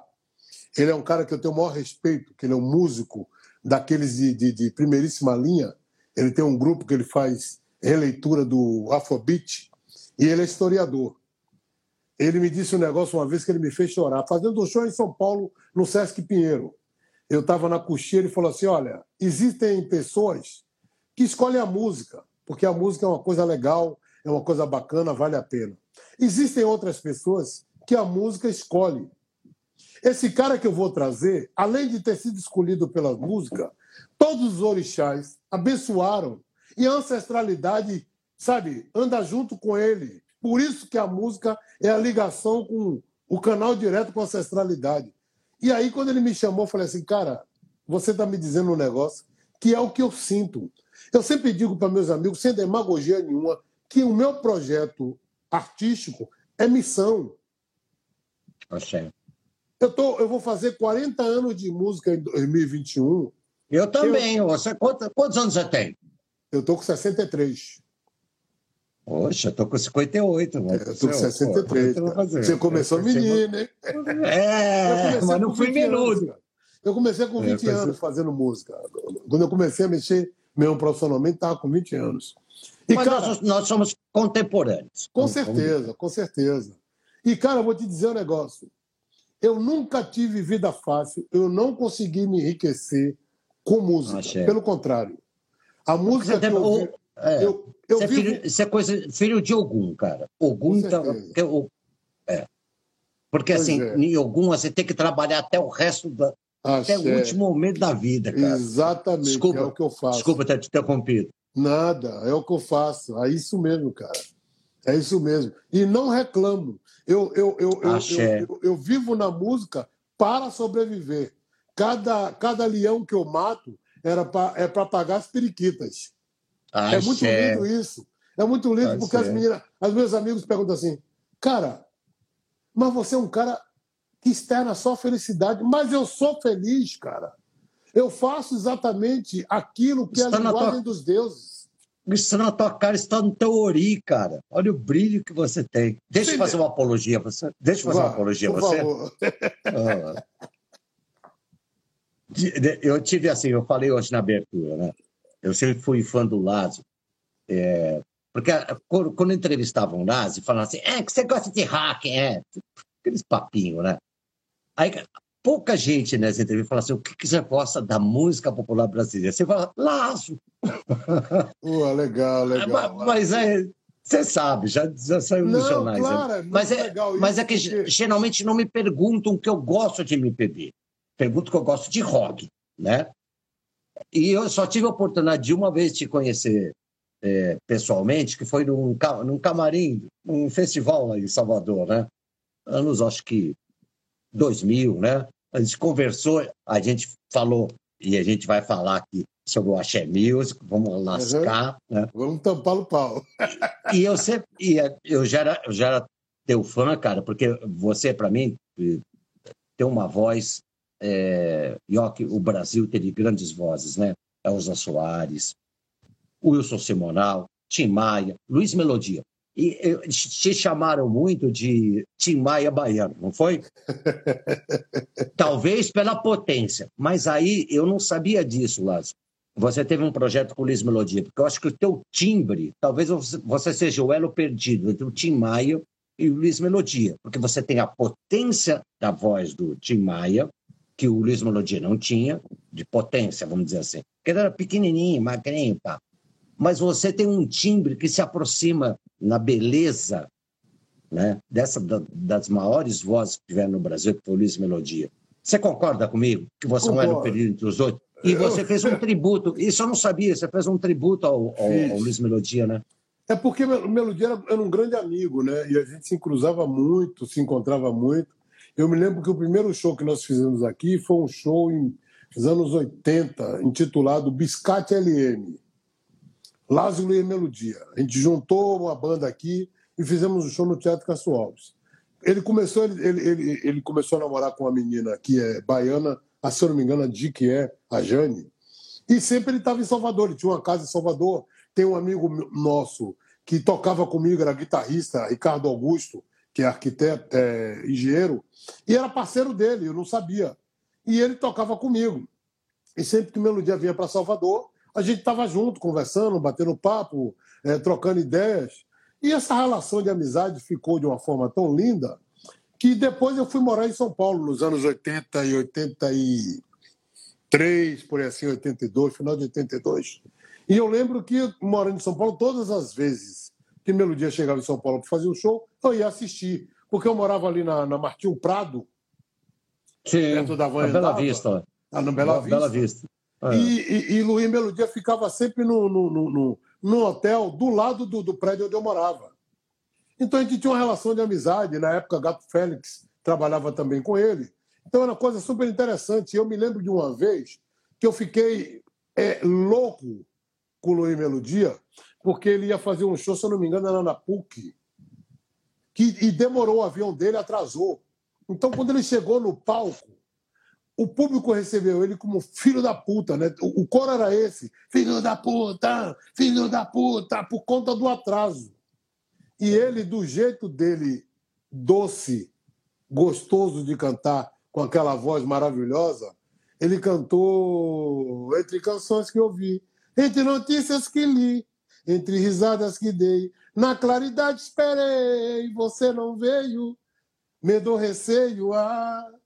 Ele é um cara que eu tenho o maior respeito, que ele é um músico daqueles de, de, de primeiríssima linha. Ele tem um grupo que ele faz releitura do Afrobeat e ele é historiador. Ele me disse um negócio uma vez que ele me fez chorar, fazendo um show em São Paulo, no Sesc Pinheiro. Eu estava na coxinha ele falou assim: Olha, existem pessoas que escolhem a música, porque a música é uma coisa legal, é uma coisa bacana, vale a pena. Existem outras pessoas que a música escolhe. Esse cara que eu vou trazer, além de ter sido escolhido pela música, todos os orixás abençoaram e a ancestralidade, sabe, anda junto com ele. Por isso que a música é a ligação com o canal direto com a ancestralidade. E aí, quando ele me chamou, eu falei assim, cara, você está me dizendo um negócio que é o que eu sinto. Eu sempre digo para meus amigos, sem demagogia nenhuma, que o meu projeto artístico é missão. Achei. Eu, tô, eu vou fazer 40 anos de música em 2021. Eu também. Eu... Você, quantos, quantos anos você tem? Eu tô com 63. Poxa, eu tô com 58. Mas eu tô com 63. Pô, você começou menino, hein? É, mas não fui menudo. Eu comecei com 20 é, anos fazendo música. Quando eu comecei a mexer mesmo profissionalmente, estava com 20 anos. E, Mas cara, nós, nós, somos contemporâneos. Com certeza, com certeza. E, cara, eu vou te dizer um negócio. Eu nunca tive vida fácil, eu não consegui me enriquecer com música. Achei. Pelo contrário. A música que eu, é, eu, eu vivo... filho, Isso é coisa, filho de Ogum, cara. Ogum tá, é. Porque pois assim, é. em Ogum você tem que trabalhar até o resto da, até o último momento da vida, cara. Exatamente, desculpa, é o que eu faço. Desculpa ter te interrompido. Nada, é o que eu faço. É isso mesmo, cara. É isso mesmo. E não reclamo. Eu, eu, eu, eu, eu, eu vivo na música para sobreviver. Cada, cada leão que eu mato era pra, é para pagar as periquitas. Axé. É muito lindo isso. É muito lindo Axé. porque as meninas, os meus amigos perguntam assim, cara, mas você é um cara que externa só felicidade. Mas eu sou feliz, cara. Eu faço exatamente aquilo que está é a linguagem tua... dos deuses. Isso na tua cara está no teu ori, cara. Olha o brilho que você tem. Deixa Sim. eu fazer uma apologia você. Deixa eu fazer uma apologia a você. Ah. Eu tive assim, eu falei hoje na abertura, né? Eu sempre fui fã do Lázaro. É, porque quando entrevistavam o Lázaro, falavam assim, é que você gosta de rock, é. Aqueles papinhos, né? Aí pouca gente nessa entrevista fala assim, o que, que você gosta da música popular brasileira? Você fala, Lázaro. Pô, legal, legal. Mas, mas é, você sabe, já, já saiu nos jornais. Né? Claro, é mas, é, mas é que porque... geralmente não me perguntam o que eu gosto de MPB. Pergunto que eu gosto de rock, né? E eu só tive a oportunidade de uma vez te conhecer é, pessoalmente, que foi num, num camarim, um festival lá em Salvador, né? Anos, acho que 2000, né? A gente conversou, a gente falou, e a gente vai falar aqui sobre o Axé Music, vamos lascar. Uhum. Né? Vamos tampar o pau. e eu sempre, e eu já era, eu já era teu fã, cara, porque você, para mim, tem uma voz. É, e ó, que o Brasil teve grandes vozes, né? Elza Soares, Wilson Simonal, Tim Maia, Luiz Melodia. E te chamaram muito de Tim Maia baiano, não foi? Talvez pela potência, mas aí eu não sabia disso, Lázaro você teve um projeto com o Luiz Melodia, porque eu acho que o teu timbre, talvez você seja o elo perdido entre o Tim Maia e o Luiz Melodia, porque você tem a potência da voz do Tim Maia, que o Luiz Melodia não tinha, de potência, vamos dizer assim. Porque ele era pequenininho, magrinho, pá. Mas você tem um timbre que se aproxima na beleza né, dessa das maiores vozes que tiveram no Brasil, que foi o Luiz Melodia. Você concorda comigo que você Concordo. não era o perdido entre os dois? E você fez um tributo, isso eu não sabia, você fez um tributo ao, ao, ao Luiz Melodia, né? É porque o Melodia era, era, um grande amigo, né? E a gente se cruzava muito, se encontrava muito. Eu me lembro que o primeiro show que nós fizemos aqui foi um show em, nos anos 80, intitulado Biscate LM. Lázaro e Melodia. A gente juntou uma banda aqui e fizemos um show no Teatro Castro Alves. Ele começou, ele, ele, ele começou a namorar com uma menina que é baiana, a, se eu não me engano, a Di, que é a Jane, e sempre ele estava em Salvador, ele tinha uma casa em Salvador. Tem um amigo nosso que tocava comigo, era guitarrista, Ricardo Augusto, que é arquiteto, é, engenheiro, e era parceiro dele, eu não sabia. E ele tocava comigo. E sempre que Melodia vinha para Salvador, a gente estava junto, conversando, batendo papo, é, trocando ideias. E essa relação de amizade ficou de uma forma tão linda que depois eu fui morar em São Paulo nos anos 80 e 83, por aí assim, 82, final de 82. E eu lembro que, morando em São Paulo, todas as vezes que Melodia chegava em São Paulo para fazer um show, eu ia assistir. Porque eu morava ali na, na Martim Prado, Sim, perto da Van Bela Vista. Ah, no Bela, Bela Vista. Vista. É. E, e, e Luiz Melodia ficava sempre no, no, no, no, hotel do lado do, do prédio onde eu morava. Então a gente tinha uma relação de amizade. Na época, Gato Félix trabalhava também com ele. Então era uma coisa super interessante. Eu me lembro de uma vez que eu fiquei é, louco com o Luiz Melodia, porque ele ia fazer um show, se eu não me engano, era na PUC. Que, e demorou o avião dele, atrasou. Então, quando ele chegou no palco, o público recebeu ele como filho da puta, né? O, o coro era esse: filho da puta, filho da puta, por conta do atraso. E ele, do jeito dele, doce, gostoso de cantar, com aquela voz maravilhosa, ele cantou entre canções que ouvi, entre notícias que li, entre risadas que dei. Na claridade esperei, você não veio, medo receio, ah.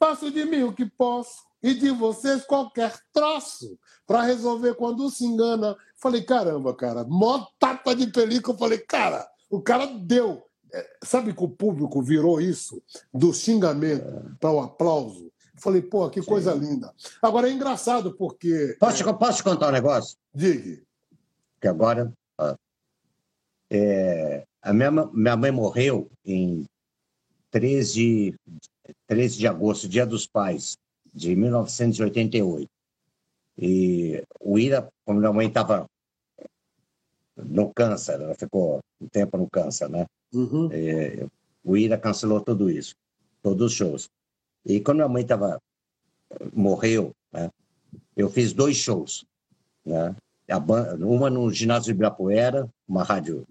Faço de mim o que posso e de vocês qualquer troço para resolver quando se engana. Falei, caramba, cara, mó tapa de película. Falei, cara, o cara deu. É, sabe que o público virou isso? Do xingamento para o aplauso. Falei, pô, que Sim. coisa linda. Agora é engraçado porque. Posso, é... posso te contar um negócio? Diga. Que agora. É, a minha, minha mãe morreu em 13, 13 de agosto, Dia dos Pais de 1988. E o Ira, como minha mãe estava no câncer, ela ficou um tempo no câncer, né? Uhum. E, o Ira cancelou tudo isso, todos os shows. E quando minha mãe estava morreu, né? Eu fiz dois shows, né? Banda, uma no ginásio de Ibirapuera, uma rádio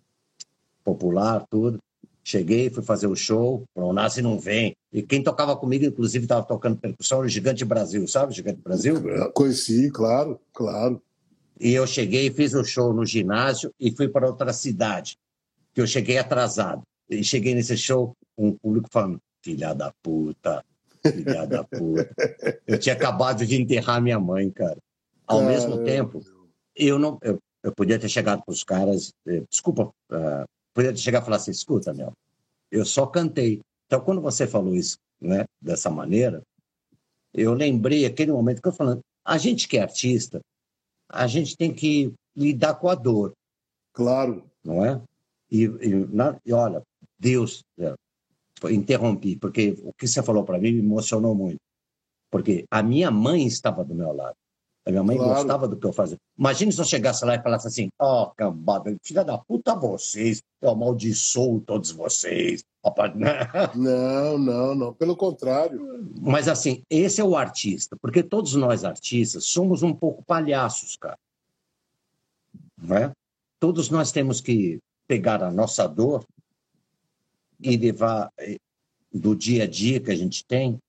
popular, tudo, Cheguei, fui fazer o show, o Nasce não vem. E quem tocava comigo, inclusive, estava tocando percussão, era o Gigante Brasil, sabe o Gigante Brasil? Conheci, claro, claro. E eu cheguei, fiz o show no ginásio e fui para outra cidade, que eu cheguei atrasado. E cheguei nesse show com o público falando, filha da puta, filha da puta. Eu tinha acabado de enterrar minha mãe, cara. Ao Caramba. mesmo tempo, eu não... Eu, eu podia ter chegado para os caras, eh, desculpa, uh, podia ter chegado e falar assim, escuta, meu, eu só cantei. Então, quando você falou isso, né, dessa maneira, eu lembrei aquele momento que eu falando, a gente que é artista, a gente tem que lidar com a dor. Claro. Não é? E, e, na, e olha, Deus, é, interrompi, porque o que você falou para mim me emocionou muito. Porque a minha mãe estava do meu lado. A minha mãe claro. gostava do que eu fazia. Imagine se eu chegasse lá e falasse assim: Ó, oh, cambada, filha da puta vocês, eu amaldiçoo todos vocês. Não, não, não, pelo contrário. Mas assim, esse é o artista, porque todos nós artistas somos um pouco palhaços, cara. Não é? Todos nós temos que pegar a nossa dor e levar eh, do dia a dia que a gente tem,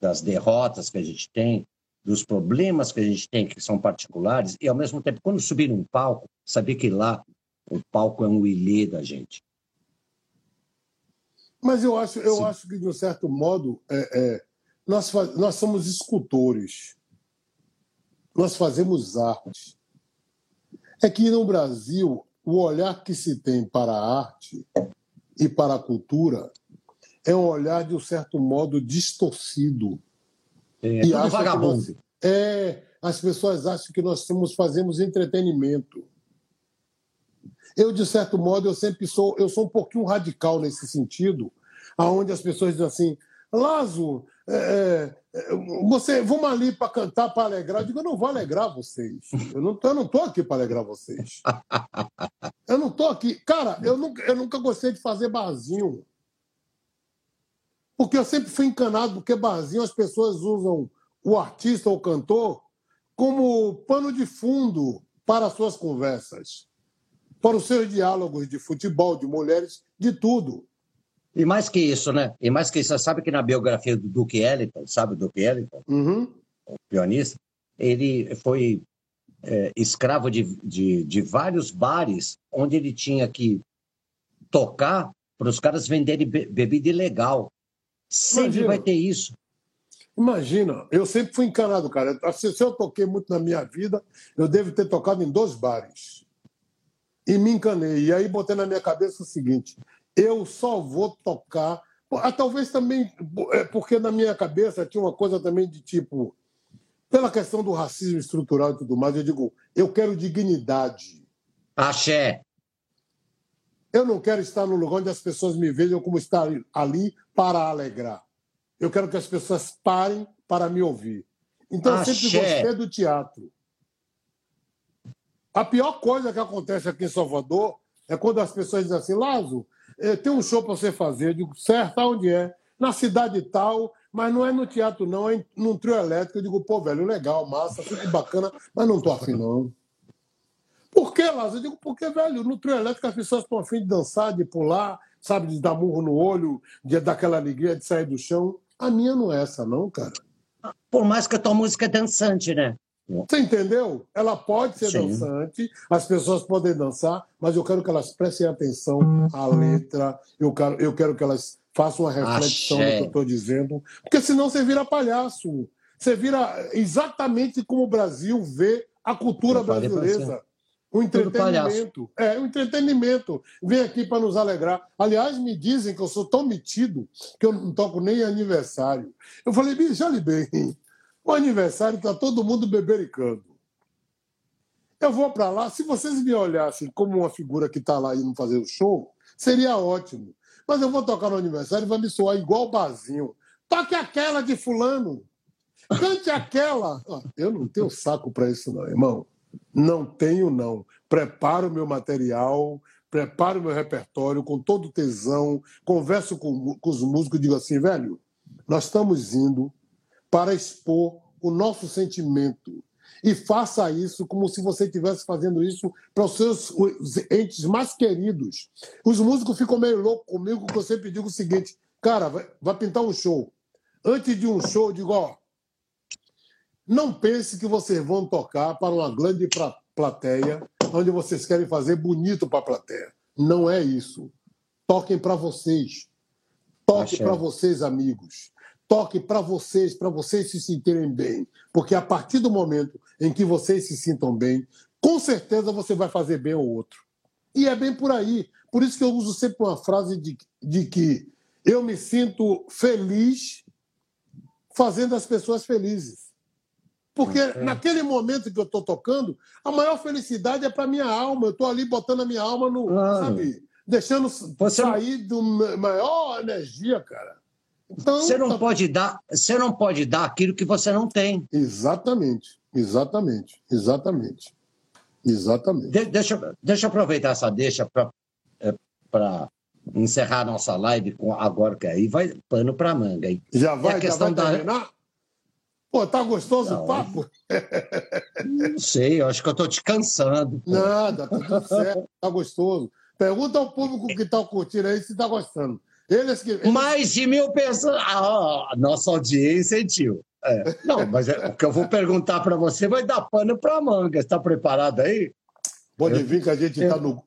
das derrotas que a gente tem, dos problemas que a gente tem que são particulares, e ao mesmo tempo, quando subir num palco, saber que lá o palco é um ilê da gente. Mas eu acho, eu acho que, de um certo modo, é, é, nós, nós somos escultores. Nós fazemos arte. É que no Brasil, o olhar que se tem para a arte e para a cultura é um olhar, de um certo modo, distorcido. É, e tudo vagabundo. é, as pessoas acham que nós temos, fazemos entretenimento. Eu, de certo modo, eu sempre sou, eu sou um pouquinho radical nesse sentido, aonde as pessoas dizem assim, Lazo, é, é, você, vamos ali para cantar, para alegrar. Eu digo, eu não vou alegrar vocês. Eu não, eu não tô aqui para alegrar vocês. Eu não tô aqui. Cara, eu nunca, eu nunca gostei de fazer barzinho. Porque eu sempre fui encanado, porque barzinho as pessoas usam o artista ou o cantor como pano de fundo para as suas conversas para os seus diálogos de futebol, de mulheres, de tudo. E mais que isso, né? E mais que isso, você sabe que na biografia do Duke Ellington, sabe o Duke Ellington? Uhum. O pianista, ele foi é, escravo de, de, de, vários bares onde ele tinha que tocar para os caras venderem bebida ilegal. Sempre Imagina. vai ter isso. Imagina, eu sempre fui encanado, cara. Se eu toquei muito na minha vida, eu devo ter tocado em dois bares e me encanei. E aí botei na minha cabeça o seguinte: eu só vou tocar. Ah, talvez também, é, porque na minha cabeça tinha uma coisa também de tipo, pela questão do racismo estrutural e tudo mais, eu digo, eu quero dignidade. Axé. Eu não quero estar no lugar onde as pessoas me vejam como estar ali para alegrar. Eu quero que as pessoas parem para me ouvir. Então, eu sempre gostei do teatro. A pior coisa que acontece aqui em Salvador é quando as pessoas dizem assim, Lazo, eh, tem um show para você fazer. Eu digo, certo, onde é? Na cidade tal, mas não é no teatro, não, é num trio elétrico. Eu digo, pô, velho, legal, massa, tudo bacana, mas não tô afim, não. Por que, Lazo? Eu digo, porque, velho, no trio elétrico as pessoas estão afim de dançar, de pular, sabe, de dar murro no olho, de dar aquela alegria de sair do chão. A minha não é essa, não, cara. Por mais que a tua música é dançante, né? Você entendeu? Ela pode ser Sim. dançante, as pessoas podem dançar, mas eu quero que elas prestem atenção à letra, eu quero, eu quero que elas façam uma reflexão Axé. no que eu estou dizendo, porque senão você vira palhaço. Você vira exatamente como o Brasil vê a cultura brasileira. O entretenimento. É, o entretenimento. Vem aqui para nos alegrar. Aliás, me dizem que eu sou tão metido que eu não toco nem aniversário. Eu falei, bicho, olha bem, o aniversário está todo mundo bebericando. Eu vou para lá, se vocês me olhassem como uma figura que está lá indo fazer o show, seria ótimo. Mas eu vou tocar no aniversário e vai me soar igual o Bazinho. Toque aquela de fulano. Cante aquela. Ah, eu não tenho saco para isso, não, irmão. Não tenho, não. Preparo meu material, preparo meu repertório com todo tesão, converso com, com os músicos e digo assim, velho, nós estamos indo para expor o nosso sentimento. e faça isso como se você estivesse fazendo isso para os seus entes mais queridos. Os músicos ficam meio loucos comigo, porque eu sempre digo o seguinte: cara, vai, vai pintar um show. Antes de um show, eu digo, ó, não pense que vocês vão tocar para uma grande plateia, onde vocês querem fazer bonito para a plateia. Não é isso. Toquem para vocês. Toque para vocês, amigos. Toque para vocês, para vocês se sentirem bem. Porque a partir do momento em que vocês se sintam bem, com certeza você vai fazer bem ao outro. E é bem por aí. Por isso que eu uso sempre uma frase de, de que eu me sinto feliz fazendo as pessoas felizes. Porque é. naquele momento que eu estou tocando, a maior felicidade é para minha alma. Eu estou ali botando a minha alma no. Claro. Sabe? Deixando você sair do maior energia, cara. Então, você não tá... pode dar, você não pode dar aquilo que você não tem. Exatamente, exatamente, exatamente, exatamente. De, deixa, deixa eu aproveitar essa deixa para é, encerrar a nossa live com agora que aí vai pano para manga. Hein? Já vai, a questão já vai da... Pô, tá gostoso não, o papo? Não sei, eu acho que eu tô te cansando. Pô. Nada, tá tudo certo, tá gostoso. Pergunta ao público que tá curtindo aí se tá gostando. Eles que, eles... Mais de mil pessoas. Ah, nossa audiência, tio. É. Não, mas é, o que eu vou perguntar para você vai dar pano para manga. Está preparado aí? Pode eu, vir que a gente está no.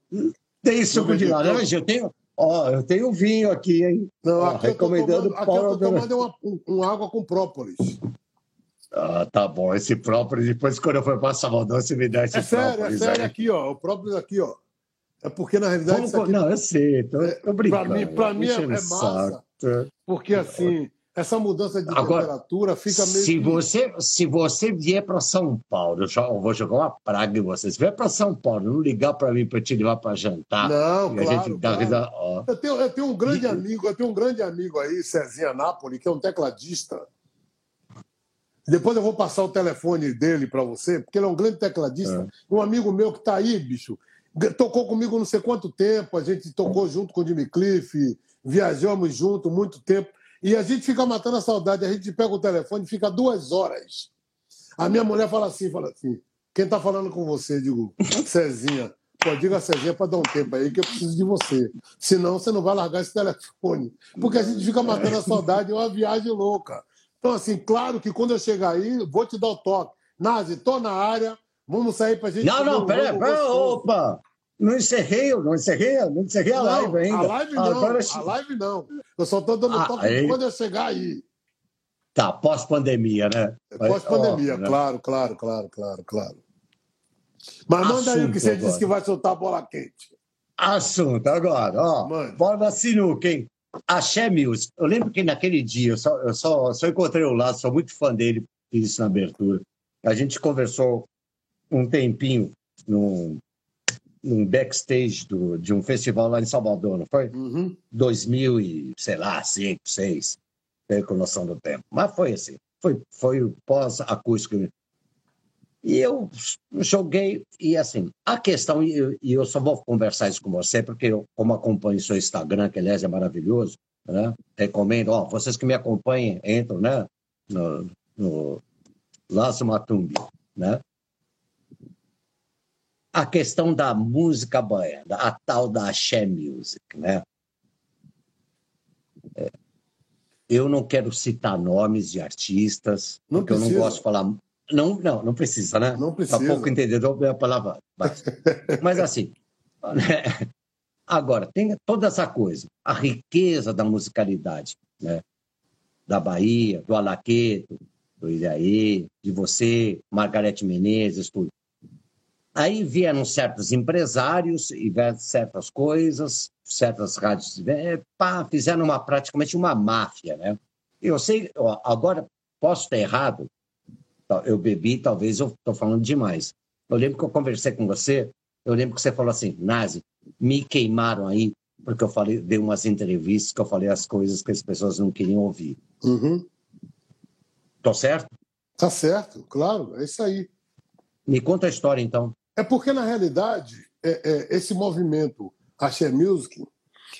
Tem suco de laranja? Eu tenho, ó, eu tenho vinho aqui, hein? Não, aqui recomendando eu tô tomando, aqui eu tô tomando uma, um, água com própolis. Ah, tá bom. Esse própolis, depois quando eu for para Salvador, você me dá esse é sério. É sério, aí. aqui, ó. O própolis aqui, ó. É porque, na realidade. Como, aqui, não, eu sei, tô, é, tô brincando. Para mim, pra mim é, massa. Porque, assim, essa mudança de Agora, temperatura fica meio. Se, você, se você vier para São Paulo, eu, já, eu vou jogar uma praga em você. Se vier para São Paulo, não ligar para mim para te levar para jantar. Não, claro. A gente claro. Dá, ó. eu, tenho, eu tenho um grande amigo, eu tenho um grande amigo aí, Cezinha Napoli, que é um tecladista depois eu vou passar o telefone dele para você, porque ele é um grande tecladista. É. Um amigo meu que está aí, bicho, tocou comigo não sei quanto tempo, a gente tocou junto com o Jimmy Cliff, viajamos junto muito tempo. E a gente fica matando a saudade, a gente pega o telefone e fica duas horas. A minha mulher fala assim, fala assim, quem está falando com você? Digo, Cezinha. Pô, diga a Cezinha para dar um tempo aí que eu preciso de você. Senão você não vai largar esse telefone. Porque a gente fica matando a saudade, é uma viagem louca. Então, assim, claro que quando eu chegar aí, vou te dar o toque. Nazi, tô na área, vamos sair pra gente. Não, não, um pera, pera, opa! Não encerrei, não encerrei, não encerrei a não, live ainda. A live não, Agora... a live não. Eu só tô dando ah, toque aí... quando eu chegar aí. Tá, pós-pandemia, né? Pós-pandemia, oh, claro, claro, claro, claro, claro. Mas manda Assunto aí o que você agora. disse que vai soltar a bola quente. Assunto, agora, ó. Mano. Bola da sinuca, hein? Axé Music. Eu lembro que naquele dia, eu só, eu só, só encontrei o Lázaro, sou muito fã dele, fiz isso na abertura. A gente conversou um tempinho num, num backstage do, de um festival lá em Salvador, não foi? Uhum. 2000 e, sei lá, 5, 6, com noção do tempo. Mas foi assim, foi, foi o pós-acústico. E eu joguei, e assim, a questão, e eu, só vou conversar isso com você, porque eu, como acompanho seu Instagram, que aliás é maravilhoso, né? recomendo, ó, vocês que me acompanhem, entram, né, no, no Matumbi, né? A questão da música baiana, a tal da axé music, né? É, eu não quero citar nomes de artistas, não porque precisa. eu não gosto de falar não, não, não precisa, né? Não precisa. Tá pouco entendedor é a palavra. Mas, mas assim, né? agora, tem toda essa coisa, a riqueza da musicalidade, né? Da Bahia, do Alaqueto, do Ilhaí, de você, Margarete Menezes, tudo. Aí vieram certos empresários e certas coisas, certas rádios, é, pá, fizeram uma praticamente uma máfia, né? Eu sei, agora posso estar errado, eu bebi, talvez eu estou falando demais. Eu lembro que eu conversei com você, eu lembro que você falou assim, Nazi, me queimaram aí, porque eu falei, dei umas entrevistas que eu falei as coisas que as pessoas não queriam ouvir. Uhum. Tô certo? Tá certo, claro, é isso aí. Me conta a história, então. É porque, na realidade, é, é, esse movimento Axé Music,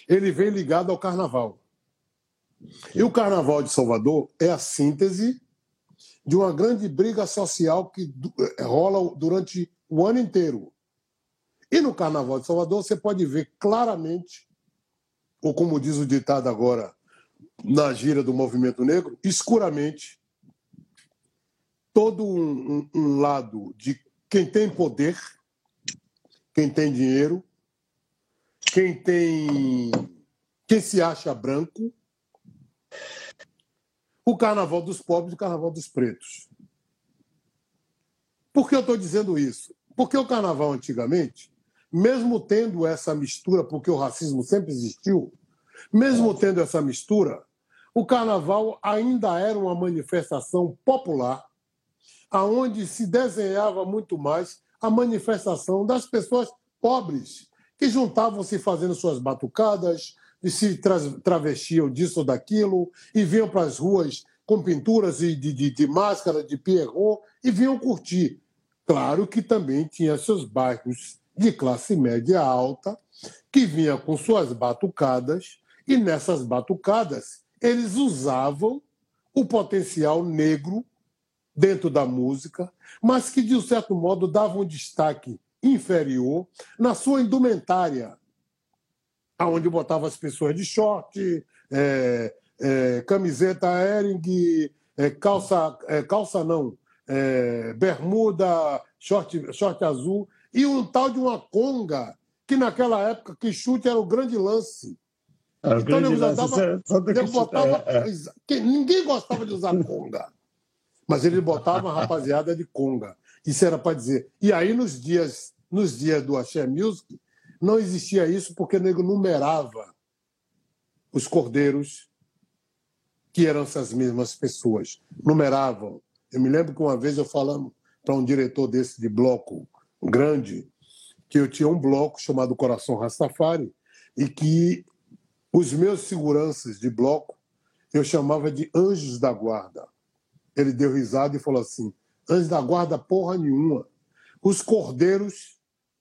ele vem ligado ao carnaval. E o carnaval de Salvador é a síntese de uma grande briga social que eh, rola durante o ano inteiro. E no Carnaval de Salvador você pode ver claramente, ou como diz o ditado agora na gira do movimento negro, escuramente, todo um, um, um lado de quem tem poder, quem tem dinheiro, quem tem. quem se acha branco, o carnaval dos pobres e o carnaval dos pretos. Por que eu estou dizendo isso? Porque o carnaval antigamente, mesmo tendo essa mistura, porque o racismo sempre existiu, mesmo tendo essa mistura, o carnaval ainda era uma manifestação popular, aonde se desenhava muito mais a manifestação das pessoas pobres, que juntavam-se fazendo suas batucadas, e se tra travestiam disso ou daquilo, e vinham para as ruas com pinturas de, de, de máscara, de Pierrot, e vinham curtir. Claro que também tinha seus bairros de classe média alta, que vinha com suas batucadas, e nessas batucadas eles usavam o potencial negro dentro da música, mas que, de um certo modo, davam um destaque inferior na sua indumentária, aonde botava as pessoas de short, é, é, camiseta Ering, é, calça, é, calça não, é, bermuda, short, short azul, e um tal de uma conga, que naquela época que chute era o grande lance. Era então, grande lance, botava, é, que ninguém gostava de usar conga, mas ele botava a rapaziada de conga. Isso era para dizer. E aí, nos dias nos dias do Axé Music, não existia isso porque nego numerava os cordeiros que eram essas mesmas pessoas. Numeravam. Eu me lembro que uma vez eu falando para um diretor desse de bloco grande, que eu tinha um bloco chamado Coração Rastafari e que os meus seguranças de bloco eu chamava de anjos da guarda. Ele deu risada e falou assim: anjos da guarda porra nenhuma. Os cordeiros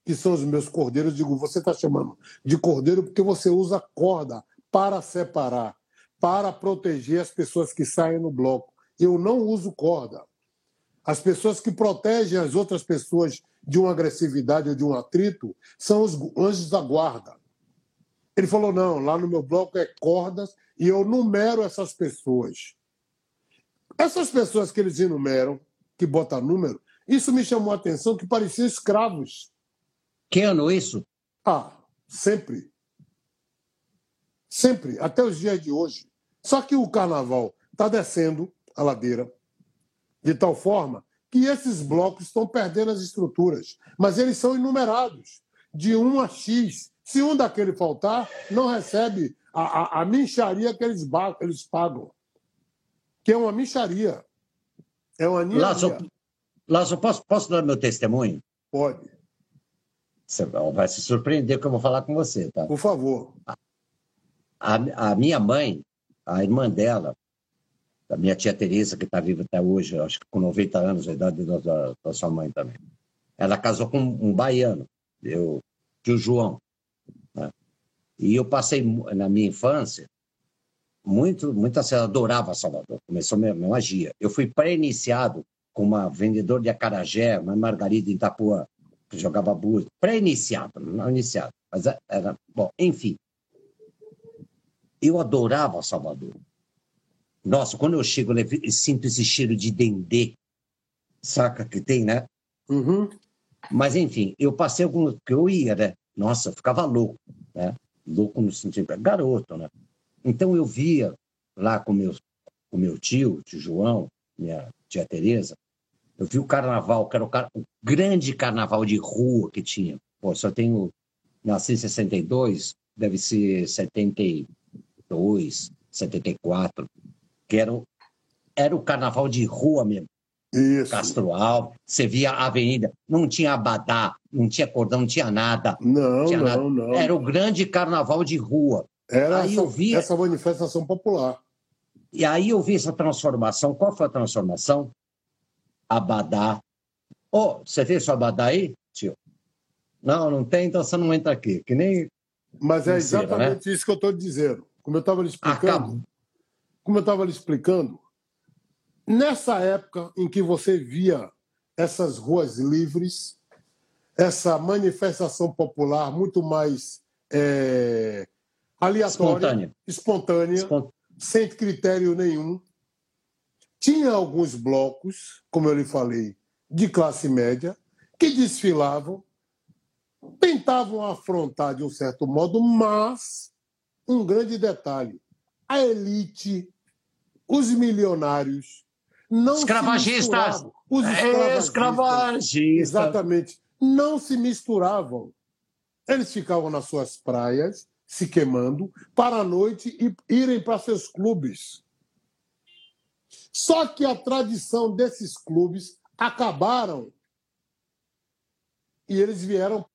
que são os meus cordeiros, digo, você está chamando de cordeiro porque você usa corda para separar, para proteger as pessoas que saem no bloco. Eu não uso corda. As pessoas que protegem as outras pessoas de uma agressividade ou de um atrito são os anjos da guarda. Ele falou: não, lá no meu bloco é cordas e eu numero essas pessoas. Essas pessoas que eles enumeram, que botam número, isso me chamou a atenção que pareciam escravos. Que ano isso? Ah, sempre. Sempre, até os dias de hoje. Só que o carnaval está descendo a ladeira de tal forma que esses blocos estão perdendo as estruturas. Mas eles são enumerados, de 1 a X. Se um daquele faltar, não recebe a, a, a mincharia que eles, eles pagam. Que é uma mincharia. É uma ninharia. Lázaro, posso, posso dar meu testemunho? Pode. Você vai se surpreender que eu vou falar com você, tá? Por favor. A, a minha mãe, a irmã dela, a minha tia Teresa, que está viva até hoje, acho que com 90 anos, a idade da, da, da sua mãe também. Ela casou com um baiano, eu, tio João. Né? E eu passei, na minha infância, muito, muito assim, adorava Salvador. Começou minha, minha magia. Eu fui pré-iniciado com uma vendedora de acarajé, uma margarida em Itapuã que jogava búzio, pré-iniciado, não iniciado, mas era, bom, enfim. Eu adorava Salvador. Nossa, quando eu chego, eu sinto esse cheiro de dendê, saca que tem, né? Uhum. Mas, enfim, eu passei algum. que eu ia, né? Nossa, eu ficava louco, né? Louco no sentido. garoto, né? Então eu via lá com meu, com meu tio, tio João, minha tia Tereza, eu vi o carnaval, que era o, car... o grande carnaval de rua que tinha. Pô, só tenho. Nasci em 62, deve ser 72, 74, que era o, era o carnaval de rua mesmo. Isso. Castro Alves, você via a avenida, não tinha abadá, não tinha cordão, não tinha nada. Não, tinha não, nada. não. Era o grande carnaval de rua. Era aí essa, eu via... essa manifestação popular. E aí eu vi essa transformação. Qual foi a transformação? Abadá. Oh, você fez sua Abadá aí, tio? Não, não tem, então você não entra aqui. Que nem. Mas é exatamente né? isso que eu estou dizendo. Como eu estava lhe explicando. Acabou. Como eu estava lhe explicando, nessa época em que você via essas ruas livres, essa manifestação popular muito mais é, aleatória, espontânea, espontânea Espont... sem critério nenhum. Tinha alguns blocos, como eu lhe falei, de classe média, que desfilavam, tentavam afrontar de um certo modo, mas um grande detalhe: a elite, os milionários, não escravagistas, os escravagistas, escravagistas, exatamente, não se misturavam. Eles ficavam nas suas praias, se queimando, para a noite e irem para seus clubes. Só que a tradição desses clubes acabaram e eles vieram.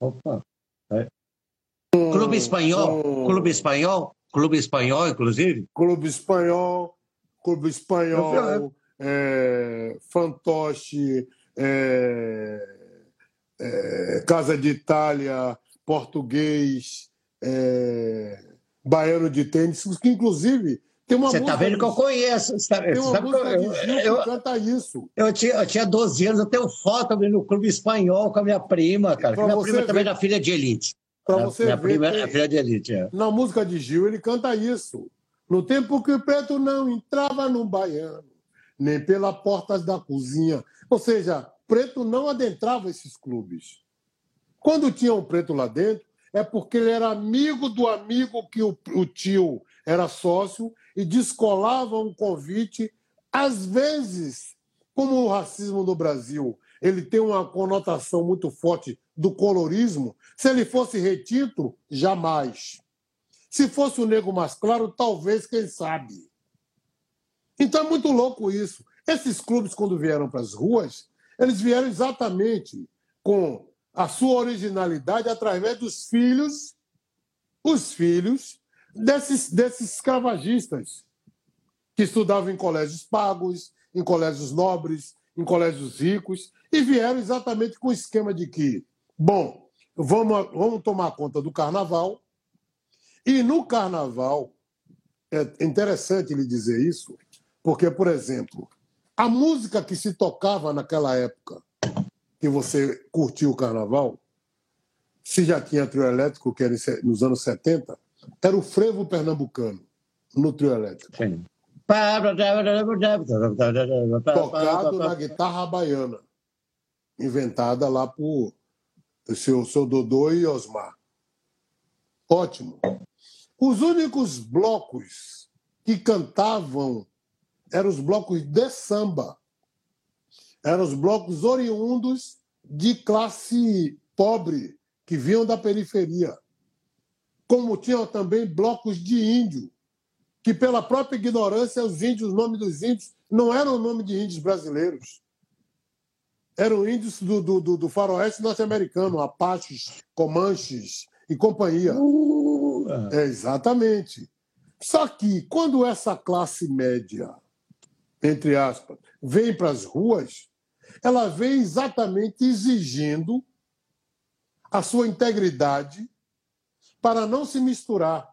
Opa. É. Clube espanhol, clube espanhol, clube espanhol, inclusive. Clube espanhol, clube espanhol, é, fantoche, é, é, Casa de Itália, português, é, baiano de tênis, que inclusive tem uma Você está vendo que eu conheço. Tá, tem uma música eu, de Gil eu, que canta isso. Eu tinha, eu tinha 12 anos, eu tenho foto no clube espanhol com a minha prima, cara. Minha prima ver, também era filha de elite. Para você minha ver. prima era filha de elite. É. Na música de Gil, ele canta isso. No tempo que o preto não entrava no baiano, nem pela porta da cozinha. Ou seja, preto não adentrava esses clubes. Quando tinha um preto lá dentro, é porque ele era amigo do amigo que o, o tio era sócio e descolava um convite. Às vezes, como o racismo no Brasil ele tem uma conotação muito forte do colorismo, se ele fosse retinto, jamais. Se fosse o negro mais claro, talvez, quem sabe. Então é muito louco isso. Esses clubes, quando vieram para as ruas, eles vieram exatamente com a sua originalidade através dos filhos, os filhos desses, desses escravagistas que estudavam em colégios pagos, em colégios nobres, em colégios ricos, e vieram exatamente com o esquema de que, bom, vamos, vamos tomar conta do carnaval, e no carnaval, é interessante lhe dizer isso, porque, por exemplo, a música que se tocava naquela época, que você curtiu o carnaval, se já tinha trio elétrico, que era nos anos 70, era o frevo pernambucano no trio elétrico. Sim. Tocado na guitarra baiana, inventada lá por seu, seu Dodô e Osmar. Ótimo. Os únicos blocos que cantavam eram os blocos de samba eram os blocos oriundos de classe pobre, que vinham da periferia. Como tinham também blocos de índio, que pela própria ignorância, os índios, o nome dos índios, não eram o nome de índios brasileiros. Eram índios do, do, do faroeste norte-americano, apaches, comanches e companhia. Uh, é, exatamente. Só que quando essa classe média, entre aspas, vem para as ruas, ela vem exatamente exigindo a sua integridade para não se misturar.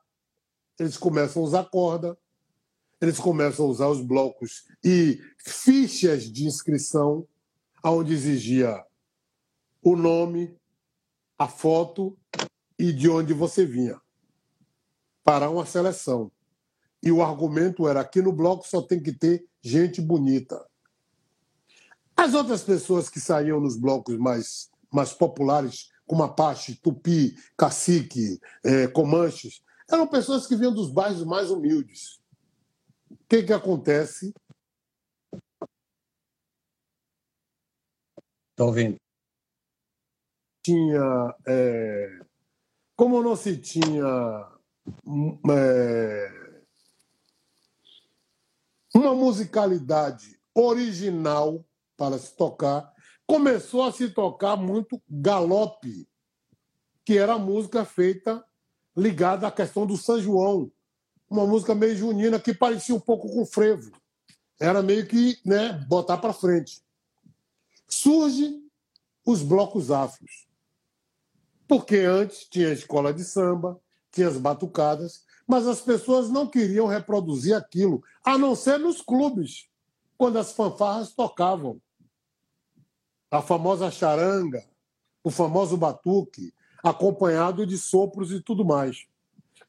Eles começam a usar corda, eles começam a usar os blocos e fichas de inscrição, onde exigia o nome, a foto e de onde você vinha, para uma seleção. E o argumento era: aqui no bloco só tem que ter gente bonita. As outras pessoas que saíam nos blocos mais, mais populares, como Apache, Tupi, Cacique, é, Comanches, eram pessoas que vinham dos bairros mais humildes. O que, que acontece? Estou ouvindo. Tinha. É, como não se tinha. É, uma musicalidade original para se tocar, começou a se tocar muito galope, que era a música feita ligada à questão do São João, uma música meio junina que parecia um pouco com frevo. Era meio que né, botar para frente. Surge os blocos afros. Porque antes tinha a escola de samba, tinha as batucadas, mas as pessoas não queriam reproduzir aquilo, a não ser nos clubes, quando as fanfarras tocavam. A famosa charanga, o famoso batuque, acompanhado de sopros e tudo mais.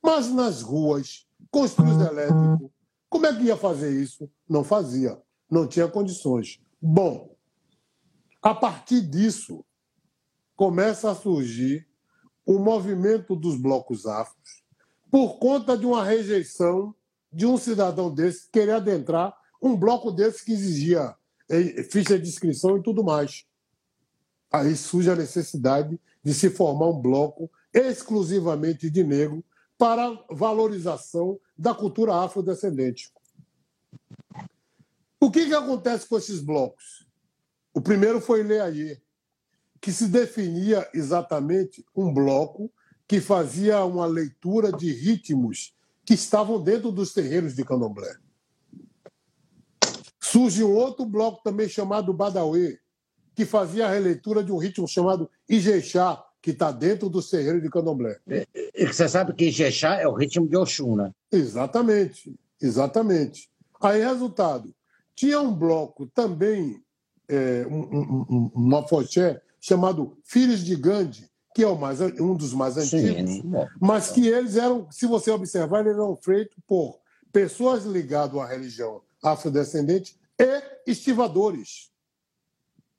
Mas nas ruas, com os elétricos, como é que ia fazer isso? Não fazia, não tinha condições. Bom, a partir disso, começa a surgir o movimento dos blocos afros por conta de uma rejeição de um cidadão desse querer adentrar um bloco desse que exigia eh, ficha de inscrição e tudo mais. Aí surge a necessidade de se formar um bloco exclusivamente de negro para valorização da cultura afrodescendente. O que, que acontece com esses blocos? O primeiro foi Leayer, que se definia exatamente um bloco que fazia uma leitura de ritmos que estavam dentro dos terreiros de candomblé. Surge um outro bloco também chamado Badawi, que fazia a releitura de um ritmo chamado Ijexá, que está dentro do terreiro de candomblé. E você sabe que Ijexá é o ritmo de Oxum, né? Exatamente, exatamente. Aí, resultado, tinha um bloco também, é, um, um, um, um afoxé, chamado Filhos de Gandhi, que é o mais, um dos mais antigos, Sim, mas que eles eram, se você observar, eles eram feitos por pessoas ligadas à religião afrodescendente e estivadores.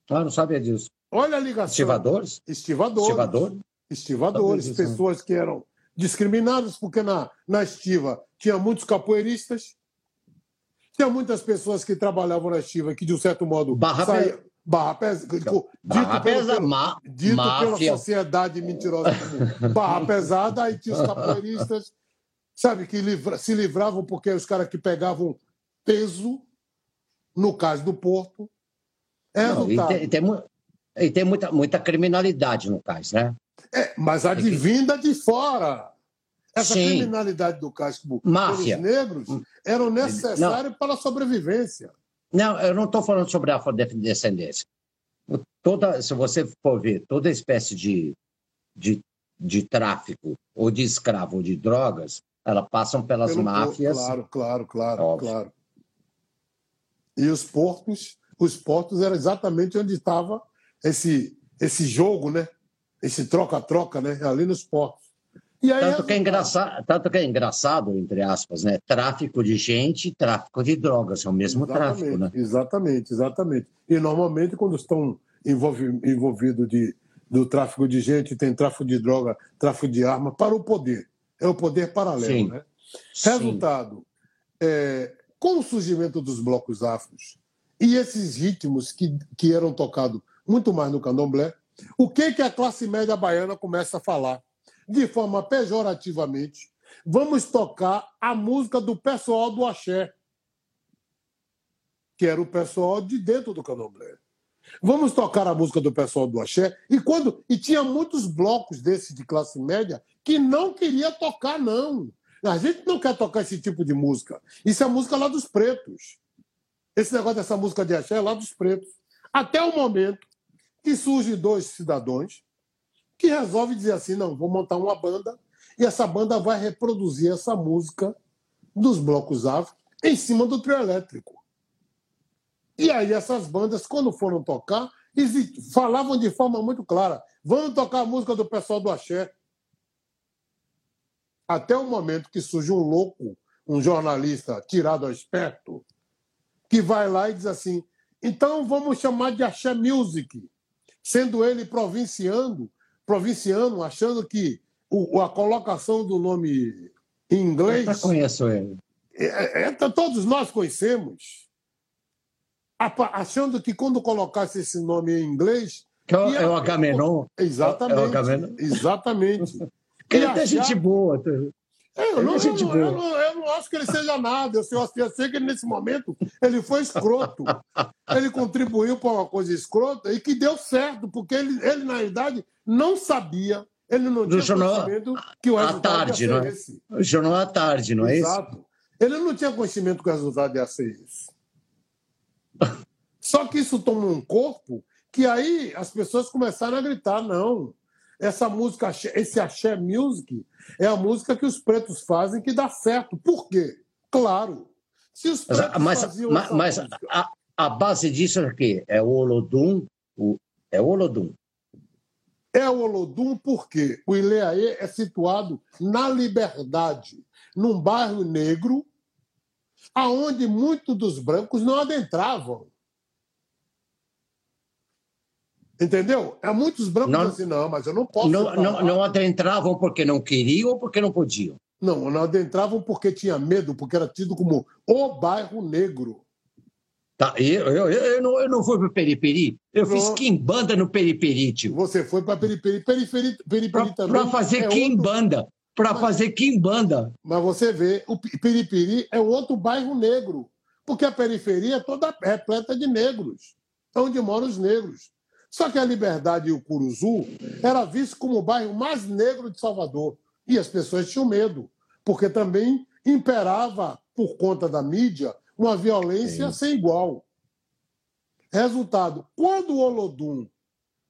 Ah, não sabia disso. Olha a ligação. Estivadores? Estivadores. Estivadores. Estivadores, pessoas que eram discriminadas, porque na, na estiva tinha muitos capoeiristas, tinha muitas pessoas que trabalhavam na estiva que, de um certo modo, Barra saía, Barra Pesada. Dito, barra pesa, pelo, ma, dito pela sociedade mentirosa Barra Pesada, aí tinha os capoeiristas, sabe, que livra, se livravam porque os caras que pegavam peso, no caso do Porto. É Não, e tem, tem, e tem muita, muita criminalidade no caso, né? É, mas a de vinda de fora. Essa Sim. criminalidade do Castro Máfia. pelos negros eram necessárias para a sobrevivência. Não, eu não estou falando sobre a afrodescendência. Toda, se você for ver, toda espécie de, de, de tráfico, ou de escravo, ou de drogas, elas passam pelas Pelo máfias. Claro, claro, claro, Óbvio. claro. E os portos, os portos eram exatamente onde estava esse, esse jogo, né? Esse troca-troca, né? Ali nos portos. Aí, tanto, que é engraçado, tanto que é engraçado, entre aspas, né? Tráfico de gente e tráfico de drogas, é o mesmo exatamente, tráfico, né? Exatamente, exatamente. E normalmente, quando estão envolvidos de, do tráfico de gente, tem tráfico de droga, tráfico de arma, para o poder. É o poder paralelo, Sim. né? Resultado, é, com o surgimento dos blocos afros e esses ritmos que, que eram tocados muito mais no candomblé, o que, que a classe média baiana começa a falar? de forma pejorativamente, vamos tocar a música do pessoal do axé, que era o pessoal de dentro do candomblé. Vamos tocar a música do pessoal do axé. E quando e tinha muitos blocos desses de classe média que não queria tocar não. A gente não quer tocar esse tipo de música. Isso é música lá dos pretos. Esse negócio dessa música de axé é lá dos pretos. Até o momento que surgem dois cidadãos que resolve dizer assim: não, vou montar uma banda e essa banda vai reproduzir essa música dos blocos afro em cima do trio elétrico. E aí essas bandas, quando foram tocar, falavam de forma muito clara: vamos tocar a música do pessoal do Axé. Até o momento que surge um louco, um jornalista tirado ao esperto, que vai lá e diz assim: então vamos chamar de Axé Music, sendo ele provinciando provinciano, achando que o, a colocação do nome em inglês. Eu conheço ele. É, é, todos nós conhecemos. Achando que quando colocasse esse nome em inglês. Que é, é o Agamenon. Exatamente. É o Agamenon. Exatamente. ele é gente boa. É, eu, não, eu, eu, não, eu, não, acho que ele seja nada. Eu sei, eu sei que nesse momento ele foi escroto. Ele contribuiu para uma coisa escrota e que deu certo, porque ele, ele na realidade, não sabia, ele não tinha jornal, conhecimento que o resultado tarde, ia ser não é? esse. O jornal à tarde, não é isso? Exato. Ele não tinha conhecimento que o resultado ia ser esse. Só que isso tomou um corpo que aí as pessoas começaram a gritar: não, essa música, esse axé music, é a música que os pretos fazem que dá certo. Por quê? Claro. Se os pretos mas, faziam mas, mas a, a, base disso é o quê? É o Olodum? O, é o Olodum. É o Olodum porque o Ileaê é situado na Liberdade, num bairro negro, aonde muitos dos brancos não adentravam. Entendeu? É muitos brancos não, assim, não, mas eu não posso. Não, não, não, adentravam porque não queriam ou porque não podiam? Não, não adentravam porque tinha medo, porque era tido como o bairro negro. Tá, eu, eu, eu, não, eu não fui para Periperi, eu fiz quimbanda no Periperi, tio. Você foi para Periperi, Periperi, Periperi também. Para fazer é quimbanda, outro... para fazer quimbanda. Mas você vê, o Periperi é outro bairro negro, porque a periferia é toda repleta de negros, onde moram os negros. Só que a Liberdade e o Curuzu era visto como o bairro mais negro de Salvador. E as pessoas tinham medo, porque também imperava, por conta da mídia, uma violência sem igual. Resultado, quando o Olodum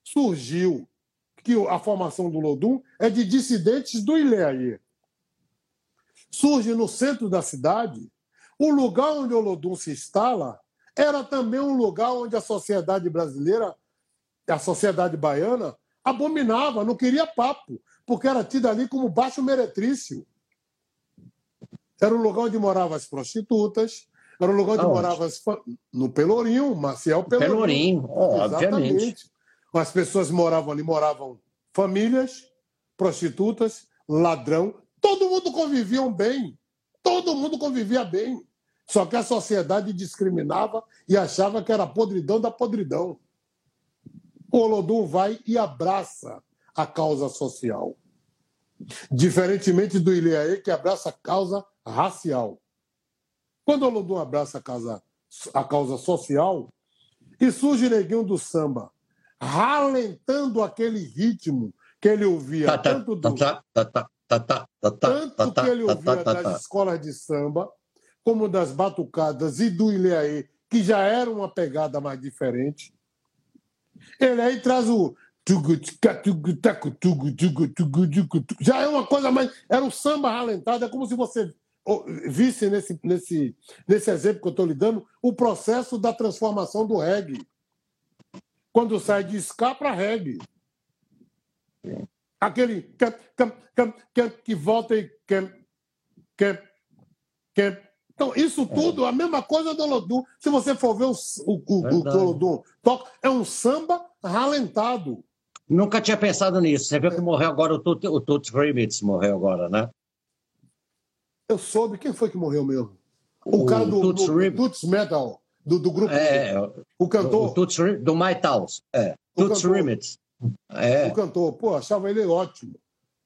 surgiu, que a formação do Olodum é de dissidentes do Ileaê, surge no centro da cidade, o lugar onde o Olodum se instala era também um lugar onde a sociedade brasileira a sociedade baiana abominava, não queria papo, porque era tida ali como baixo meretrício. Era um lugar onde moravam as prostitutas, era um lugar onde Aonde? moravam as... no Pelourinho, Maciel Pelourinho. Pelourinho, oh, obviamente. As pessoas moravam ali, moravam famílias, prostitutas, ladrão, todo mundo convivia bem, todo mundo convivia bem. Só que a sociedade discriminava e achava que era podridão da podridão. O Olodum vai e abraça a causa social. Diferentemente do Ilhaê, que abraça a causa racial. Quando o Olodum abraça a causa, a causa social, e surge Neguinho do samba, ralentando aquele ritmo que ele ouvia tanto, do, tanto que ele ouvia das escolas de samba, como das batucadas e do Ilhaê, que já era uma pegada mais diferente. Ele aí traz o. Já é uma coisa mais. Era um samba ralentado, é como se você visse nesse, nesse, nesse exemplo que eu estou lhe dando o processo da transformação do reggae. Quando sai de ska para reggae. Aquele que volta e então, isso é. tudo, é. a mesma coisa do Olodum. Se você for ver o, o, o, o Olodum toca, é um samba ralentado. Nunca tinha pensado nisso. Você viu que morreu agora o Toots o Remix, morreu agora, né? Eu soube. Quem foi que morreu mesmo? O, o cara do, Toots, do, do Toots Metal, do, do grupo. É, o cantor. O Toots, do My Towns. É. Toots Remix. É. O cantor. Pô, achava ele ótimo.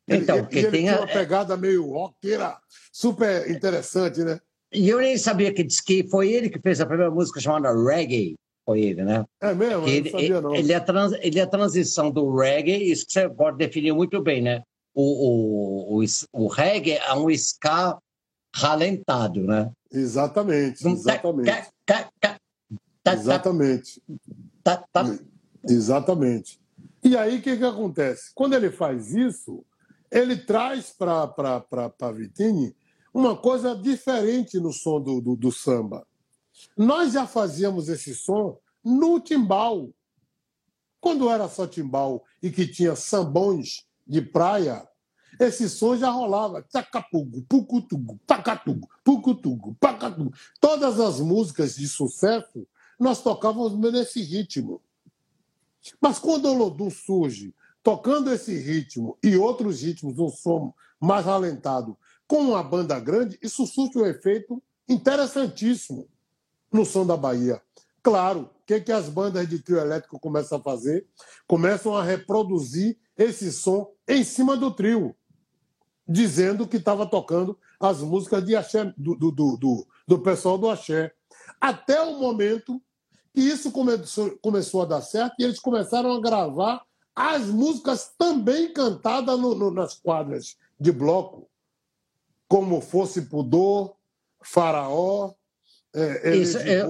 Então, ele, ele tem tinha uma pegada meio rockera, super interessante, né? E eu nem sabia que disse que foi ele que fez a primeira música chamada Reggae. Foi ele, né? É mesmo? Ele, não sabia, não. Ele é, trans, ele é a transição do reggae, isso que você pode definir muito bem, né? O, o, o, o reggae é um ska ralentado, né? Exatamente, exatamente. Exatamente. Exatamente. E aí, o que, que acontece? Quando ele faz isso, ele traz para a Vitine uma coisa diferente no som do, do, do samba. Nós já fazíamos esse som no timbal. Quando era só timbal e que tinha sambões de praia, esse som já rolava. Tacapugo, pucutugo, pacatugo, pucutugo, pacatugo. Todas as músicas de sucesso nós tocávamos nesse ritmo. Mas quando o Lodum surge tocando esse ritmo e outros ritmos, um som mais ralentado, com uma banda grande, isso surte um efeito interessantíssimo no som da Bahia. Claro, o que, que as bandas de trio elétrico começam a fazer? Começam a reproduzir esse som em cima do trio, dizendo que estava tocando as músicas de axé, do, do, do, do, pessoal do axé. Até o momento que isso começou, começou a dar certo e eles começaram a gravar as músicas também cantadas no, no, nas quadras de bloco como fosse pudor, faraó, é, isso, é,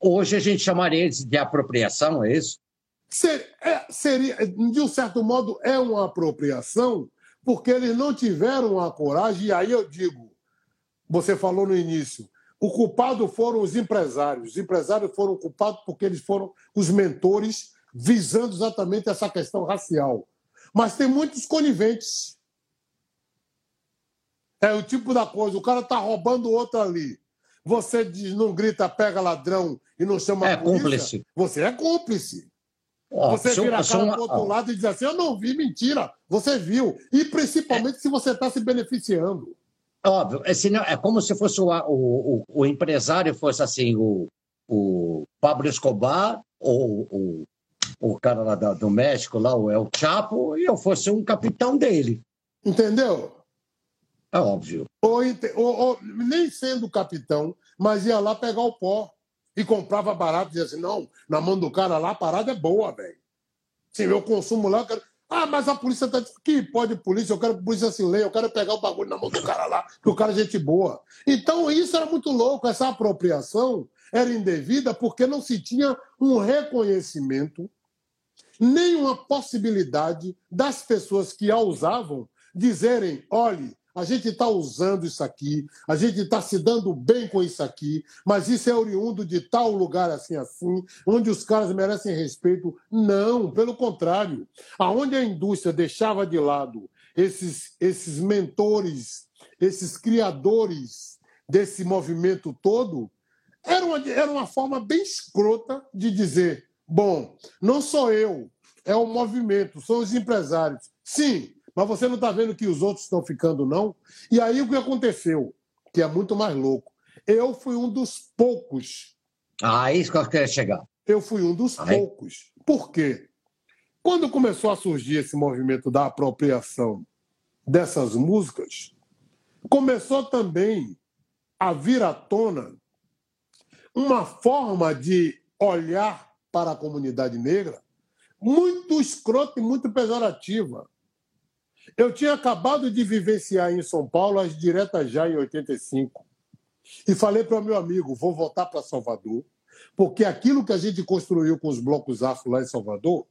hoje a gente chamaria de apropriação, é isso? Ser, é, seria, de um certo modo, é uma apropriação, porque eles não tiveram a coragem, e aí eu digo, você falou no início, o culpado foram os empresários. Os empresários foram culpados porque eles foram os mentores visando exatamente essa questão racial. Mas tem muitos coniventes. É o tipo da coisa, o cara está roubando o outro ali. Você diz, não grita, pega ladrão e não chama é a polícia. Cúmplice. Você é cúmplice. você vira a cara para outro lado e diz assim: Eu não vi, mentira. Você viu. E principalmente é. se você está se beneficiando. Óbvio, é, senão, é como se fosse o, o, o, empresário fosse assim, o, o Pablo Escobar, ou o, o cara lá do México, lá, o El Chapo, e eu fosse um capitão dele. Entendeu? É óbvio. Ou, ou, ou, nem sendo capitão, mas ia lá pegar o pó e comprava barato dizia assim: não, na mão do cara lá a parada é boa, velho. Sim, eu consumo lá, eu quero... Ah, mas a polícia tá que pode polícia, eu quero polícia sem lei, eu quero pegar o bagulho na mão do cara lá, que o cara é gente boa. Então isso era muito louco, essa apropriação era indevida porque não se tinha um reconhecimento, nem uma possibilidade das pessoas que a usavam dizerem: olhe, a gente está usando isso aqui, a gente está se dando bem com isso aqui, mas isso é oriundo de tal lugar assim, assim, onde os caras merecem respeito. Não, pelo contrário. Aonde a indústria deixava de lado esses, esses mentores, esses criadores desse movimento todo, era uma, era uma forma bem escrota de dizer: bom, não sou eu, é o movimento, são os empresários. Sim, mas você não está vendo que os outros estão ficando, não? E aí o que aconteceu? Que é muito mais louco. Eu fui um dos poucos. Ah, isso que eu queria chegar. Eu fui um dos poucos. Por quê? Quando começou a surgir esse movimento da apropriação dessas músicas, começou também a vir à tona uma forma de olhar para a comunidade negra muito escrota e muito pejorativa. Eu tinha acabado de vivenciar em São Paulo as diretas já em 85. E falei para o meu amigo: vou voltar para Salvador, porque aquilo que a gente construiu com os blocos afro lá em Salvador,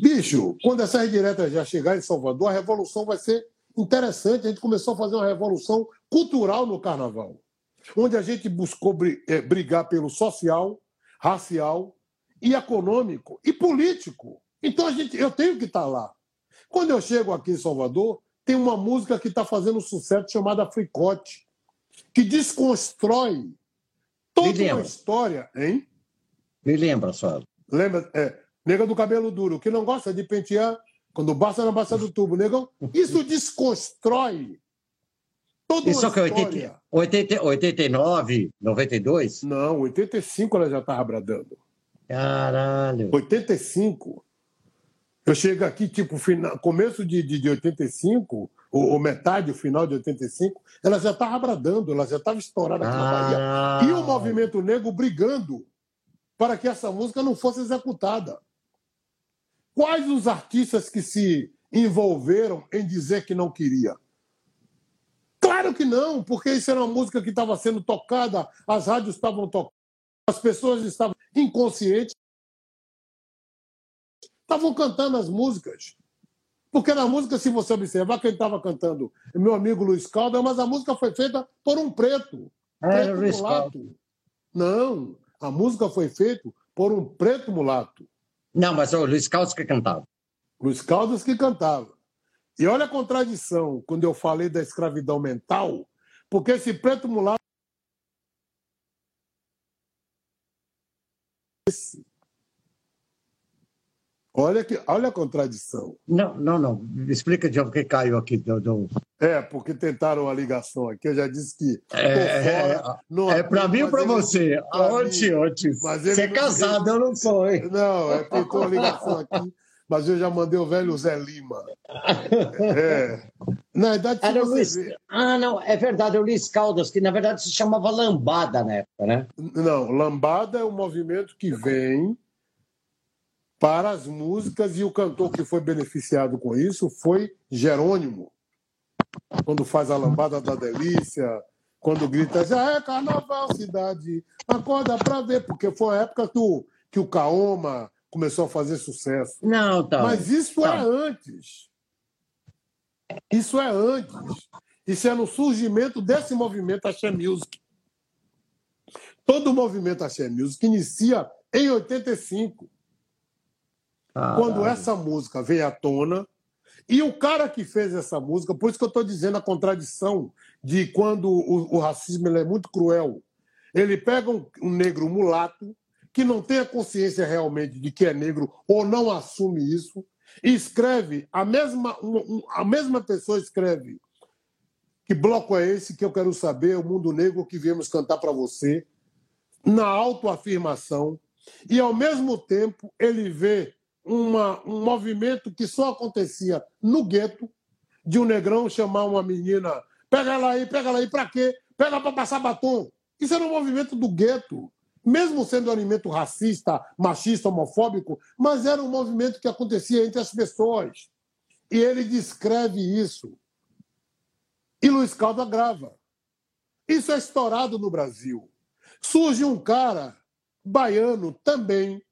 bicho, quando essas diretas já chegar em Salvador, a revolução vai ser interessante. A gente começou a fazer uma revolução cultural no carnaval, onde a gente buscou eh, brigar pelo social, racial e econômico e político. Então a gente, eu tenho que estar lá. Quando eu chego aqui em Salvador, tem uma música que está fazendo sucesso chamada Fricote, que desconstrói toda uma história, hein? Me lembra, só. Lembra? É, nega do cabelo duro, que não gosta de pentear quando basta na baixa do tubo, negão. Isso desconstrói toda Isso uma que história. 80, 89, 92? Não, 85 ela já estava bradando. Caralho. 85. Eu chego aqui, tipo, final, começo de, de, de 85, ou, ou, metade, o final de 85, ela já estava bradando, ela já estava estourada aqui ah. na Bahia. Ah. E o movimento negro brigando para que essa música não fosse executada. Quais os artistas que se envolveram em dizer que não queria? Claro que não, porque isso era uma música que estava sendo tocada, as rádios estavam tocando, as pessoas estavam inconscientes estavam cantando as músicas. Porque na música, se você observar, quem estava cantando meu amigo Luiz Caldas, mas a música foi feita por um preto. É, preto Luiz mulato. Não, a música foi feita por um preto mulato. Não, mas é o Luiz Caldas que cantava. Luiz Caldas que cantava. E olha a contradição quando eu falei da escravidão mental, porque esse preto mulato Olha, que, olha a contradição. Não, não, não. Explica de onde que caiu aqui. Do, do... É, porque tentaram a ligação aqui. Eu já disse que. É, fora, é, é para mim ou para você? Ontem, ontem. Você é casado, eu não sou. Hein? Não, é tentou a ligação aqui, mas eu já mandei o velho Zé Lima. É. Na verdade, Era Luiz... Vê... Ah, não, é verdade, é o Luiz Caldas, que na verdade se chamava Lambada na época, né? Não, Lambada é um movimento que vem para as músicas e o cantor que foi beneficiado com isso foi Jerônimo. Quando faz a lambada da delícia, quando grita já é carnaval cidade, acorda para ver, porque foi a época que o, que o Kaoma, começou a fazer sucesso. Não, tá. Mas isso tá. é antes. Isso é antes. Isso é no surgimento desse movimento Axé Music. Todo o movimento Axé Music inicia em 85. Caralho. Quando essa música veio à tona, e o cara que fez essa música, por isso que eu estou dizendo a contradição de quando o, o racismo é muito cruel. Ele pega um, um negro mulato, que não tem a consciência realmente de que é negro ou não assume isso, e escreve, a mesma, um- a mesma pessoa escreve que bloco é esse que eu quero saber, o mundo negro que viemos cantar para você, na autoafirmação, e ao mesmo tempo ele vê uma, um movimento que só acontecia no gueto, de um negrão chamar uma menina, pega ela aí, pega ela aí, para quê? Pega para passar batom. Isso era um movimento do gueto, mesmo sendo um alimento racista, machista, homofóbico, mas era um movimento que acontecia entre as pessoas. E ele descreve isso. E Luiz Calda grava. Isso é estourado no Brasil. Surge um cara baiano também,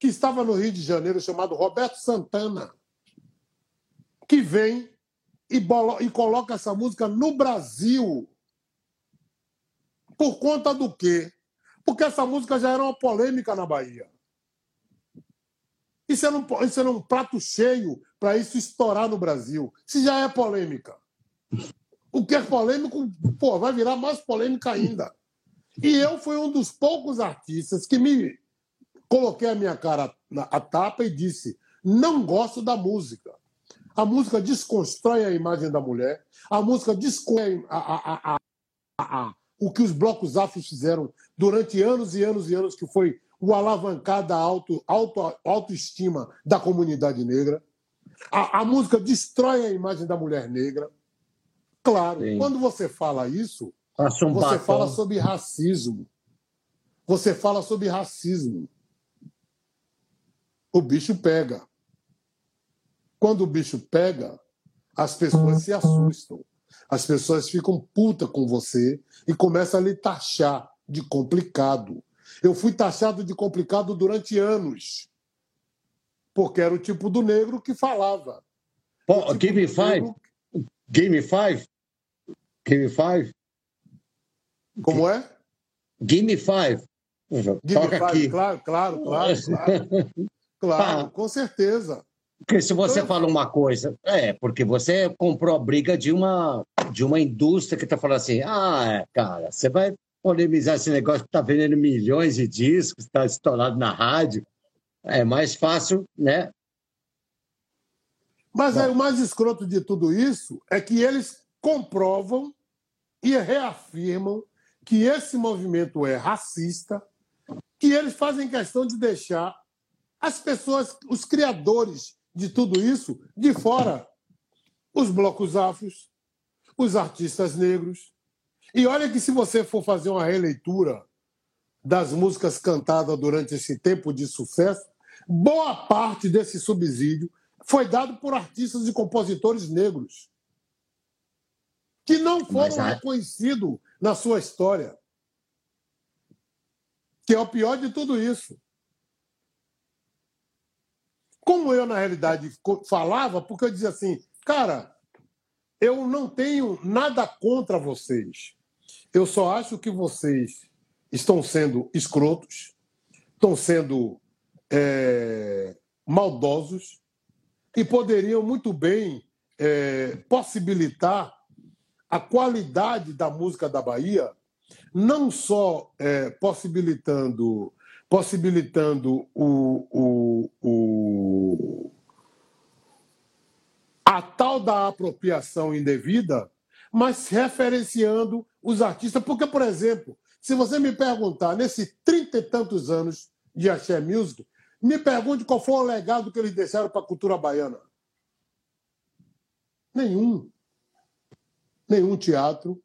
que estava no Rio de Janeiro, chamado Roberto Santana, que vem e, bolo- e coloca essa música no Brasil. Por conta do quê? Porque essa música já era uma polêmica na Bahia. Isso era um, isso era um prato cheio para isso estourar no Brasil. Se já é polêmica. O que é polêmico, pô, vai virar mais polêmica ainda. E eu fui um dos poucos artistas que me coloquei a minha cara na a tapa e disse: não gosto da música. A música desconstrói a imagem da mulher, a música desconstrói a- a- o que os blocos afros fizeram durante anos e anos e anos, que foi o alavancar da auto, auto, autoestima da comunidade negra. A, a música destrói a imagem da mulher negra. Claro, Sim. quando você fala isso, um você batom. fala sobre racismo. Você fala sobre racismo. O bicho pega. Quando o bicho pega, as pessoas se assustam. As pessoas ficam puta com você e começam a lhe taxar de complicado. Eu fui taxado de complicado durante anos. Porque era o tipo do negro que falava. Pô, tipo give me do five. negro- Give me five. Give me five. Como é? Give me five. Give Toca me five, aqui. Claro, claro, claro, claro. Claro, Tá. com certeza. Porque se você Então- fala uma coisa, é, porque você comprou a briga de uma, de uma indústria que está falando assim, ah, cara, você vai polemizar esse negócio que está vendendo milhões de discos, está estourado na rádio, é mais fácil, né? Mas aí, o mais escroto de tudo isso é que eles comprovam e reafirmam que esse movimento é racista, que eles fazem questão de deixar as pessoas, os criadores de tudo isso, de fora. Os blocos afros, os artistas negros. E olha que se você for fazer uma releitura das músicas cantadas durante esse tempo de sucesso, boa parte desse subsídio foi dado por artistas e compositores negros que não foram Mas reconhecidos na sua história. Que é o pior de tudo isso. Como eu, na realidade, falava, porque eu dizia assim, cara, eu não tenho nada contra vocês. Eu só acho que vocês estão sendo escrotos, estão sendo é, maldosos e poderiam muito bem é, possibilitar a qualidade da música da Bahia, não só é, possibilitando possibilitando o, o, o, a tal da apropriação indevida, mas referenciando os artistas. Porque, por exemplo, se você me perguntar, nesses trinta e tantos anos de Axé Music, me pergunte qual foi o legado que eles deixaram para a cultura baiana. Nenhum. Nenhum teatro.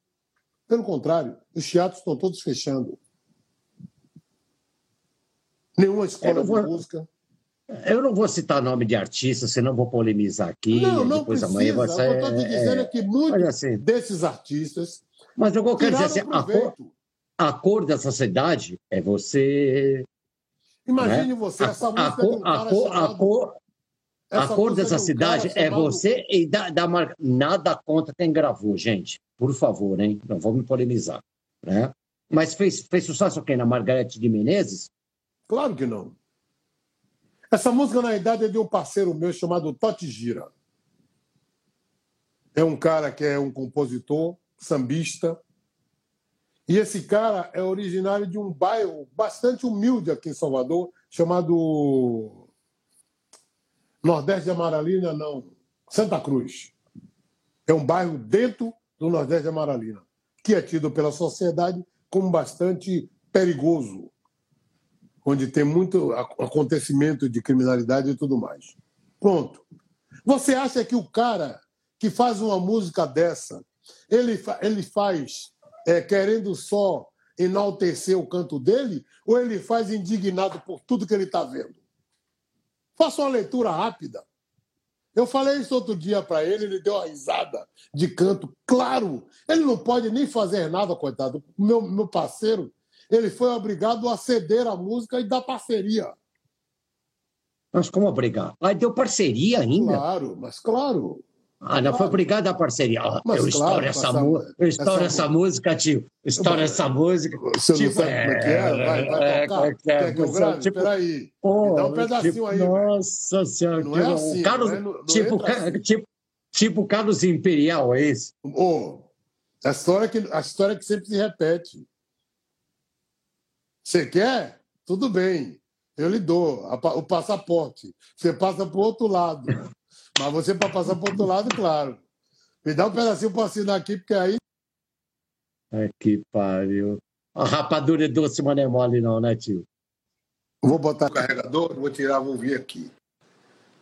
Pelo contrário, os teatros estão todos fechando. Nenhuma escola Eu de vou- música. Eu não vou citar nome de artista, senão vou polemizar aqui. Não, não depois precisa. amanhã que sair. eu estou te dizendo é que muitos assim, desses artistas mas eu quero dizer tiraram assim, a cor, a cor dessa cidade é você Imagine né? você, essa música a, cor, um a, cor, chamado... a cor, a cor dessa de um cidade é chamado... você e da, da marca. Nada contra quem gravou, gente. Por favor, hein? Não vamos polemizar. Né? Mas fez, fez sucesso quem? Na Margarete de Menezes? Claro que não. Essa música, na verdade, é de um parceiro meu chamado Totti Gira. É um cara que é um compositor, sambista. E esse cara é originário de um bairro bastante humilde aqui em Salvador, chamado Nordeste de Amaralina, não, Santa Cruz. É um bairro dentro do Nordeste de Amaralina, que é tido pela sociedade como bastante perigoso, onde tem muito acontecimento de criminalidade e tudo mais. Pronto. Você acha que o cara que faz uma música dessa, ele, ele faz é, querendo só enaltecer o canto dele ou ele faz indignado por tudo que ele está vendo? Faça uma leitura rápida. Eu falei isso outro dia para ele, ele deu uma risada de canto. Claro, ele não pode nem fazer nada, coitado. Meu, meu parceiro, ele foi obrigado a ceder a música e dar parceria. Mas como obrigado? Aí deu parceria ainda? Claro, mas claro. Ah, não foi obrigado a parceria. Mas, eu estouro, claro, essa, eu estouro essa, essa música, tio. Estouro mas, essa música. Você tipo, não sabe é, como é que é? Vai, vai é, tocar. É, Quer que eu grave? Tipo, Peraí. Oh, dá um pedacinho tipo, aí. Nossa Senhora. Não é assim. Carlos, não é, não tipo, assim. tipo, tipo Carlos Imperial, é isso? Oh, a, história que, a história que sempre se repete. Você quer? Tudo bem. Eu lhe dou o passaporte. Você passa para o outro lado. Mas você, para passar para outro lado, claro. Me dá um pedacinho para assinar aqui, porque aí. É que pariu. A rapadura é doce, mas não é mole, não, né, tio? Vou botar o carregador, vou tirar, vou vir aqui.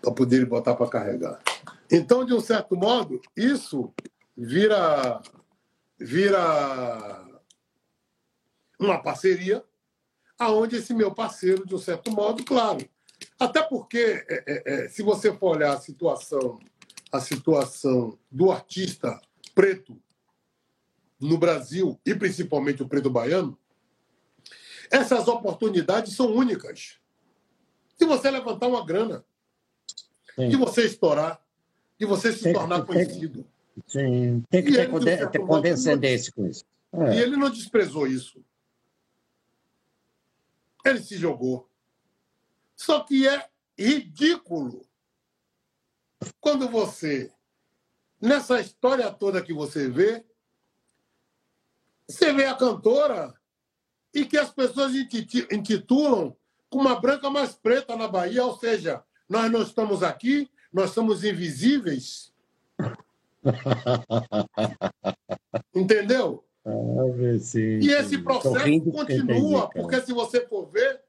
Para poder botar para carregar. Então, de um certo modo, isso vira, vira uma parceria, aonde esse meu parceiro, de um certo modo, claro, até porque, é, é, é, se você for olhar a situação, a situação do artista preto no Brasil, e principalmente o preto baiano, essas oportunidades são únicas. Se você levantar uma grana, Sim. de você estourar, de você se tem, tornar tem, conhecido. Sim, tem que ter, ele, ter condescendência com isso. É. E ele não desprezou isso. Ele se jogou. Só que é ridículo quando você, nessa história toda que você vê, você vê a cantora e que as pessoas intitulam com uma branca mais preta na Bahia, ou seja, nós não estamos aqui, nós somos invisíveis. Entendeu? Ah, sim, e esse processo continua, porque se você for ver,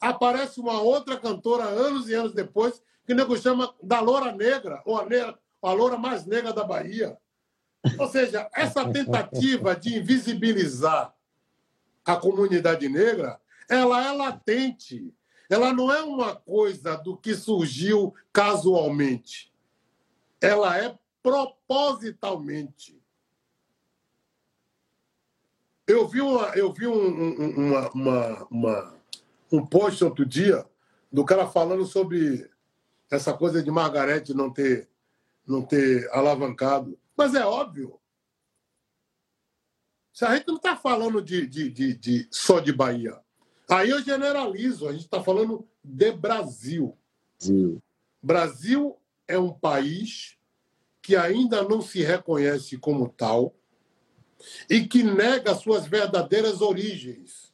aparece uma outra cantora anos e anos depois, que o nego chama da Loura Negra, ou a, negra, a Loura mais negra da Bahia. Ou seja, essa tentativa de invisibilizar a comunidade negra, ela é latente. Ela não é uma coisa do que surgiu casualmente. Ela é propositalmente. Eu vi uma, eu vi um, um, uma, uma, uma um post outro dia do cara falando sobre essa coisa de Margarete não ter, não ter alavancado. Mas é óbvio. Se a gente não está falando de, de, de, de, só de Bahia, aí eu generalizo, a gente está falando de Brasil. Brasil. Brasil é um país que ainda não se reconhece como tal e que nega suas verdadeiras origens.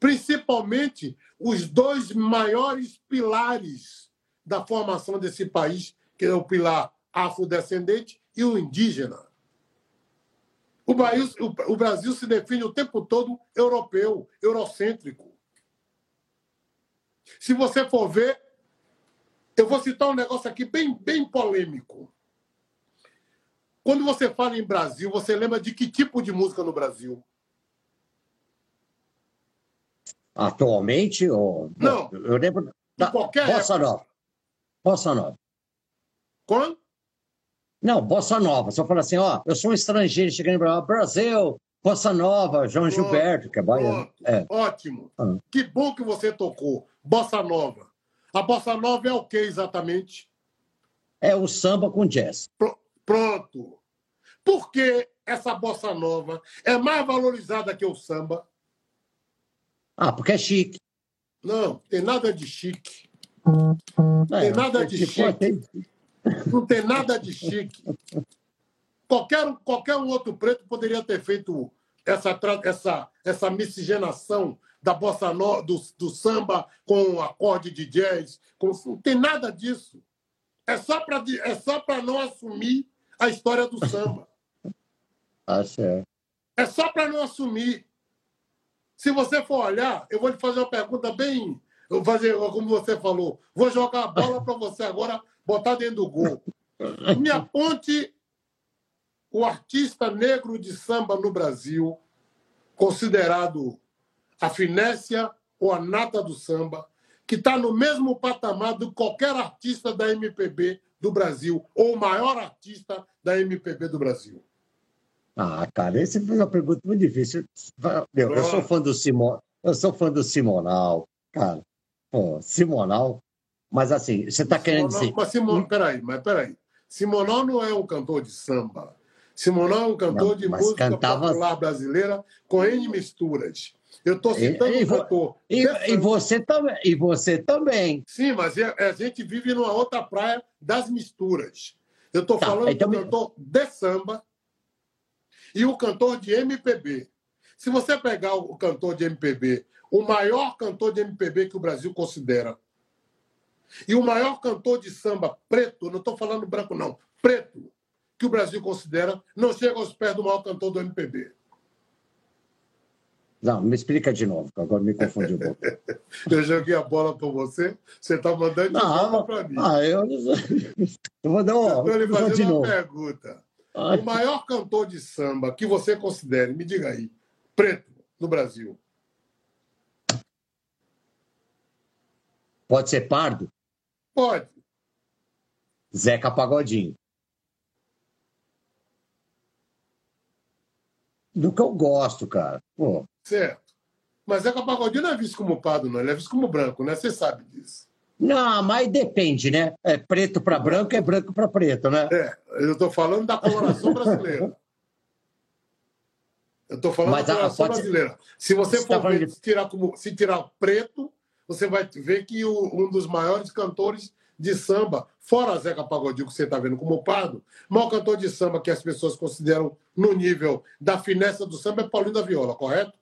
principalmente os dois maiores pilares da formação desse país, que é o pilar afrodescendente e o indígena. O Brasil, o Brasil se define o tempo todo europeu, eurocêntrico. Se você for ver, eu vou citar um negócio aqui bem, bem polêmico. Quando você fala em Brasil, você lembra de que tipo de música no Brasil? atualmente? Ou... Não. Eu lembro da qualquer Bossa época. Nova. Bossa Nova. Quando? Não, Bossa Nova. Só fala assim, ó, eu sou um estrangeiro chegando no Brasil, Bossa Nova, João Pronto, Gilberto, que é baiano. Pronto, É. ótimo. Ah. Que bom que você tocou. Bossa Nova. A Bossa Nova é o que exatamente? é o samba com jazz. Pro- Pronto. Por que essa Bossa Nova é mais valorizada que o samba? Ah, porque é chique. Não, tem nada de chique. É, Tem nada de tipo, chique. tem- Não tem nada de chique. Qualquer, um- qualquer um outro preto poderia ter feito essa, essa, essa miscigenação da bossa nova, do, do samba com acorde de jazz. com- não tem nada disso. É só para é só para não assumir a história do samba. Ah, certo. É só para não assumir. Se você for olhar, eu vou lhe fazer uma pergunta bem. Eu vou fazer, como você falou, vou jogar a bola para você agora botar dentro do gol. Me aponte o artista negro de samba no Brasil, considerado a finécia ou a nata do samba, que está no mesmo patamar de qualquer artista da MPB do Brasil, ou o maior artista da MPB do Brasil. Ah, cara, essa foi uma pergunta muito difícil. Meu, eu sou Pronto. fã do Simon, eu sou fã do Simonal, cara. Pô, Simonal. Mas assim, você está querendo dizer. Mas Simon, peraí, mas peraí. Simonal não é um cantor de samba. Simonal é um cantor Não, de música cantava- popular brasileira com N misturas. Eu estou citando E- e um. E, e você também. E você também. Sim, mas é- a gente vive numa outra praia das misturas. Eu estou Tá, falando então do cantor de samba e o cantor de MPB. Se você pegar o cantor de MPB, o maior cantor de MPB que o Brasil considera, e o maior cantor de samba preto, não estou falando branco, não, preto, que o Brasil considera, não chega aos pés do maior cantor do MPB. Não, me explica de novo, que agora me confundi um pouco. Eu joguei a bola para você, você está mandando de Não, para mim. ah, eu, eu vou dar uma. Estou lhe fazendo uma novo. pergunta. Ai, O maior cantor de samba que você considere, me diga aí, preto, no Brasil. Pode ser pardo? Pode. Zeca Pagodinho. Do que eu gosto, cara. Pô, Certo. Mas Zeca Pagodinho não é visto como pardo, não. Ele é visto como branco, né? Você sabe disso. Não, mas depende, né? É preto para branco, é branco para preto, né? É, eu estou falando da coloração brasileira. Eu estou falando Mas, da coloração ser- brasileira. Se você Você tá for falando ver, de- se, tirar como, se tirar preto, você vai ver que o- um dos maiores cantores de samba, fora Zeca Pagodinho, que você está vendo como pardo, o maior cantor de samba que as pessoas consideram no nível da finesse do samba é Paulinho da Viola, correto?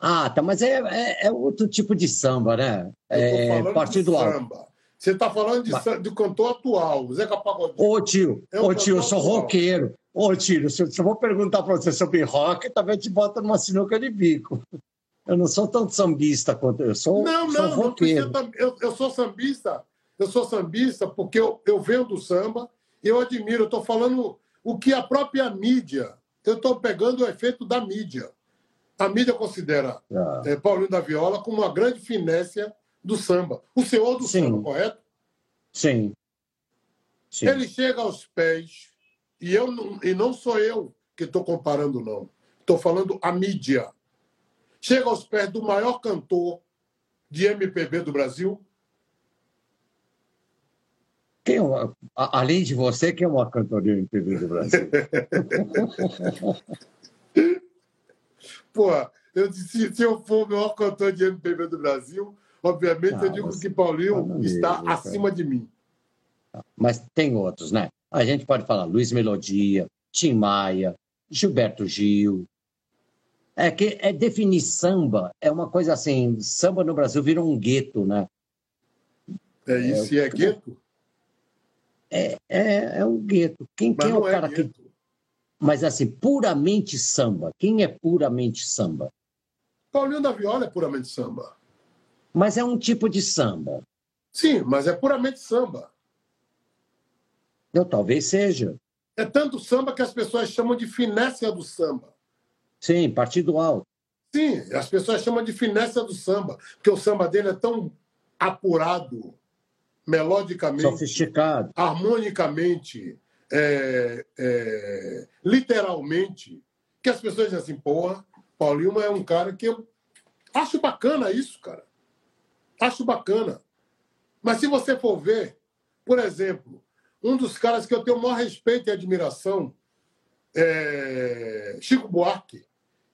Ah, tá, mas é, é, é outro tipo de samba, né? É partido alto. Você está falando de, Mas- cantor atual, Zeca Pagodinho. Ô, tio, É ô, tio, eu sou atual. roqueiro. Ô, tio, se eu, se eu vou perguntar para você sobre rock, também te bota numa sinuca de bico. Eu não sou tão sambista quanto eu sou, Não, sou não, não roqueiro. tam- Eu, eu sou sambista. Eu sou sambista porque eu, eu venho do samba e eu admiro. Eu estou falando o que a própria mídia. Eu estou pegando o efeito da mídia. A mídia considera Ah, eh, Paulinho da Viola como uma grande finécia do samba. O senhor do Sim. samba, correto? sim. Sim. Ele chega aos pés, e, eu não, e não sou eu que estou comparando, não. Estou falando a mídia. Chega aos pés do maior cantor de MPB do Brasil, Quem é além de você, quem é uma cantoria MPB do Brasil? Pô, eu disse, se eu for o maior cantor de MPB do Brasil, obviamente Não, eu digo que Paulinho está mesmo, cara. acima de mim. Mas tem outros, né? A gente pode falar Luiz Melodia, Tim Maia, Gilberto Gil. É que é definir samba é uma coisa assim, samba no Brasil virou um gueto, né? É isso, e é gueto, É, é, é um gueto. Quem, quem é o é cara que. Mas assim, puramente samba. Quem é puramente samba? Paulinho da Viola é puramente samba. Mas é um tipo de samba. Sim, mas é puramente samba. Eu talvez seja. É tanto samba que as pessoas chamam de finécia do samba. Sim, partido alto. Sim, as pessoas chamam de finécia do samba, porque o samba dele é tão apurado, melodicamente, Sofisticado. harmonicamente, é, é, literalmente, que as pessoas dizem assim, porra, Paulinho é um cara que eu acho bacana isso, cara. Acho bacana. Mas se você for ver, por exemplo, um dos caras que eu tenho o maior respeito e admiração é Chico Buarque,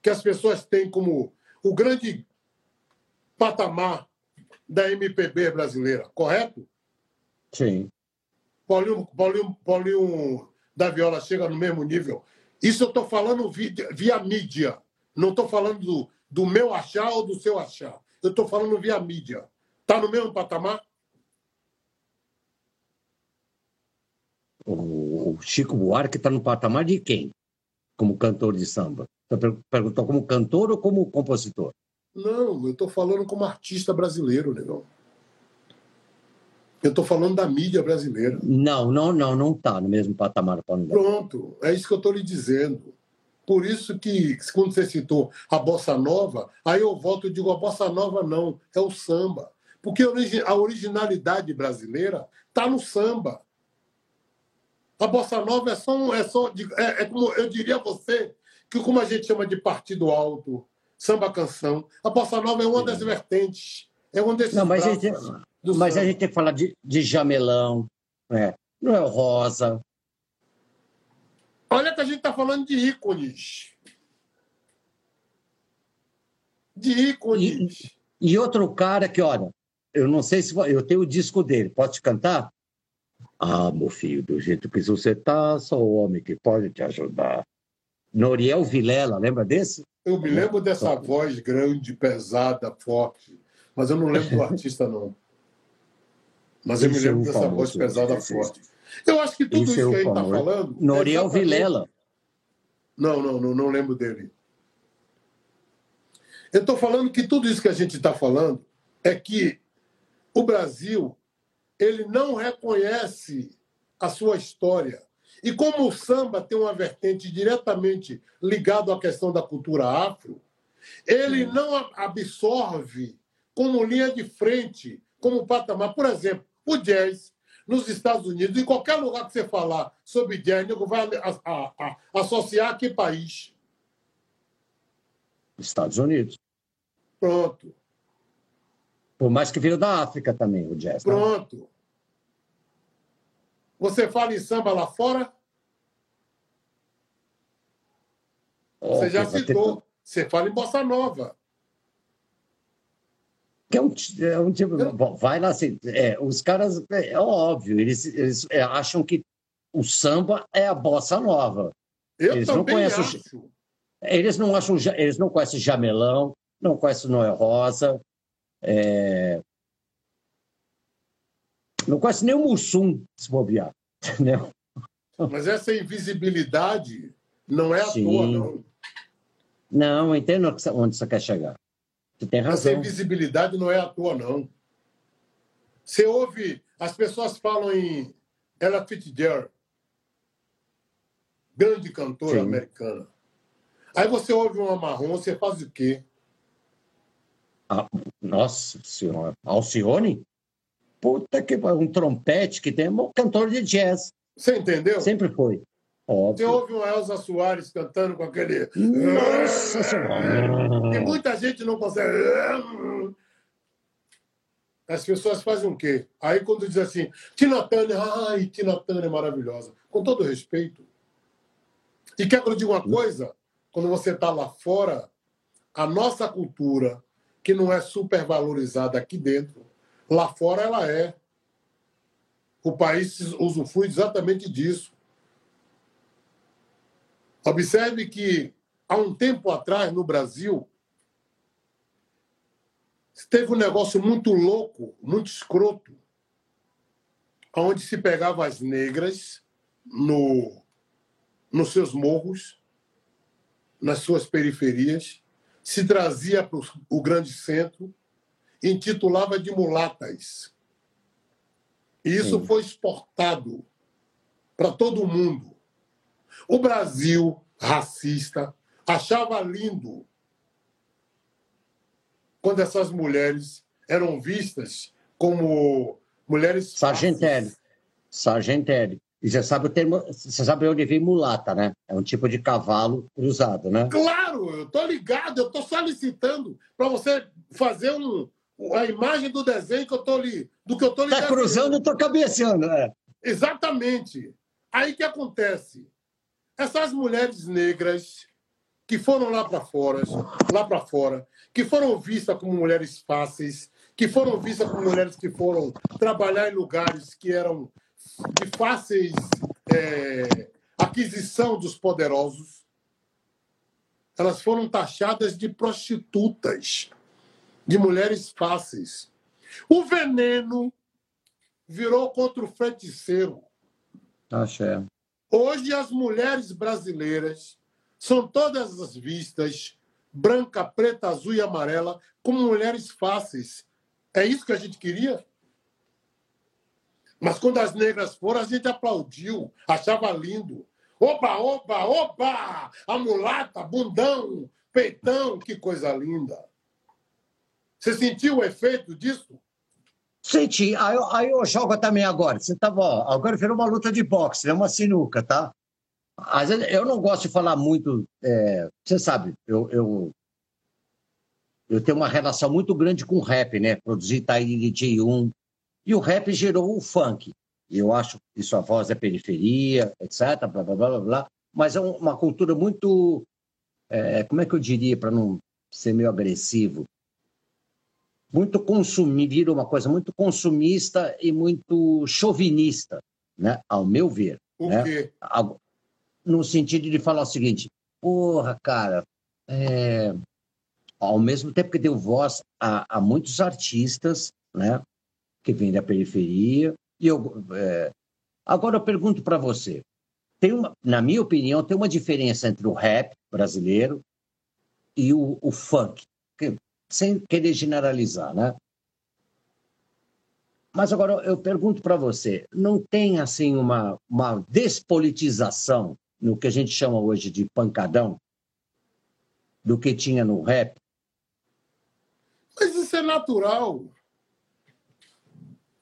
que as pessoas têm como o grande patamar da MPB brasileira, correto? Sim. Paulinho, Paulinho, Paulinho da Viola chega no mesmo nível. Isso eu estou falando via, via, mídia. Não estou falando do, do meu achar ou do seu achar. Eu estou falando via mídia. Está no mesmo patamar? O Chico Buarque está no patamar de quem? Como cantor de samba? Você perguntou como cantor ou como compositor? Não, eu estou falando como artista brasileiro, negão. Eu estou falando da mídia brasileira. Não, não, não, não está no mesmo patamar. Pronto, é isso que eu estou lhe dizendo. Por isso que, quando você citou a bossa nova, aí eu volto e digo: a bossa nova não, é o samba. Porque a originalidade brasileira está no samba. A bossa nova é só, é só é, é, como eu diria a você que como a gente chama de partido alto, samba canção, a bossa nova é uma das vertentes, é um desses Não, mas a mas a gente tem que falar de, de jamelão, né? não é rosa. Olha que a gente está falando de ícones. De ícones. E, e, outro cara que, olha, eu não sei se eu tenho o disco dele, pode te cantar? Ah, meu filho, do jeito que você tá, só o homem que pode te ajudar. Noriel Vilela, lembra desse? Eu me lembro dessa voz grande, pesada, forte, mas eu não lembro do artista, não. Mas eu me lembro é dessa voz pesada, forte. Eu acho que tudo isso, isso que a gente está falando. Noriel é Vilela. Não, não, não, não lembro dele. Eu estou falando que tudo isso que a gente está falando é que o Brasil ele não reconhece a sua história. E como o samba tem uma vertente diretamente ligada à questão da cultura afro, ele não absorve como linha de frente, como patamar. Por exemplo, o jazz nos Estados Unidos, em qualquer lugar que você falar sobre jazz, nego vai a, a, a, associar a que país? Estados Unidos. Pronto. Por mais que veio da África também, o jazz. Né? Pronto. Né? Você fala em samba lá fora? Oh, você já citou. Ter... Você fala em bossa nova. Que é um, é um tipo. Bom, vai lá assim. É, os caras, é, é óbvio, eles, eles é, acham que o samba é a bossa nova. Eu eles não conhecem. Acho. Eles não acham, eles não conhecem Jamelão, não conhecem Noé Rosa. É... Não conhece nem o Mussum, se bobear. Entendeu? Mas essa invisibilidade não é à Sim. toa, não. Não, entendo onde você quer chegar. Você tem razão. Essa invisibilidade não é à toa, não. Você ouve, as pessoas falam em Ella Fitzgerald, grande cantora Sim. americana. Aí você ouve uma marrom, você faz o quê? Ah, nossa senhora. Alcione? Puta que um trompete que tem, um cantor de jazz. Você entendeu? Sempre foi. Óbvio. Você ouve uma Elza Soares cantando com aquele. Nossa Senhora! E muita gente não consegue. As pessoas fazem o quê? Aí quando diz assim, Tina Turner, ai, Tina Turner é maravilhosa. Com todo respeito. E quer que eu diga uma coisa? Quando você está lá fora, a nossa cultura, que não é supervalorizada aqui dentro, lá fora ela é. O país usufrui exatamente disso. Observe que, há um tempo atrás, no Brasil, teve um negócio muito louco, muito escroto, onde se pegava as negras no, nos seus morros, nas suas periferias, se trazia para o grande centro, intitulava de mulatas. E isso Sim. foi exportado para todo mundo. O Brasil, racista, achava lindo quando essas mulheres eram vistas como mulheres. Sargentelli. Sargentelli. E você sabe o termo, você sabe onde vem mulata, né? É um tipo de cavalo cruzado, né? Claro, eu tô ligado, eu tô solicitando para você fazer um, a imagem do desenho que eu tô ali, do que eu tô ligado. Tá cruzando, eu tô cabeceando, né? Exatamente. Aí que acontece? Essas mulheres negras que foram lá para fora, lá para fora, que foram vistas como mulheres fáceis, que foram vistas como mulheres que foram trabalhar em lugares que eram de fáceis é, aquisição dos poderosos, elas foram taxadas de prostitutas, de mulheres fáceis. O veneno virou contra o feiticeiro. Axé. Hoje as mulheres brasileiras são todas as vistas branca, preta, azul e amarela como mulheres fáceis. É isso que a gente queria? Mas quando as negras foram, a gente aplaudiu, achava lindo. Oba, oba, oba! A mulata, bundão, peitão, que coisa linda. Você sentiu o efeito disso? Senti. Aí, aí eu jogo também agora. Você tava, ó, agora virou uma luta de boxe, é uma sinuca, tá? Às vezes, eu não gosto de falar muito. É, você sabe, eu, eu, eu tenho uma relação muito grande com o rap, né? Produzi Taíri J1, e o rap gerou o funk. Eu acho que sua voz é periferia, etc. Blá, blá, blá, blá, Mas é uma cultura muito. É, como é que eu diria, para não ser meio agressivo? Muito consumir, vira uma coisa muito consumista e muito chauvinista, né? ao meu ver. O né? quê? No sentido de falar o seguinte: porra, cara, é... ao mesmo tempo que deu voz a, a muitos artistas, né? que vem da periferia. E eu, é... Agora eu pergunto para você: tem uma, na minha opinião, tem uma diferença entre o rap brasileiro e o, o funk, que, sem querer generalizar, né? Mas agora eu pergunto para você: não tem assim uma, uma despolitização no que a gente chama hoje de pancadão do que tinha no rap? Mas isso é natural.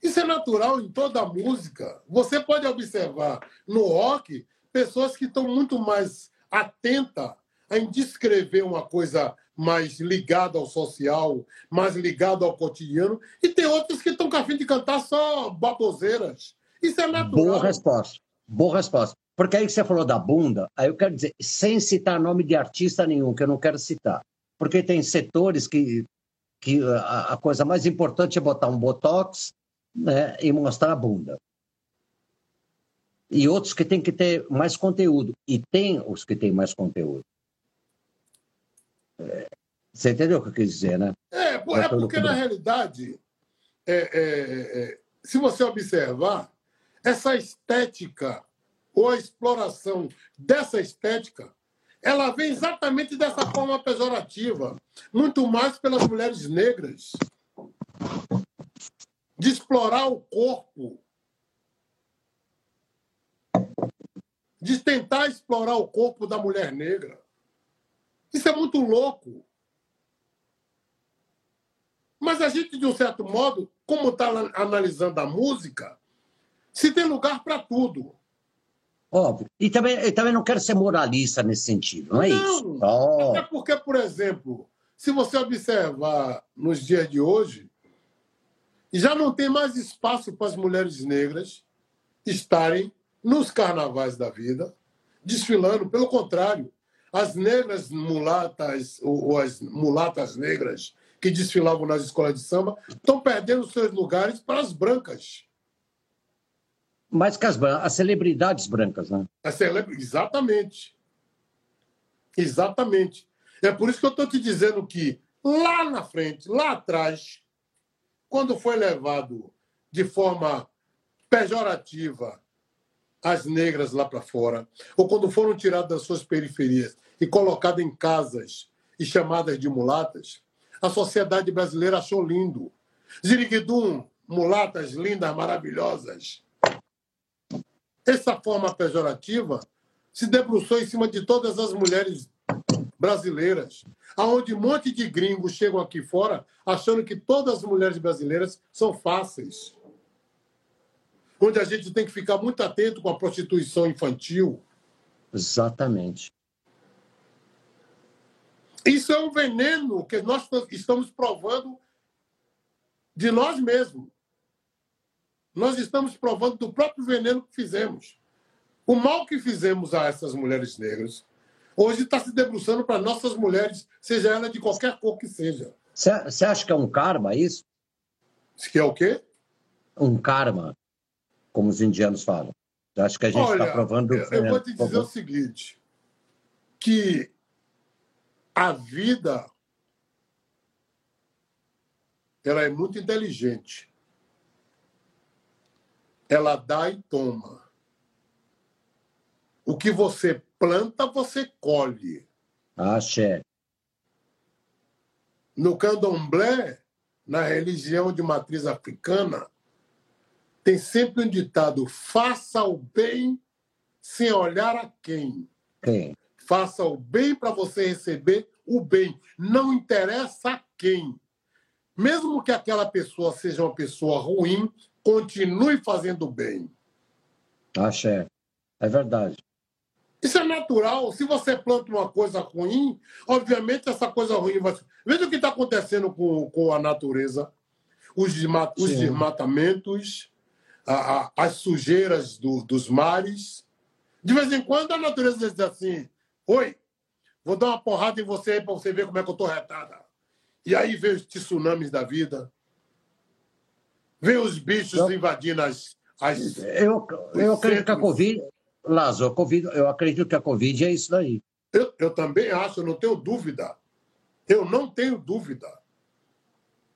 Isso é natural em toda a música. Você pode observar no rock pessoas que estão muito mais atentas em descrever uma coisa mais ligada ao social, mais ligada ao cotidiano, e tem outros que estão com a fim de cantar só baboseiras. Isso é natural. Boa resposta. Boa resposta. Porque aí que você falou da bunda, aí eu quero dizer, sem citar nome de artista nenhum, que eu não quero citar. Porque tem setores que, que a, a coisa mais importante é botar um botox né, e mostrar a bunda. E outros que têm que ter mais conteúdo. E tem os que têm mais conteúdo. Você entendeu o que eu quis dizer, né? É, é porque, na realidade, é, é, é, se você observar, essa estética ou a exploração dessa estética, ela vem exatamente dessa forma pejorativa, muito mais pelas mulheres negras de explorar o corpo, de tentar explorar o corpo da mulher negra. Isso é muito louco. Mas a gente, de um certo modo, como está analisando a música, se tem lugar para tudo. Óbvio. E também, eu também não quero ser moralista nesse sentido, não é não, isso? Oh. Até porque, por exemplo, se você observar nos dias de hoje, já não tem mais espaço para as mulheres negras estarem nos carnavais da vida, desfilando. Pelo contrário, as negras mulatas, ou as mulatas negras que desfilavam nas escolas de samba, estão perdendo seus lugares para as brancas. Mais que as, as celebridades brancas, né? Celebra... Exatamente. Exatamente. É por isso que eu estou te dizendo que lá na frente, lá atrás, quando foi levado de forma pejorativa as negras lá para fora, ou quando foram tiradas das suas periferias e colocadas em casas e chamadas de mulatas, a sociedade brasileira achou lindo. Ziriguidum, mulatas lindas, maravilhosas. Essa forma pejorativa se debruçou em cima de todas as mulheres brasileiras, aonde um monte de gringos chegam aqui fora achando que todas as mulheres brasileiras são fáceis. onde a gente tem que ficar muito atento com a prostituição infantil. Exatamente. Isso é um veneno que nós estamos provando de nós mesmos. Nós estamos provando do próprio veneno que fizemos. O mal que fizemos a essas mulheres negras, hoje está se debruçando para nossas mulheres, seja ela de qualquer cor que seja. Você acha que é um karma isso? Que é o quê? Um karma, como os indianos falam. Eu acho que a gente está provando. Eu, eu vou te dizer o seguinte: que a vida ela é muito inteligente. Ela dá e toma. O que você planta, você colhe. Axé. No candomblé, na religião de matriz africana, tem sempre um ditado: faça o bem sem olhar a quem. Quem? Faça o bem para você receber o bem. Não interessa a quem. Mesmo que aquela pessoa seja uma pessoa ruim, continue fazendo bem. Axé. É verdade. Isso é natural. Se você planta uma coisa ruim, obviamente essa coisa ruim vai. Veja o que está acontecendo com, com a natureza: os, os desmatamentos, a, a, as sujeiras do, dos mares. De vez em quando a natureza diz assim: Oi, vou dar uma porrada em você para você ver como é que eu estou retada. E aí vem os tsunamis da vida. Vem os bichos eu, invadindo as. as eu, eu acredito que a Covid. Lázaro, a COVID, eu acredito que a Covid é isso daí. Eu, eu também acho, eu não tenho dúvida. Eu não tenho dúvida.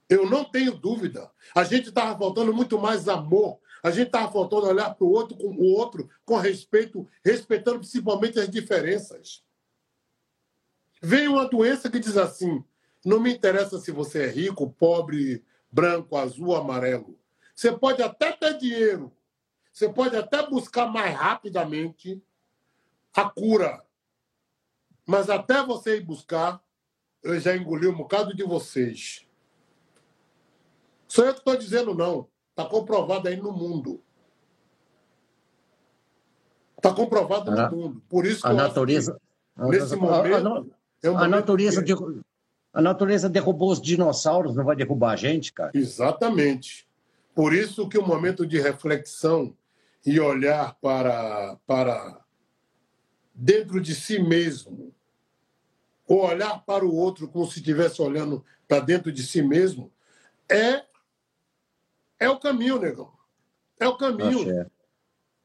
Eu não tenho dúvida. A gente estava faltando muito mais amor. A gente estava faltando olhar para o outro com o outro com respeito, respeitando principalmente as diferenças. Vem uma doença que diz assim: não me interessa se você é rico, pobre, branco, azul, amarelo. Você pode até ter dinheiro, você pode até buscar mais rapidamente a cura. Mas até você ir buscar, eu já engoli um bocado de vocês. Sou eu que estou dizendo, não. Está comprovado aí no mundo. Está comprovado no mundo. Por isso que a natureza, nesse momento. A, a, a natureza, que... a natureza derrubou os dinossauros, não vai derrubar a gente, cara? Exatamente. Por isso que o momento de reflexão e olhar para, para dentro de si mesmo, ou olhar para o outro como se estivesse olhando para dentro de si mesmo, é, é o caminho, negão. É o caminho. É.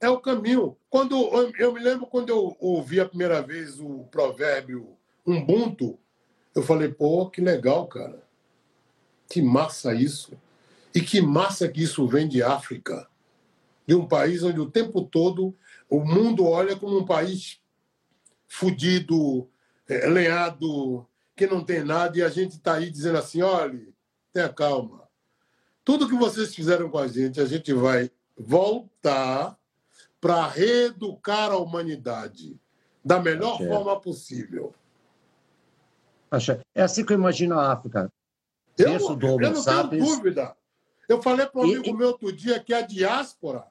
é o caminho. Quando eu, eu me lembro quando eu ouvi a primeira vez o provérbio Ubuntu, eu falei, pô, que legal, cara. Que massa isso. E que massa que isso vem de África de um país onde o tempo todo o mundo olha como um país fudido, é, lenhado, que não tem nada, e a gente está aí dizendo assim: olha, tenha calma. Tudo que vocês fizeram com a gente, a gente vai voltar para reeducar a humanidade da melhor forma possível. É assim que eu imagino a África. Eu, eu não tenho dúvida. Eu falei para um amigo e, meu outro dia que a diáspora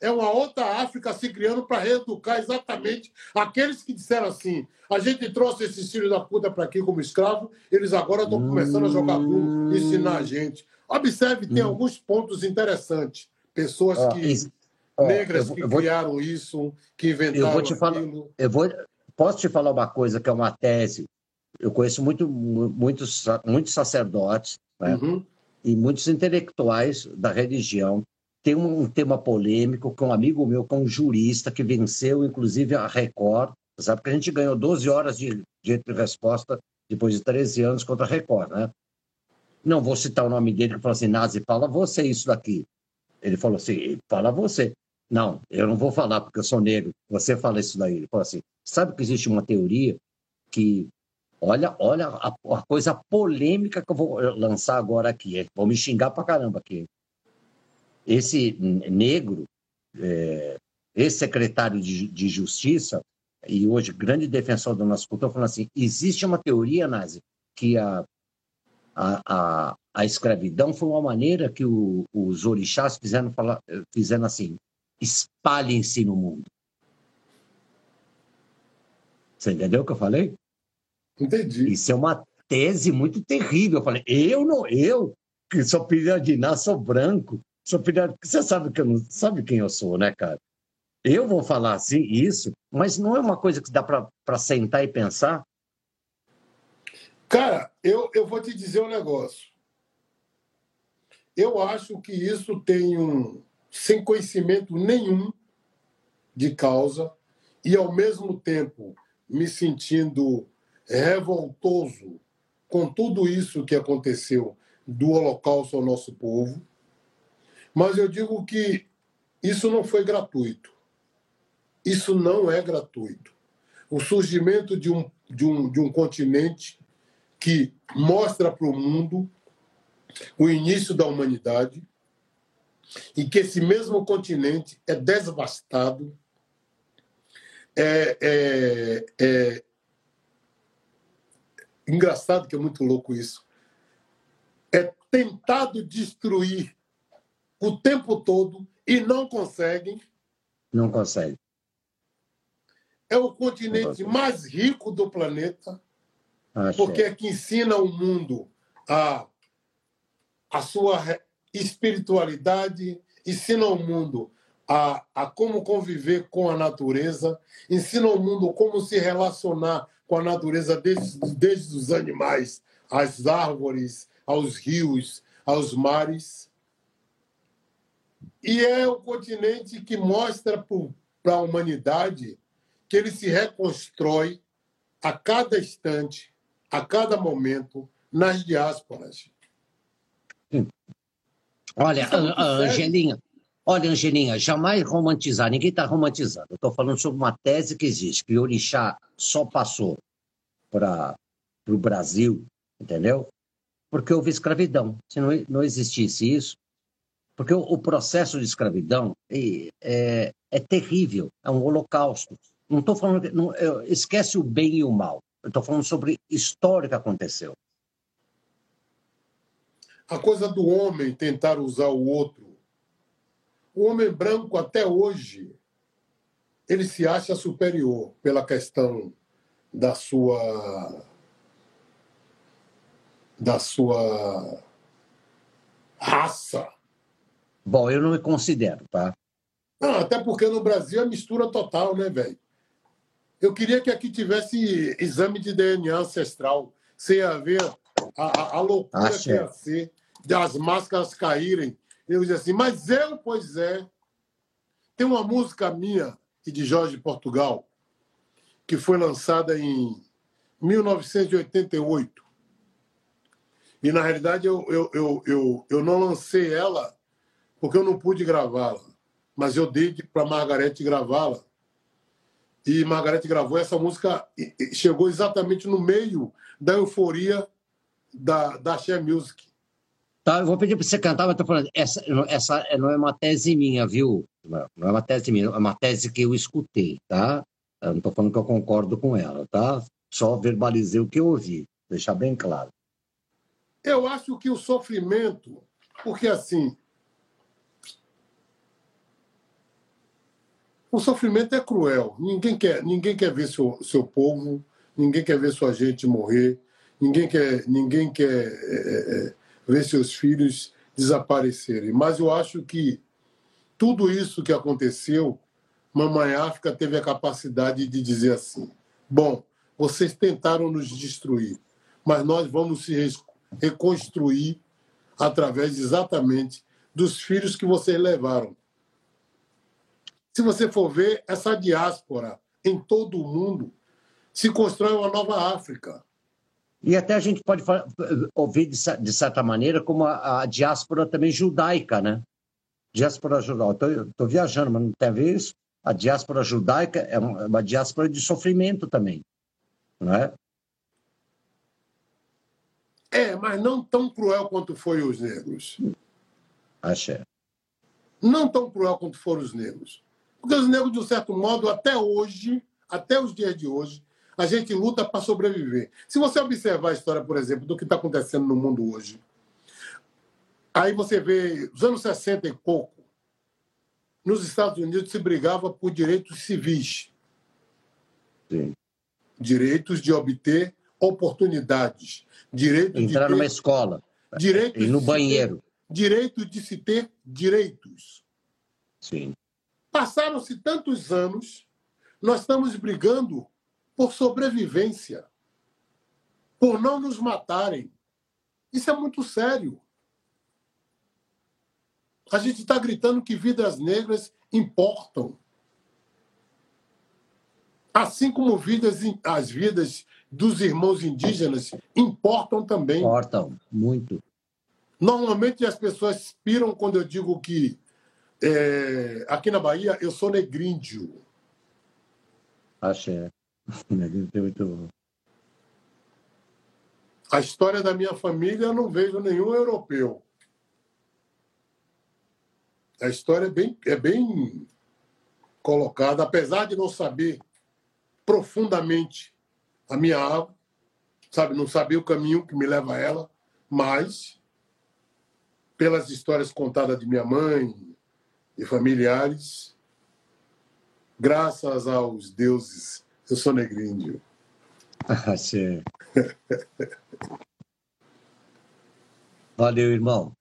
é uma outra África se criando para reeducar exatamente aqueles que disseram assim: a gente trouxe esses filhos da puta para aqui como escravo, eles agora estão começando a jogar duro e ensinar a gente. Observe, tem hum. alguns pontos interessantes. Pessoas que. negras que criaram isso, que inventaram eu vou te falar, aquilo. Eu vou, posso te falar uma coisa que é uma tese. Eu conheço muito, muitos, muitos sacerdotes né? uhum. e muitos intelectuais da religião tem um tema polêmico com um amigo meu, com um jurista, que venceu, inclusive, a Record. Sabe que a gente ganhou 12 horas de direito de resposta depois de 13 anos contra a Record, né? Não vou citar o nome dele, que falou assim, Nazi, fala você isso daqui. Ele falou assim, fala você. Não, eu não vou falar porque eu sou negro. Você fala isso daí. Ele falou assim, sabe que existe uma teoria que Olha, olha a, a, coisa polêmica que eu vou lançar agora aqui. Vou me xingar pra caramba aqui esse negro, é, ex-secretário de, de Justiça, e hoje grande defensor da nossa cultura, falando assim: existe uma teoria, Nazi, que a, a, a, a escravidão foi uma maneira que o, os orixás fizeram, falar, fizeram assim: espalhem-se no mundo. Você entendeu o que eu falei? Entendi. Isso é uma tese muito terrível. Eu falei, eu não, eu, que sou filho de Iná, sou branco, sou filho Você sabe, que eu não, sabe quem eu sou, né, cara? Eu vou falar assim, isso, mas não é uma coisa que dá para sentar e pensar? Cara, eu, eu vou te dizer um negócio. Eu acho que isso tem um. sem conhecimento nenhum de causa, e ao mesmo tempo me sentindo revoltoso com tudo isso que aconteceu do Holocausto ao nosso povo. Mas eu digo que isso não foi gratuito. Isso não é gratuito. O surgimento de um, de um, de um continente que mostra para o mundo o início da humanidade e que esse mesmo continente é devastado, é, é, é engraçado que é muito louco isso, é tentado destruir o tempo todo e não conseguem. Não consegue. É o continente mais rico do planeta, porque é que ensina o mundo a, a sua espiritualidade, ensina o mundo a, a como conviver com a natureza, ensina o mundo como se relacionar com a natureza desde, desde os animais, às árvores, aos rios, aos mares. E é o continente que mostra para a humanidade que ele se reconstrói a cada instante, a cada momento, nas diásporas. Olha, é Angelinha, olha, Angelinha, jamais romantizar, ninguém está romantizando. Eu estou falando sobre uma tese que existe, que o orixá só passou para o Brasil, entendeu? Porque houve escravidão. Se não, não existisse isso, porque o, o processo de escravidão é, é, é, terrível, é um holocausto. Não estou falando, não, esquece o bem e o mal. Estou falando sobre história que aconteceu. A coisa do homem tentar usar o outro. O homem branco, até hoje, ele se acha superior pela questão da sua da sua raça. Bom, eu não me considero, tá? Não, até porque no Brasil é mistura total, né, velho? Eu queria que aqui tivesse exame de DNA ancestral, sem haver a, a, a loucura Achei. que ia ser de as máscaras caírem. Eu dizia assim, mas eu, pois é. Tem uma música minha e de Jorge Portugal, que foi lançada em 1988. E, na realidade, eu, eu, eu, eu, eu não lancei ela porque eu não pude gravá-la, mas eu dei para Margarete gravá-la. E Margarete gravou essa música, chegou exatamente no meio da euforia da, da Share Music. Tá, eu vou pedir para você cantar, mas estou falando, essa, essa não é uma tese minha, viu? Não é uma tese minha, é uma tese que eu escutei, tá? Eu não estou falando que eu concordo com ela, tá? Só verbalizei o que eu ouvi, deixar bem claro. Eu acho que o sofrimento, porque assim, o sofrimento é cruel. Ninguém quer, ninguém quer ver seu, seu povo, ninguém quer ver sua gente morrer, ninguém quer, ninguém quer é, é, ver seus filhos desaparecerem. Mas eu acho que tudo isso que aconteceu Mamãe África teve a capacidade de dizer assim: bom, vocês tentaram nos destruir, mas nós vamos se reconstruir através exatamente dos filhos que vocês levaram. Se você for ver, essa diáspora em todo o mundo se constrói uma nova África. E até a gente pode ouvir, de certa maneira, como a, a diáspora também judaica, né? Diáspora judaica. Estou viajando, mas não tem a ver isso? a diáspora judaica é uma, é uma diáspora de sofrimento também, não é? É, mas não tão cruel quanto foi os negros. Achei. Não tão cruel quanto foram os negros. Porque os negros, de um certo modo, até hoje, até os dias de hoje, a gente luta para sobreviver. Se você observar a história, por exemplo, do que está acontecendo no mundo hoje, aí você vê os anos 60 e pouco, nos Estados Unidos se brigava por direitos civis. Sim. Direitos de obter oportunidades. Direito Entrar de numa ter, escola. direito Ir no se ter- banheiro. direito de se ter direitos. Sim. Passaram-se tantos anos, nós estamos brigando por sobrevivência, por não nos matarem. Isso é muito sério. A gente está gritando que vidas negras importam. Assim como vidas, as vidas dos irmãos indígenas importam também. Importam muito. Normalmente as pessoas piram quando eu digo que é, aqui na Bahia eu sou negríndio. Axé. Muito... A história da minha família eu não vejo nenhum europeu. A história é bem, é bem colocada, apesar de não saber profundamente a minha árvore, sabe, não saber o caminho que me leva a ela, mas pelas histórias contadas de minha mãe e familiares, graças aos deuses, eu sou negríndio. Axé. Valeu, irmão.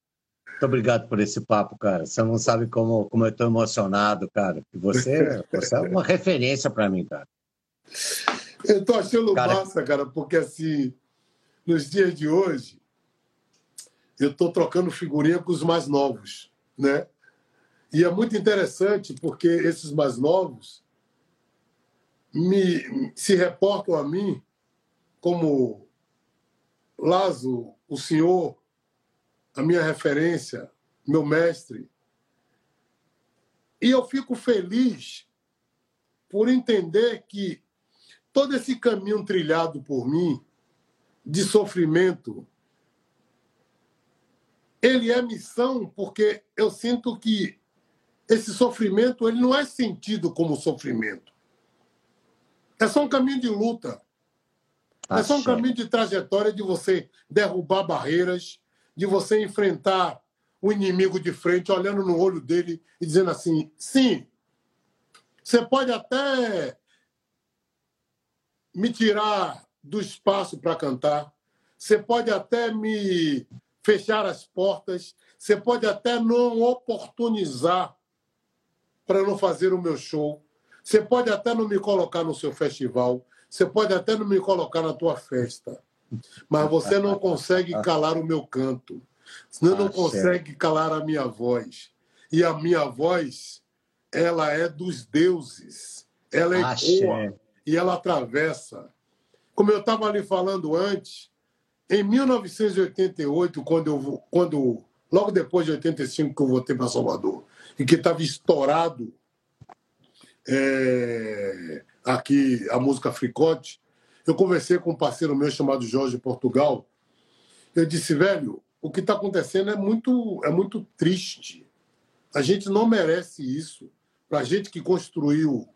Muito obrigado por esse papo, cara. Você não sabe como, como eu estou emocionado, cara. Você, você é uma referência para mim, cara. Eu tô achando Cara- massa, cara, porque assim, nos dias de hoje, eu tô trocando figurinha com os mais novos, né? E é muito interessante porque esses mais novos me se reportam a mim como Lazo, o senhor, a minha referência, meu mestre. E eu fico feliz por entender que todo esse caminho trilhado por mim de sofrimento ele é missão porque eu sinto que esse sofrimento ele não é sentido como sofrimento é só um caminho de luta é só um caminho de trajetória de você derrubar barreiras de você enfrentar o inimigo de frente olhando no olho dele e dizendo assim sim você pode até me tirar do espaço para cantar. Você pode até me fechar as portas. Você pode até não oportunizar para não fazer o meu show. Você pode até não me colocar no seu festival. Você pode até não me colocar na tua festa. Mas você não consegue calar o meu canto. Você não Axé. consegue calar a minha voz. E a minha voz, ela é dos deuses. Ela ecoa Axé. e ela atravessa. Como eu estava ali falando antes, em 1988, quando eu quando logo depois de 85 que eu voltei para Salvador e que estava estourado é, aqui a música Fricote, eu conversei com um parceiro meu chamado Jorge Portugal. Eu disse, velho, o que está acontecendo é muito é muito triste. A gente não merece isso. Para a gente que construiu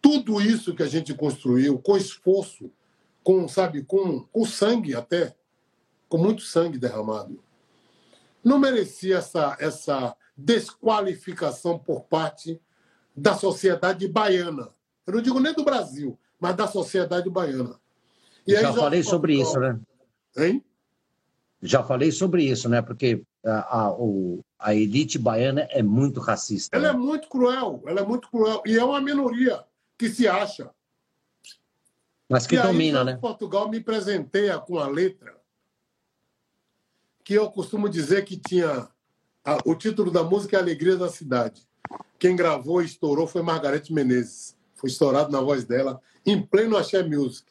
tudo isso que a gente construiu com esforço, com sabe, com, com sangue até, com muito sangue derramado, não merecia essa essa desqualificação por parte da sociedade baiana. Eu não digo nem do Brasil, mas da sociedade baiana. E aí, Já falei sobre isso, né? Hein? Já falei sobre isso, né? Porque a, a, o- a elite baiana é muito racista. Ela é né? muito cruel, ela é muito cruel. E é uma minoria que se acha. Mas que e aí, domina, Jorge né? Portugal me presenteia com a letra que eu costumo dizer que tinha a- o título da música é Alegria da Cidade. Quem gravou e estourou foi Margarete Menezes. Foi estourado na voz dela, em pleno Axé Music.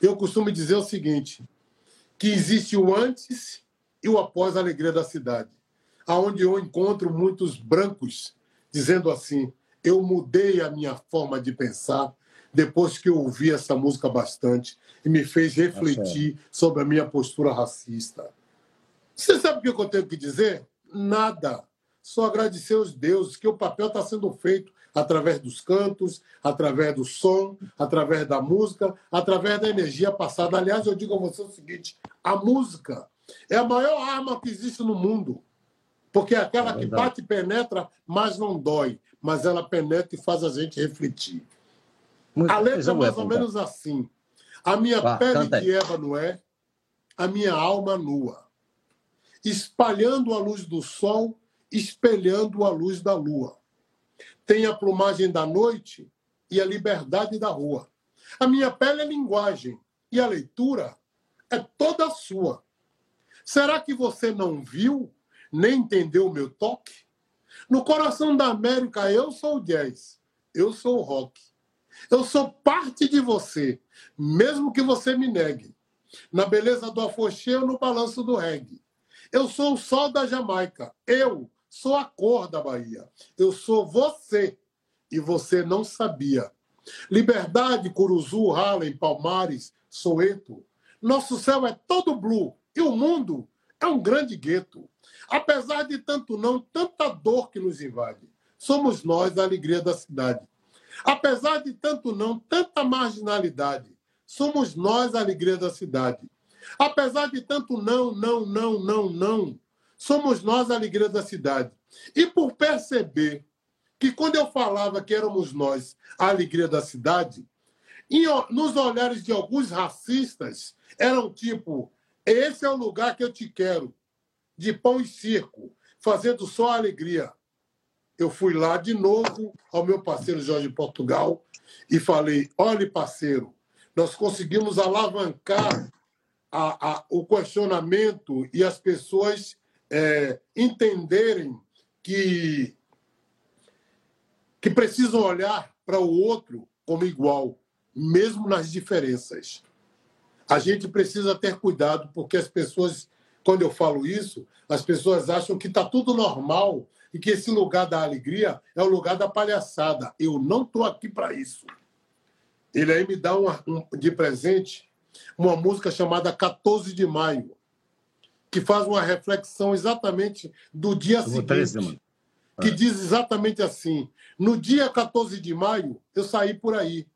Eu costumo dizer o seguinte, que existe o antes e o após a Alegria da Cidade, aonde eu encontro muitos brancos dizendo assim, eu mudei a minha forma de pensar depois que eu ouvi essa música bastante e me fez refletir sobre a minha postura racista. Você sabe o que eu tenho que dizer? Nada. Só agradecer aos deuses que o papel está sendo feito através dos cantos, através do som, através da música, através da energia passada. Aliás, eu digo a você o seguinte: a música é a maior arma que existe no mundo. Porque é aquela É que bate e penetra, mas não dói. mas ela penetra e faz a gente refletir. Muito a letra é mais ou menos assim. A minha ah, pele de ébano é, a minha alma nua, espalhando a luz do sol, espelhando a luz da lua. Tem a plumagem da noite e a liberdade da rua. A minha pele é linguagem e a leitura é toda sua. Será que você não viu, nem entendeu o meu toque? No coração da América, eu sou o jazz, eu sou o rock. Eu sou parte de você, mesmo que você me negue. Na beleza do afoxê ou no balanço do reggae. Eu sou o sol da Jamaica. Eu sou a cor da Bahia. Eu sou você. E você não sabia. Liberdade, Curuzu, Harlem, Palmares, Soeto. Nosso céu é todo blue e o mundo é um grande gueto. Apesar de tanto não, tanta dor que nos invade. Somos nós a alegria da cidade. Apesar de tanto não, tanta marginalidade, somos nós a alegria da cidade. Apesar de tanto não, não, não, não, não, somos nós a alegria da cidade. E por perceber que quando eu falava que éramos nós a alegria da cidade, nos olhares de alguns racistas, eram tipo: esse é o lugar que eu te quero, de pão e circo, fazendo só alegria eu fui lá de novo ao meu parceiro Jorge Portugal e falei: olhe, parceiro, nós conseguimos alavancar a, a, o questionamento e as pessoas é, entenderem que, que precisam olhar para o outro como igual, mesmo nas diferenças. A gente precisa ter cuidado, porque as pessoas, quando eu falo isso, as pessoas acham que está tudo normal e que esse lugar da alegria é o lugar da palhaçada. Eu não estou aqui para isso. Ele aí me dá um, um, de presente uma música chamada 14 de Maio, que faz uma reflexão exatamente do dia seguinte. que é. diz exatamente assim: No dia 14 de maio, eu saí por aí.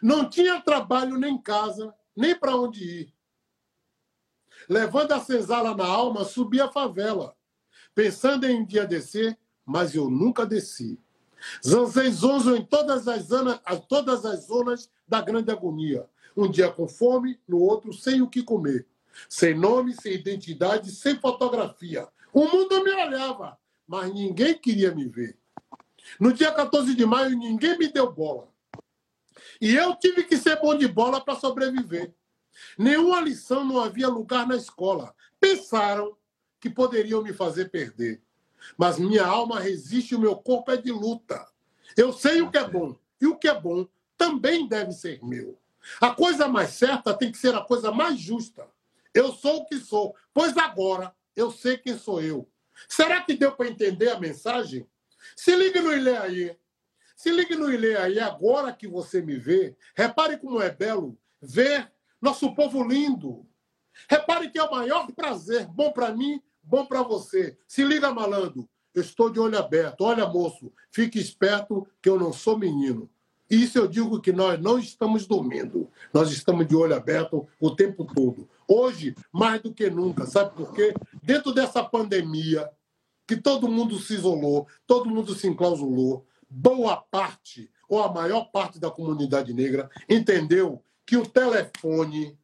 Não tinha trabalho nem casa, nem para onde ir. Levando a senzala na alma, subi a favela pensando em um dia descer, mas eu nunca desci. Zanzei zonzo em todas as, zonas, todas as zonas da grande agonia. Um dia com fome, no outro sem o que comer. Sem nome, sem identidade, sem fotografia. O mundo me olhava, mas ninguém queria me ver. No dia 14 de maio, ninguém me deu bola. E eu tive que ser bom de bola para sobreviver. Nenhuma lição não havia lugar na escola. Pensaram que poderiam me fazer perder. Mas minha alma resiste o meu corpo é de luta. Eu sei o que é bom, e o que é bom também deve ser meu. A coisa mais certa tem que ser a coisa mais justa. Eu sou o que sou, pois agora eu sei quem sou eu. Será que deu para entender a mensagem? Se ligue no Ilê aí. Se ligue no Ilê aí, agora que você me vê. Repare como é belo ver nosso povo lindo. Repare que é o maior prazer, bom para mim Bom para você. Se liga, malandro. Eu estou de olho aberto. Olha, moço, fique esperto que eu não sou menino. Isso eu digo que nós não estamos dormindo. Nós estamos de olho aberto o tempo todo. Hoje, mais do que nunca. Sabe por quê? Dentro dessa pandemia, que todo mundo se isolou, todo mundo se enclausulou, boa parte, ou a maior parte da comunidade negra, entendeu que o telefone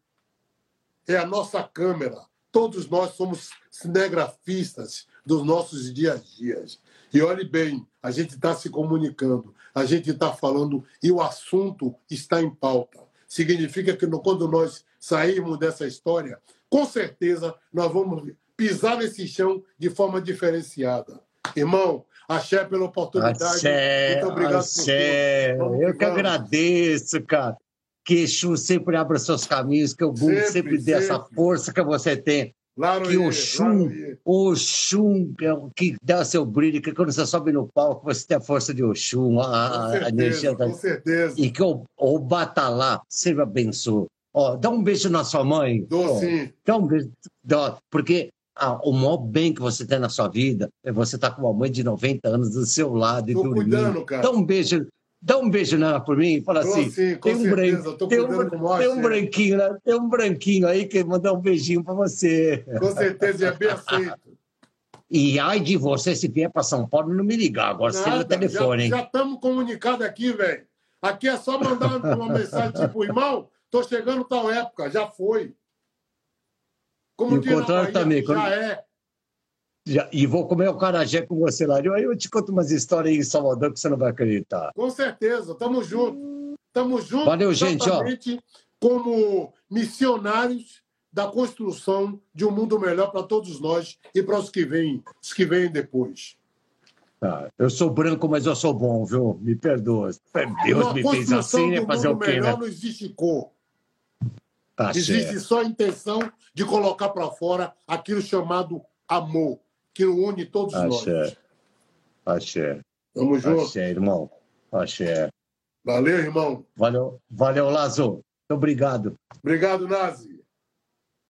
é a nossa câmera, Todos nós somos cinegrafistas dos nossos dias a dias. E olhe bem, a gente está se comunicando, a gente está falando e o assunto está em pauta. Significa que quando nós sairmos dessa história, com certeza nós vamos pisar nesse chão de forma diferenciada. Irmão, axé pela oportunidade. Axé, Muito obrigado axé. por tudo. Eu que agradeço, cara que Exu sempre abra seus caminhos, que o Bum sempre, sempre dê essa força que você tem. Claro que o Xum, o Xum, que dá seu brilho, que quando você sobe no palco, você tem a força de Oxum, a, certeza, a energia da. Com certeza. E que o, o Batalá sempre abençoe. Ó, dá um beijo na sua mãe. Dou sim. Dá um beijo. Dá, porque ah, o maior bem que você tem na sua vida é você estar tá com uma mãe de 90 anos do seu lado Tô e dormindo. Cuidando, cara. Dá um beijo dá um beijo nela por mim e fala Tô, assim: sim, tem, um branco, tem, um, tem um branquinho, né? tem um branquinho aí que mandar um beijinho para você. Com certeza, é bem aceito. E ai de você se vier para São Paulo não me ligar. Agora você tem o telefone? Já estamos comunicados aqui, velho. Aqui é só mandar uma mensagem tipo, irmão, tô chegando tal época, já foi. Como e o contrário também. Já quando... é. Já, e vou comer o carajé com você lá. Aí eu te conto umas histórias aí em Salvador que você não vai acreditar. Com certeza, tamo junto. Tamo junto. Valeu, gente. Ó. Como missionários da construção de um mundo melhor para todos nós e para os que vêm, os que vêm depois. Ah, eu sou branco, mas eu sou bom, viu? Me perdoa. Deus me fez assim, né? Fazer o quê, melhor né? Não existe cor. Tá existe certo. só a intenção de colocar para fora aquilo chamado amor, que une todos Axé. nós. Axé. Tamo junto. Axé, irmão. Axé. Valeu, irmão. Valeu, valeu Lazo. Muito obrigado. Obrigado, Nazi.